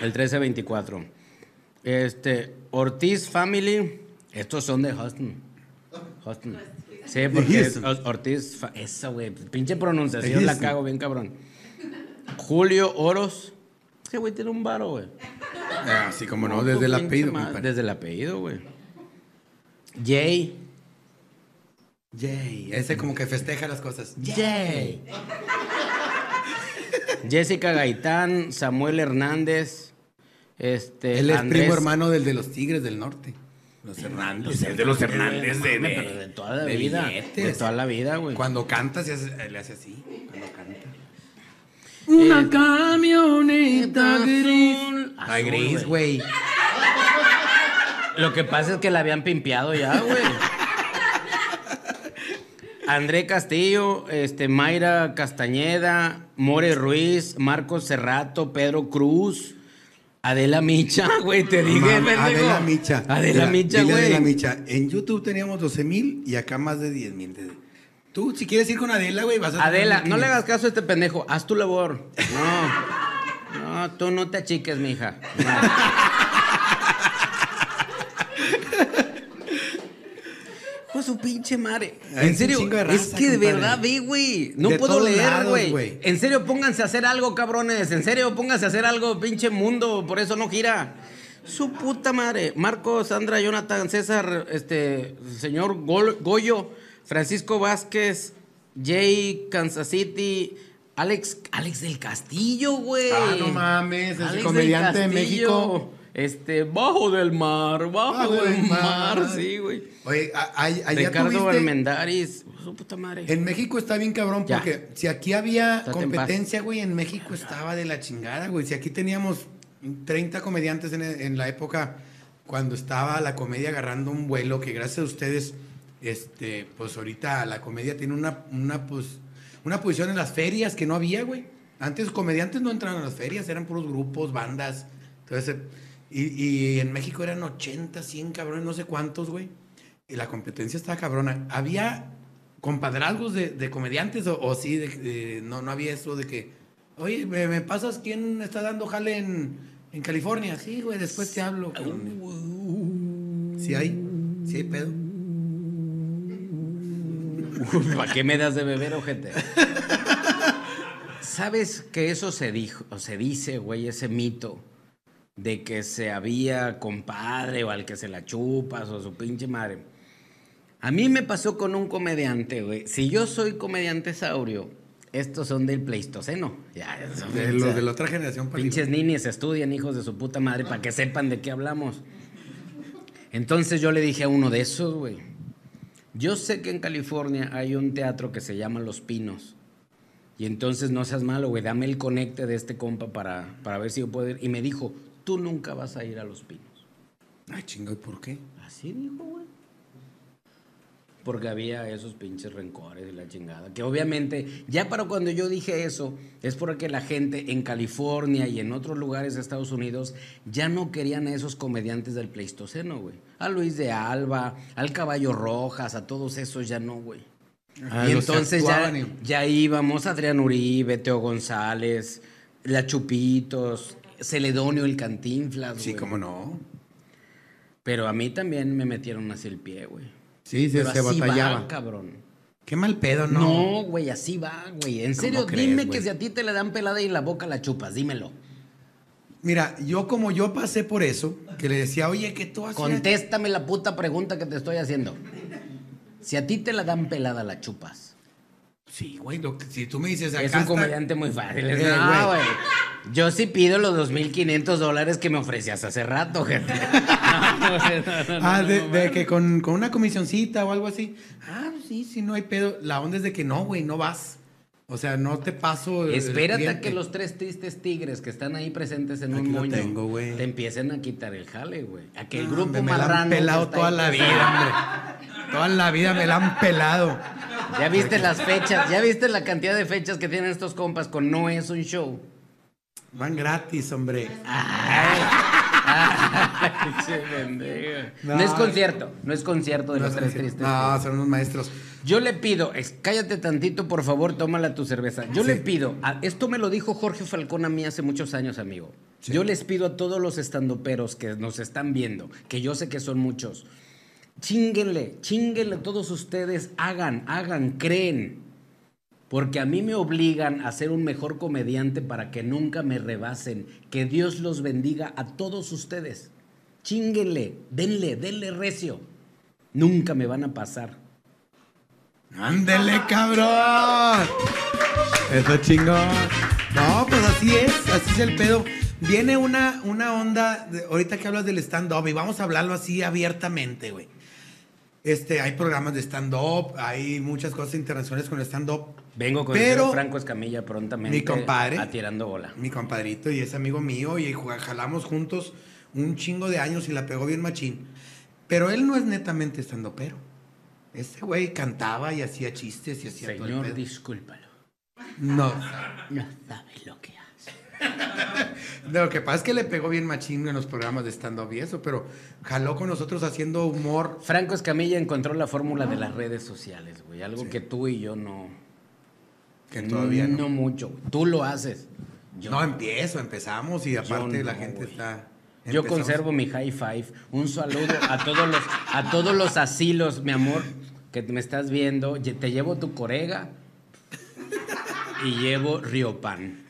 El 1324. Este, Ortiz Family. Estos son de Houston. Houston. Sí, porque es. Ortiz. Esa, güey. Pinche pronunciación la cago bien cabrón. Julio Oros. Ese güey tiene un varo, güey. Ah, Así como no, desde el apellido. Desde el apellido, güey. Jay. Yay. Ese como que festeja las cosas. Jay. Jessica Gaitán, Samuel Hernández. Este, Él es Andrés- primo hermano del de los Tigres del Norte. Los Hernández. el de los Hernández de, de toda la de vida. billetes. De toda la vida, güey. Cuando canta se hace- le hace así. Cuando canta. Una camioneta Azul, Ay, gris, güey. Lo que pasa es que la habían pimpeado ya, güey. André Castillo, este, Mayra Castañeda, More Ruiz, Marcos Cerrato, Pedro Cruz, Adela Micha, güey, te dije, Mam- pendejo. Adela Micha. Adela Micha, a Adela güey. Micha. En YouTube teníamos 12 mil y acá más de 10 mil. Tú, si quieres ir con Adela, güey, vas a Adela, no 1500. le hagas caso a este pendejo, haz tu labor. No. No, tú no te achiques, mija. Pues su pinche madre. En serio, es que de verdad ve, güey. No De puedo leer, güey. En serio, pónganse a hacer algo, cabrones. En serio, pónganse a hacer algo, pinche mundo. Por eso no gira. Su puta madre. Marco, Sandra, Jonathan, César, este, señor Gol- Goyo, Francisco Vázquez, Jay, Kansas City, Alex, Alex del Castillo, güey. Ah, no mames, es el Alex comediante de. México. Este, bajo del mar, bajo, Bajo del mar, mar. sí, güey. Oye, a- a- Ricardo Armendáriz, su puta madre. En México está bien cabrón Ya. porque si aquí había Estate en competencia, güey, en México estaba de la chingada, güey. Si aquí teníamos 30 comediantes en, en la época cuando estaba la comedia agarrando un vuelo, que gracias a ustedes, este, pues ahorita la comedia tiene una, una, pues, una posición en las ferias que no había, güey. Antes comediantes no entraban a las ferias, eran puros grupos, bandas. Entonces, y, y en México eran 80, 100 cabrones, no sé cuántos, güey. Y la competencia estaba cabrona. Había compadrazgos de, de comediantes o, o sí, de, de- no, no había eso de que, oye, ¿me, me pasas quién está dando jale en, en California? Sí, güey, después te hablo. cabrón. Sí hay, sí hay pedo. ¿Para qué me das de beber, ojete? ¿Sabes que eso se dijo, o se dice, güey, ese mito de que se había compadre o al que se la chupas o su pinche madre? A mí me pasó con un comediante, güey. Si yo soy comediante saurio, estos son del Pleistoceno. Ya, eso, De, los de la otra generación. para Pinches niños estudian, hijos de su puta madre, para que sepan de qué hablamos. Entonces yo le dije a uno de esos, güey. Yo sé que en California hay un teatro que se llama Los Pinos. Y entonces no seas malo, güey, dame el conecte de este compa para, para ver si yo puedo ir. Y me dijo, tú nunca vas a ir a Los Pinos. Ay, chingo, ¿y por qué? Así dijo, güey. Porque había esos pinches rencores y la chingada. Que obviamente, ya para cuando yo dije eso, es porque la gente en California y en otros lugares de Estados Unidos ya no querían a esos comediantes del Pleistoceno, güey. A Luis de Alba, al Caballo Rojas, a todos esos ya no, güey. Ah, y entonces ya, ya íbamos, Adrián Uribe, Teo González, La Chupitos, Celedonio el Cantinflas, Sí, güey. cómo no. Pero a mí también me metieron así el pie, güey. Sí, se, Pero se así batallaba. va, cabrón. Qué mal pedo, ¿no? No, güey, así va, güey. En ¿Cómo serio, crees, dime güey? que si a ti te le dan pelada y en la boca la chupas, dímelo. Mira, yo como yo pasé por eso, que le decía, oye, ¿qué tú haces? Contéstame la puta pregunta que te estoy haciendo. Si a ti te la dan pelada, la chupas. Sí, güey, lo que- si tú me dices acá es un está- comediante muy fácil. Eh, no, güey. Yo sí pido los 2.500 dólares que me ofrecías hace rato, gente. No, no, Ah, de, de que con, con una comisioncita o algo así. Ah, pues sí, sí, no hay pedo. La onda es de que no, güey, no vas. O sea, no te paso. el Espérate a que los tres tristes tigres que están ahí presentes en Aquí un lo moño tengo, güey. te empiecen a quitar el jale, güey. A que el No, grupo me la marrano. han pelado toda la vida, hombre. Toda la vida me la han pelado. Ya viste las fechas, ya viste la cantidad de fechas que tienen estos compas con No es un show. Van gratis, hombre. Ay, ay, no, No. es concierto, no es concierto de los tres tristes. No, son unos maestros. Yo le pido, es- cállate tantito, por favor, tómala tu cerveza. Yo Sí. le pido, a- esto me lo dijo Jorge Falcón a mí hace muchos años, amigo. Sí. Yo les pido a todos los estandoperos que nos están viendo, que yo sé que son muchos, chinguenle, chinguenle todos ustedes, hagan, hagan, creen. Porque a mí me obligan a ser un mejor comediante para que nunca me rebasen. Que Dios los bendiga a todos ustedes. Chinguenle, denle, denle recio. Nunca me van a pasar. ¡Ándele, cabrón! Eso chingón. No, pues así es, así es el pedo. Viene una, una onda, de- ahorita que hablas del stand-up, y vamos a hablarlo así abiertamente, güey. Este, hay programas de stand-up, hay muchas cosas internacionales con el stand-up. Vengo con Pero- el Franco Escamilla prontamente Mi compadre. a tirando bola. Mi compadrito y es amigo mío y jalamos juntos un chingo de años y la pegó bien machín. Pero él no es netamente stand-upero. Ese güey cantaba y hacía chistes y hacía todo el Señor, pedo. discúlpalo. No. No sabe lo que hace. Lo que pasa es que le pegó bien machín en los programas de stand-up y eso, pero jaló con nosotros haciendo humor. Franco Escamilla encontró la fórmula de las redes sociales, güey. Algo que tú y yo no. Que todavía no. No mucho. Tú lo haces. Yo no, empiezo, empezamos y aparte no, la gente está. Yo conservo mi high five. Un saludo a todos los, a todos los asilos, mi amor, que me estás viendo. Te llevo tu corega y llevo Riopan.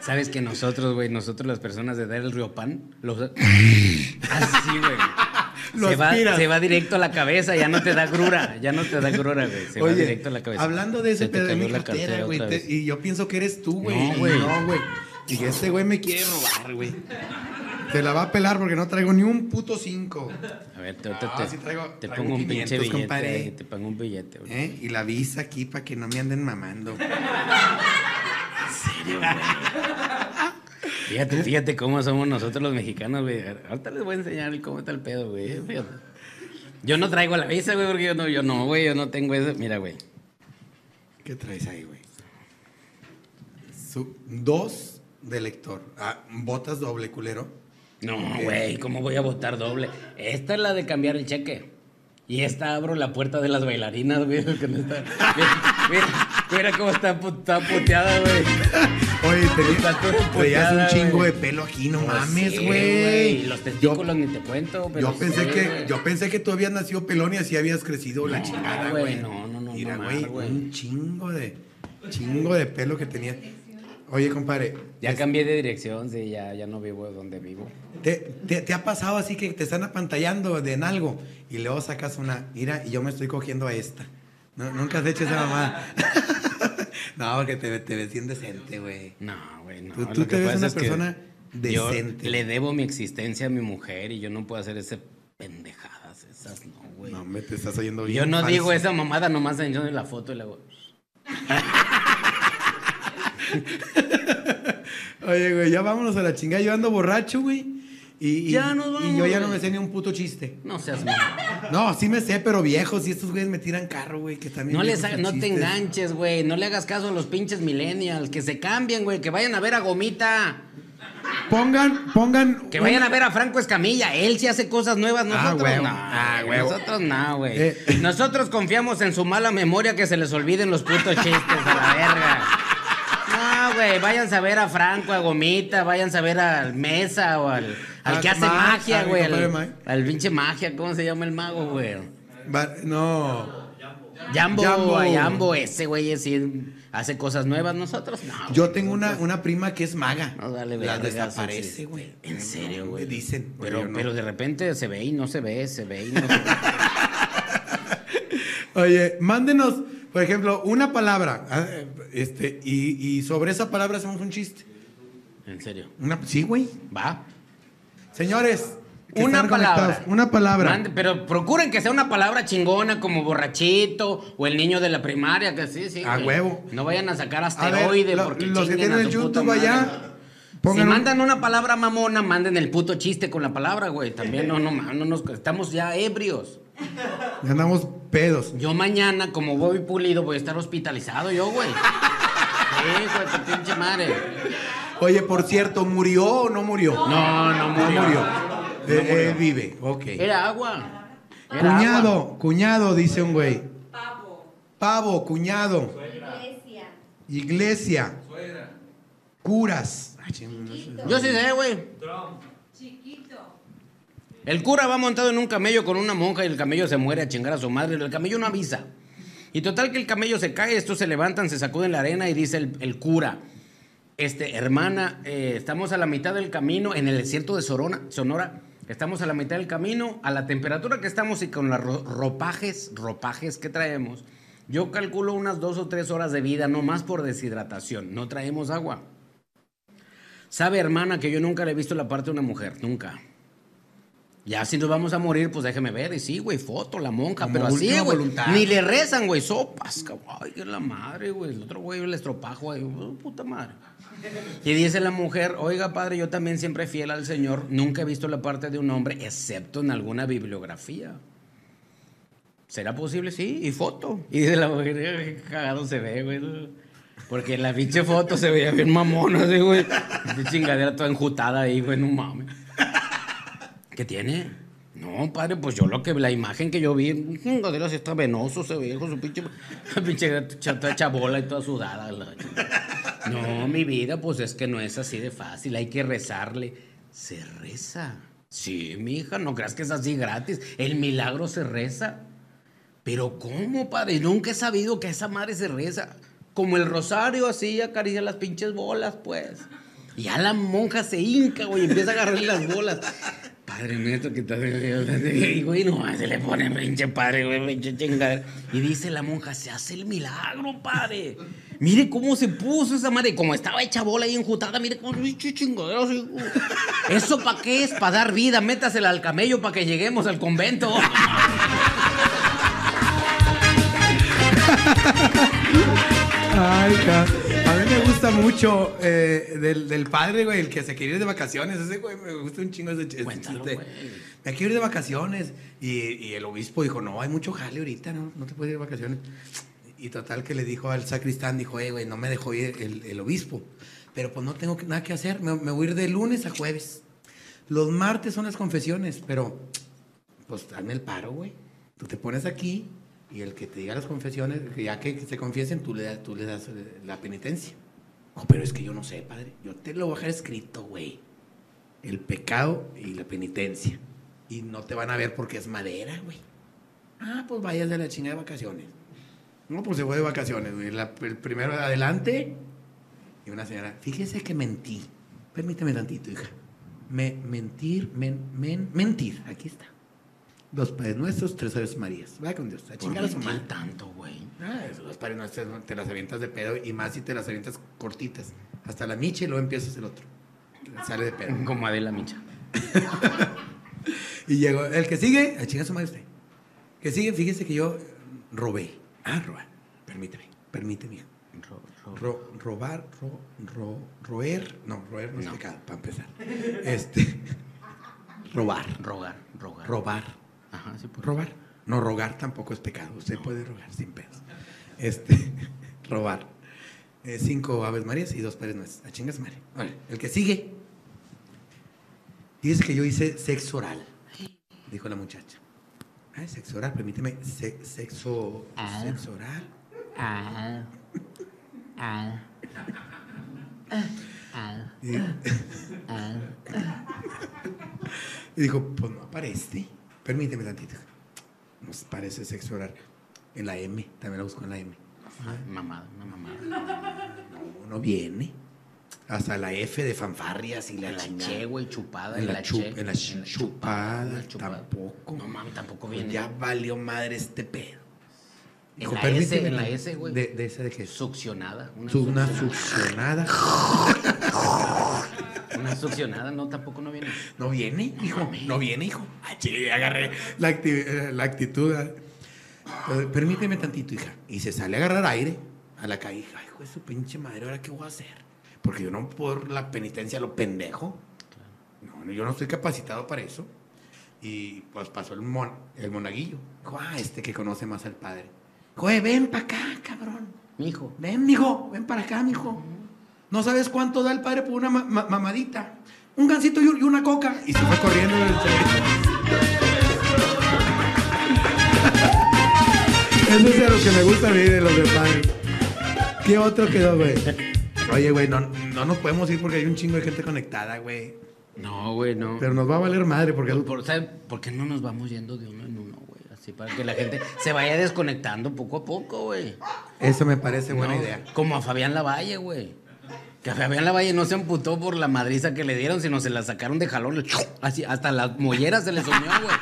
¿Sabes que nosotros, güey, nosotros las personas de dar el Riopan, los... Así, güey. Lo Se va, se va directo a la cabeza, ya no te da grura, ya no te da grura, güey. Se va directo a la cabeza. hablando de ese pedo de mi cartera, güey, y yo pienso que eres tú, güey. No, güey. No, güey. Y este güey me quiere robar, güey. Te la va a pelar porque no traigo ni un puto cinco. A ver, te, te- Ah, te- sí traigo- te traigo pongo un 500, pinche billete, compadre. ahí, te pongo un billete, güey. ¿eh? Y la visa aquí para que no me anden mamando. Fíjate, fíjate cómo somos nosotros los mexicanos, güey. Ahorita les voy a enseñar cómo está el pedo, güey. Fíjate. Yo no traigo la visa, güey, porque yo no, yo no, güey, yo no tengo eso. Mira, güey. ¿Qué traes ahí, güey? Dos de lector. Ah, botas doble, culero. No, güey, ¿cómo voy a votar doble? Esta es la de cambiar el cheque. Y esta abro la puerta de las bailarinas, güey. Mira, mira, mira cómo está, está puteada, güey. Oye, traías un chingo de pelo aquí, no Pues mames, sí, güey. Los yo, testículos ni te cuento, pero yo pensé sí, que, yo pensé que tú habías nacido pelón y así habías crecido la chingada, güey, no, no, no, Mira, güey. un chingo de, chingo de pelo que tenías. Oye, compadre, Ya cambié de dirección, sí, ya, ya no vivo donde vivo. ¿te, te, te ha pasado así que te están apantallando de en algo y luego sacas una, mira, y yo me estoy cogiendo a esta? No, Nunca has hecho esa mamada. no, porque te, te ves bien decente, güey. No, güey, no. Tú- te ves una persona yo decente. le debo mi existencia a mi mujer y yo no puedo hacer ese pendejadas esas, no, güey. No, me te estás oyendo bien. yo no falso. digo esa mamada, nomás enseño la foto y le hago... Oye, güey, ya vámonos a la chingada. Yo ando borracho, güey. Y, y- Ya nos y vamos, yo ya no me sé ni un puto chiste. No seas mamá. No, sí me sé, pero viejos. Y estos güeyes me tiran carro, güey, que también. No, les ha- no te enganches, güey. No le hagas caso a los pinches millennials. Que se cambien, güey. Que vayan a ver a Gomita. Pongan, pongan. Que vayan a ver a Franco Escamilla. Él sí hace cosas nuevas. Nosotros huevo. no. Ah, güey. Nosotros no, güey. Eh. Nosotros confiamos en su mala memoria que se les olviden los putos chistes a la verga. No, güey. Váyanse a ver a Franco, a Gomita. Váyanse a ver al Mesa o al, al A que hace Ma- magia, güey. Al, al pinche magia. ¿Cómo se llama el mago, güey? No. Jambo, Jambo. a Jambo, ese güey sí hace cosas nuevas. Nosotros no. Yo tengo una, una prima que es maga. No, dale, La desaparece, güey. En serio, güey. Dicen. Pero, no. pero de repente se ve y no se ve, se ve y no se ve. Oye, mándenos, por ejemplo, una palabra. ah, Este, y, y sobre esa palabra hacemos un chiste. En serio. Una, sí, güey. Va. Señores, Una palabra. Una palabra. Mande, pero procuren que sea una palabra chingona como borrachito o el niño de la primaria, que sí, sí. A huevo. No vayan a sacar A asteroide ver, lo- porque los que tienen a el YouTube allá, Si un- mandan una palabra mamona, manden el puto chiste con la palabra, güey. También no, no, no nos, estamos ya ebrios. Ya andamos pedos. Yo mañana, como voy pulido, voy a estar hospitalizado yo, güey. Sí, güey, tu pinche madre. Oye, por cierto, ¿murió o no murió? No, no No murió. No Eh, murió. eh, vive, ok. Era agua. Era Cuñado, agua. cuñado, dice un güey. Pavo. Pavo, cuñado. Iglesia. Iglesia. Curas. Sé. Chiquito. Yo sí sé, güey. Chiquito. El cura va montado en un camello con una monja y el camello se muere a chingar a su madre. El camello no avisa. Y total que el camello se cae, estos se levantan, se sacuden la arena y dice el, cura, este, hermana, eh, estamos a la mitad del camino en el desierto de Sorona, Sonora. Estamos a la mitad del camino, a la temperatura que estamos y con los ro- ropajes, ropajes que traemos. Yo calculo unas dos o tres horas de vida, no más por deshidratación. No traemos agua. Sabe, hermana, que yo nunca le he visto la parte de una mujer, nunca. Ya si nos vamos a morir, pues déjeme ver. Y sí, güey, foto, la monja, Como pero así, güey. Ni le rezan, güey, sopas, cabrón. Ay, que la madre, güey. El otro güey, el estropajo, güey. oh, puta madre. Y dice la mujer, oiga, padre, yo también siempre fiel al Señor. Nunca he visto la parte de un hombre, excepto en alguna bibliografía. ¿Será posible? Sí, y foto. Y dice la mujer, "Ay, qué cagado se ve, güey. Porque en la pinche foto se veía bien mamona, así, güey. Chingadera toda enjutada ahí, güey, no mames. ¿Qué tiene? No, padre, pues yo lo que la imagen que yo vi, así está venoso, se ve con su pinche, pinche cha- toda chabola y toda sudada. No, mi vida, pues es que no es así de fácil, hay que rezarle. Se reza. Sí, mi hija, no creas que es así gratis. El milagro se reza. Pero ¿cómo, padre? Nunca he sabido que esa madre se reza. Como el rosario, así acaricia las pinches bolas, pues. Y ya la monja se hinca, güey, empieza a agarrarle las bolas. Padre nuestro que está... Y, güey, no, se le pone pinche padre, güey, pinche chingadera. Y dice la monja, se hace el milagro, padre. Mire cómo se puso esa madre. Como estaba hecha bola ahí enjutada, mire cómo pinche chingadera. ¿Eso para qué es? Para dar vida. Métasela al camello para que lleguemos al convento. Ay, ca- a mí me gusta mucho eh, del, del padre, güey, el que se quiere ir de vacaciones. Ese, güey, me gusta un chingo ese ch- Cuéntalo, chiste. güey. Me quiero ir de vacaciones. Y, y el obispo dijo, no, hay mucho jale ahorita, no, no te puedes ir de vacaciones. Y total que le dijo al sacristán, dijo, eh, güey, no me dejó ir el, el obispo. Pero pues no tengo nada que hacer, me, me voy a ir de lunes a jueves. Los martes son las confesiones, pero pues hazme el paro, güey. Tú te pones aquí y el que te diga las confesiones, ya que se confiesen, tú le das, tú le das eh, la penitencia. No, pero es que yo no sé, padre. Yo te lo voy a dejar escrito, güey. El pecado y la penitencia. Y no te van a ver porque es madera, güey. Ah, pues vayas de la chingada de vacaciones. No, pues se fue de vacaciones, güey. El primero de adelante. Y una señora, fíjese que mentí. Permíteme tantito, hija. Me, mentir, men, men- mentir. Aquí está. Dos padres nuestros, tres aves marías. Vaya con Dios. A ¿Por chingar a su madre. tanto, güey? Ah, dos padres nuestros te las avientas de pedo y más si te las avientas cortitas. Hasta la micha y luego empiezas el otro. Sale de pedo. Como Adela Micha. Y llegó el que sigue, a chingar a su madre usted. Que sigue, fíjese que yo robé. Ah, robar. Permíteme, permíteme. hija. Ro- robar, ro- ro- roer, no, roer no es pecado, para empezar. Este, robar, Rogar, rogar. robar, Ajá, sí, pues. robar. No, rogar tampoco es pecado, usted puede rogar sin pedos. Este, robar. Eh, cinco aves marías y dos padres nuestros. A chingas madre. El que sigue. Dice que yo hice sexo oral, dijo la muchacha. Ah, sexo oral, permíteme, se- sexo, Ah. sexo oral. Ah. Ah. Ah. Y, Ah. y dijo, pues no aparece. Permíteme tantito. Nos parece sexo oral. En la M, también la busco en la M. Mamada, una mamada. No, no viene. Hasta la F de fanfarrias y la, la che, güey, chupada. En la la chu- che. en la chu- chupada, en la chupada. tampoco. No mames, tampoco Pues viene. ya valió madre este pedo. En la "Permíteme S, en la tantito". S, güey. De, de ese de qué. Succionada. Una, Una succionada. succionada. Una succionada, no, tampoco no viene. No viene, hijo. No viene, hijo. Ah, sí, agarré la, acti- eh, la actitud. ah. Eh, Permíteme tantito, hija. Y se sale a agarrar aire a la calle. Ay, hijo de su pinche madre, ¿ahora qué voy a hacer? Porque yo no por la penitencia lo pendejo. No, no, yo no estoy capacitado para eso. Y pues pasó el, mon, el monaguillo. Dijo, ah, este que conoce más al padre. Dijo, "Eh, ven para acá, cabrón. Mijo. Ven, mijo, ven para acá, mijo. No sabes cuánto da el padre por una ma- ma- mamadita. Un gancito y, un- y una coca. Y se fue corriendo del Eso es de lo que me gusta a mí de los de padre. ¿Qué otro quedó, güey? Oye, güey, no, no nos podemos ir porque hay un chingo de gente conectada, güey. No, güey, no. Pero nos va a valer madre porque... Por, ¿sabe por qué no nos vamos yendo de uno en uno, güey? Así para que la gente se vaya desconectando poco a poco, güey. Eso me parece buena No, idea. Como a Fabián Lavalle, güey. Que a Fabián Lavalle no se amputó por la madriza que le dieron, sino se la sacaron de jalón. Así, hasta las molleras se les unió, güey.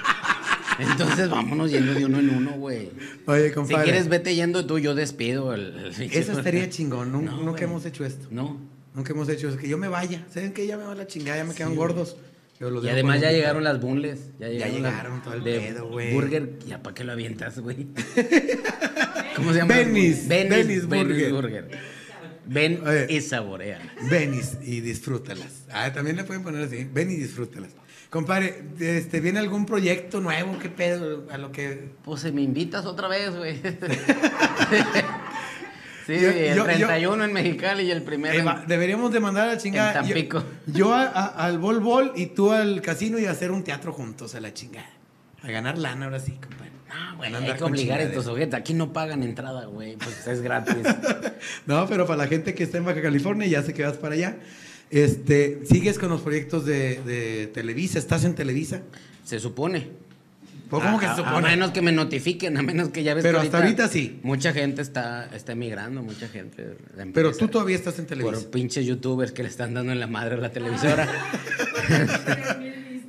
Entonces vámonos yendo de uno en uno, güey. Oye, Si compadre. quieres, vete yendo tú, yo despido el, el Eso estaría chingón. No, nunca hemos hecho esto. No. Nunca hemos hecho eso. Que yo me vaya. ¿Saben que Ya me va la chingada, ya me quedan gordos. Y además ya llegaron las bunles. Ya llegaron, llegaron todo el de pedo, güey. Burger, ya para qué lo avientas, güey. ¿Cómo se llama? Benny's Benny's Burger. Ven Oye. y saborea. Ven y, y disfrútalas. Ah, también le pueden poner así. Ven y disfrútalas. Compadre, este, ¿viene algún proyecto nuevo? ¿Qué pedo? A lo que. Pues si me invitas otra vez, güey. sí, Yo- el yo- 31 en Mexicali y el primero en- deberíamos de mandar a la chingada. En Tampico. Yo, yo a- a- al bol bol y tú al casino y hacer un teatro juntos a la chingada. A ganar lana ahora sí, compadre. No, güey, No hay que obligar a estos sujetos. Aquí no pagan entrada, güey. Pues es gratis. No, pero para la gente que está en Baja California, ya sé que vas para allá. Este, ¿Sigues con los proyectos de, de Televisa? ¿Estás en Televisa? se supone. ¿Cómo A- que se supone? A menos que me notifiquen, a menos que ya ves Pero que hasta ahorita sí. Mucha gente está, está emigrando, mucha gente. Pero tú todavía estás en Televisa. Por pinches youtubers que le están dando en la madre a la televisora.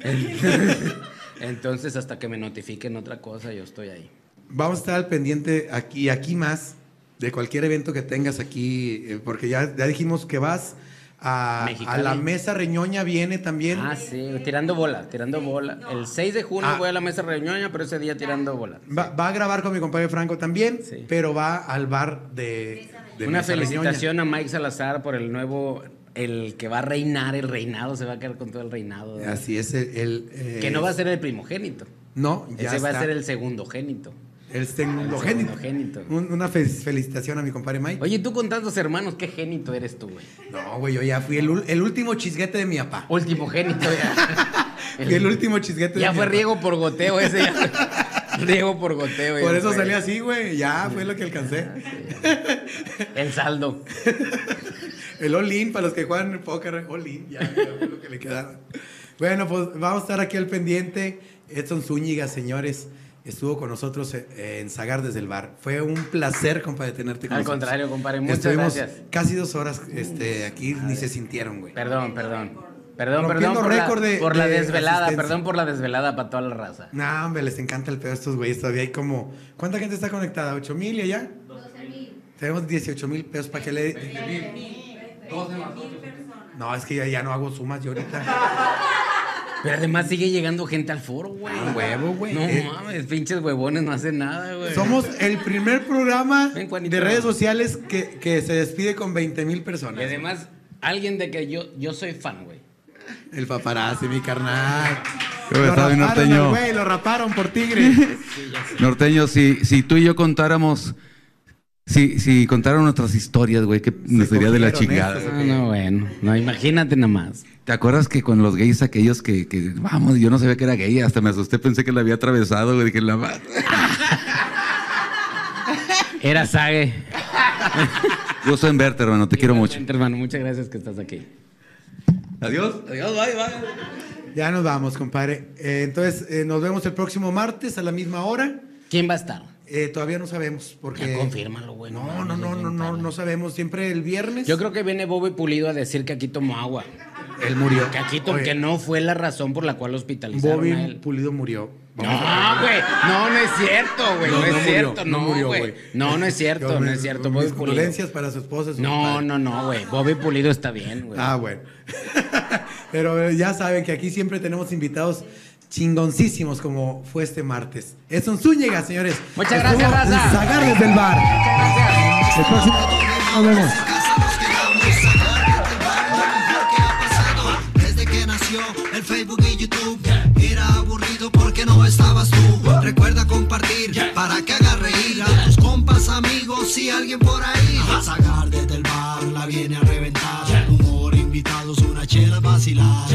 Entonces, hasta que me notifiquen otra cosa, yo estoy ahí. Vamos a estar al pendiente aquí aquí más de cualquier evento que tengas aquí, eh, porque ya, ya dijimos que vas a, la mesa reñoña, viene también. Ah, sí, tirando bola, tirando bola. El 6 de junio Ah. voy a la mesa reñoña, pero ese día tirando bola. Va, va a grabar con mi compadre Franco también, Sí. pero va al bar de, de Una Mesa felicitación a Mike Salazar por el nuevo, el que va a reinar el reinado, se va a quedar con todo el reinado. Así es, el... el, eh, Que no va a ser el primogénito. No, ya Ese va a ser el segundo génito. El segundogénito. segundogénito. Un- una fe- felicitación a mi compadre Mike. Oye, tú con tantos hermanos, ¿qué génito eres tú, güey? No, güey, yo ya fui el, el último chisguete de mi papá. Último génito ya. Fui el último chisguete de Ya mi fue papá. riego por goteo ese ya. fue- riego por goteo. ya Por eso fue. salí así, güey. Ya fue lo que alcancé. El saldo. El all-in para los que juegan póker. All-in, ya, ya fue lo que le quedaba. Bueno, pues vamos a estar aquí al pendiente. Edson Zúñiga, señores, estuvo con nosotros en Sagar desde el bar. Fue un placer, compadre, tenerte con Al nosotros. contrario, compadre, muchas Estuvimos gracias. casi dos horas este, aquí, ni se sintieron, güey. Perdón, perdón. Perdón, perdón por, la, récord de- por la de desvelada, asistencia. perdón por la desvelada para toda la raza. No, hombre, les encanta el pedo a estos güeyes. Todavía hay como. ¿Cuánta gente está conectada? ¿8 mil y allá? 12 mil. Tenemos 18 mil pesos para que le. Personas. No, es que ya, ya no hago sumas yo ahorita. Pero además sigue llegando gente al foro, güey. Ah, huevo, güey. No Eh. mames, pinches huevones no hacen nada, güey. Somos el primer programa Ven, de redes sociales que, que se despide con 20 mil Y personas. además, alguien de que yo, yo soy fan, güey. El paparazzi, mi carnal. Lo raparon norteño. lo raparon por tigre. Norteño, si, si tú y yo contáramos, si, si contaran nuestras historias, güey, que nos sería de la chingada. estos, No, no, bueno. No, imagínate nada más. ¿Te acuerdas que con los gays aquellos que, que, vamos, yo no sabía que era gay, hasta me asusté, pensé que la había atravesado, güey, dije, la madre. Era Sage. Gusto en verte, hermano, te quiero mucho. Hermano, muchas gracias que estás aquí. Adiós. Adiós, bye, bye. Ya nos vamos, compadre. Eh, entonces, eh, nos vemos el próximo martes a la misma hora. ¿Quién va a estar? Eh, todavía no sabemos. Porque... Ya confírmalo, güey. No, no, no, no, no, no sabemos. Siempre el viernes. Yo creo que viene Bobby Pulido a decir que aquí tomó agua. Él murió. Que aquí to- Oye, que no fue la razón por la cual hospitalizaron Bobby a él. Pulido murió. No, güey. No, no es cierto, güey. No, No, no es murió, cierto. no No, murió, güey. güey. No, no es cierto. Yo, No mis- es cierto. mis Bobby Pulido. condolencias para su esposa. su No, padre. no, no, güey. Bobby Pulido está bien, güey. Ah, bueno. Pero ya saben que aquí siempre tenemos invitados chingoncísimos como fue este martes. Es un Zúñiga, señores. Muchas Estuvo gracias, raza. Zagar desde el bar. El próximo- Nos vemos. Desde que nació el Facebook y YouTube Era aburrido porque no estabas tú Recuerda compartir para que haga reír A tus compas, amigos y alguien por ahí Sagar desde el bar la viene a reventar Humor, invitados, una chela vacilar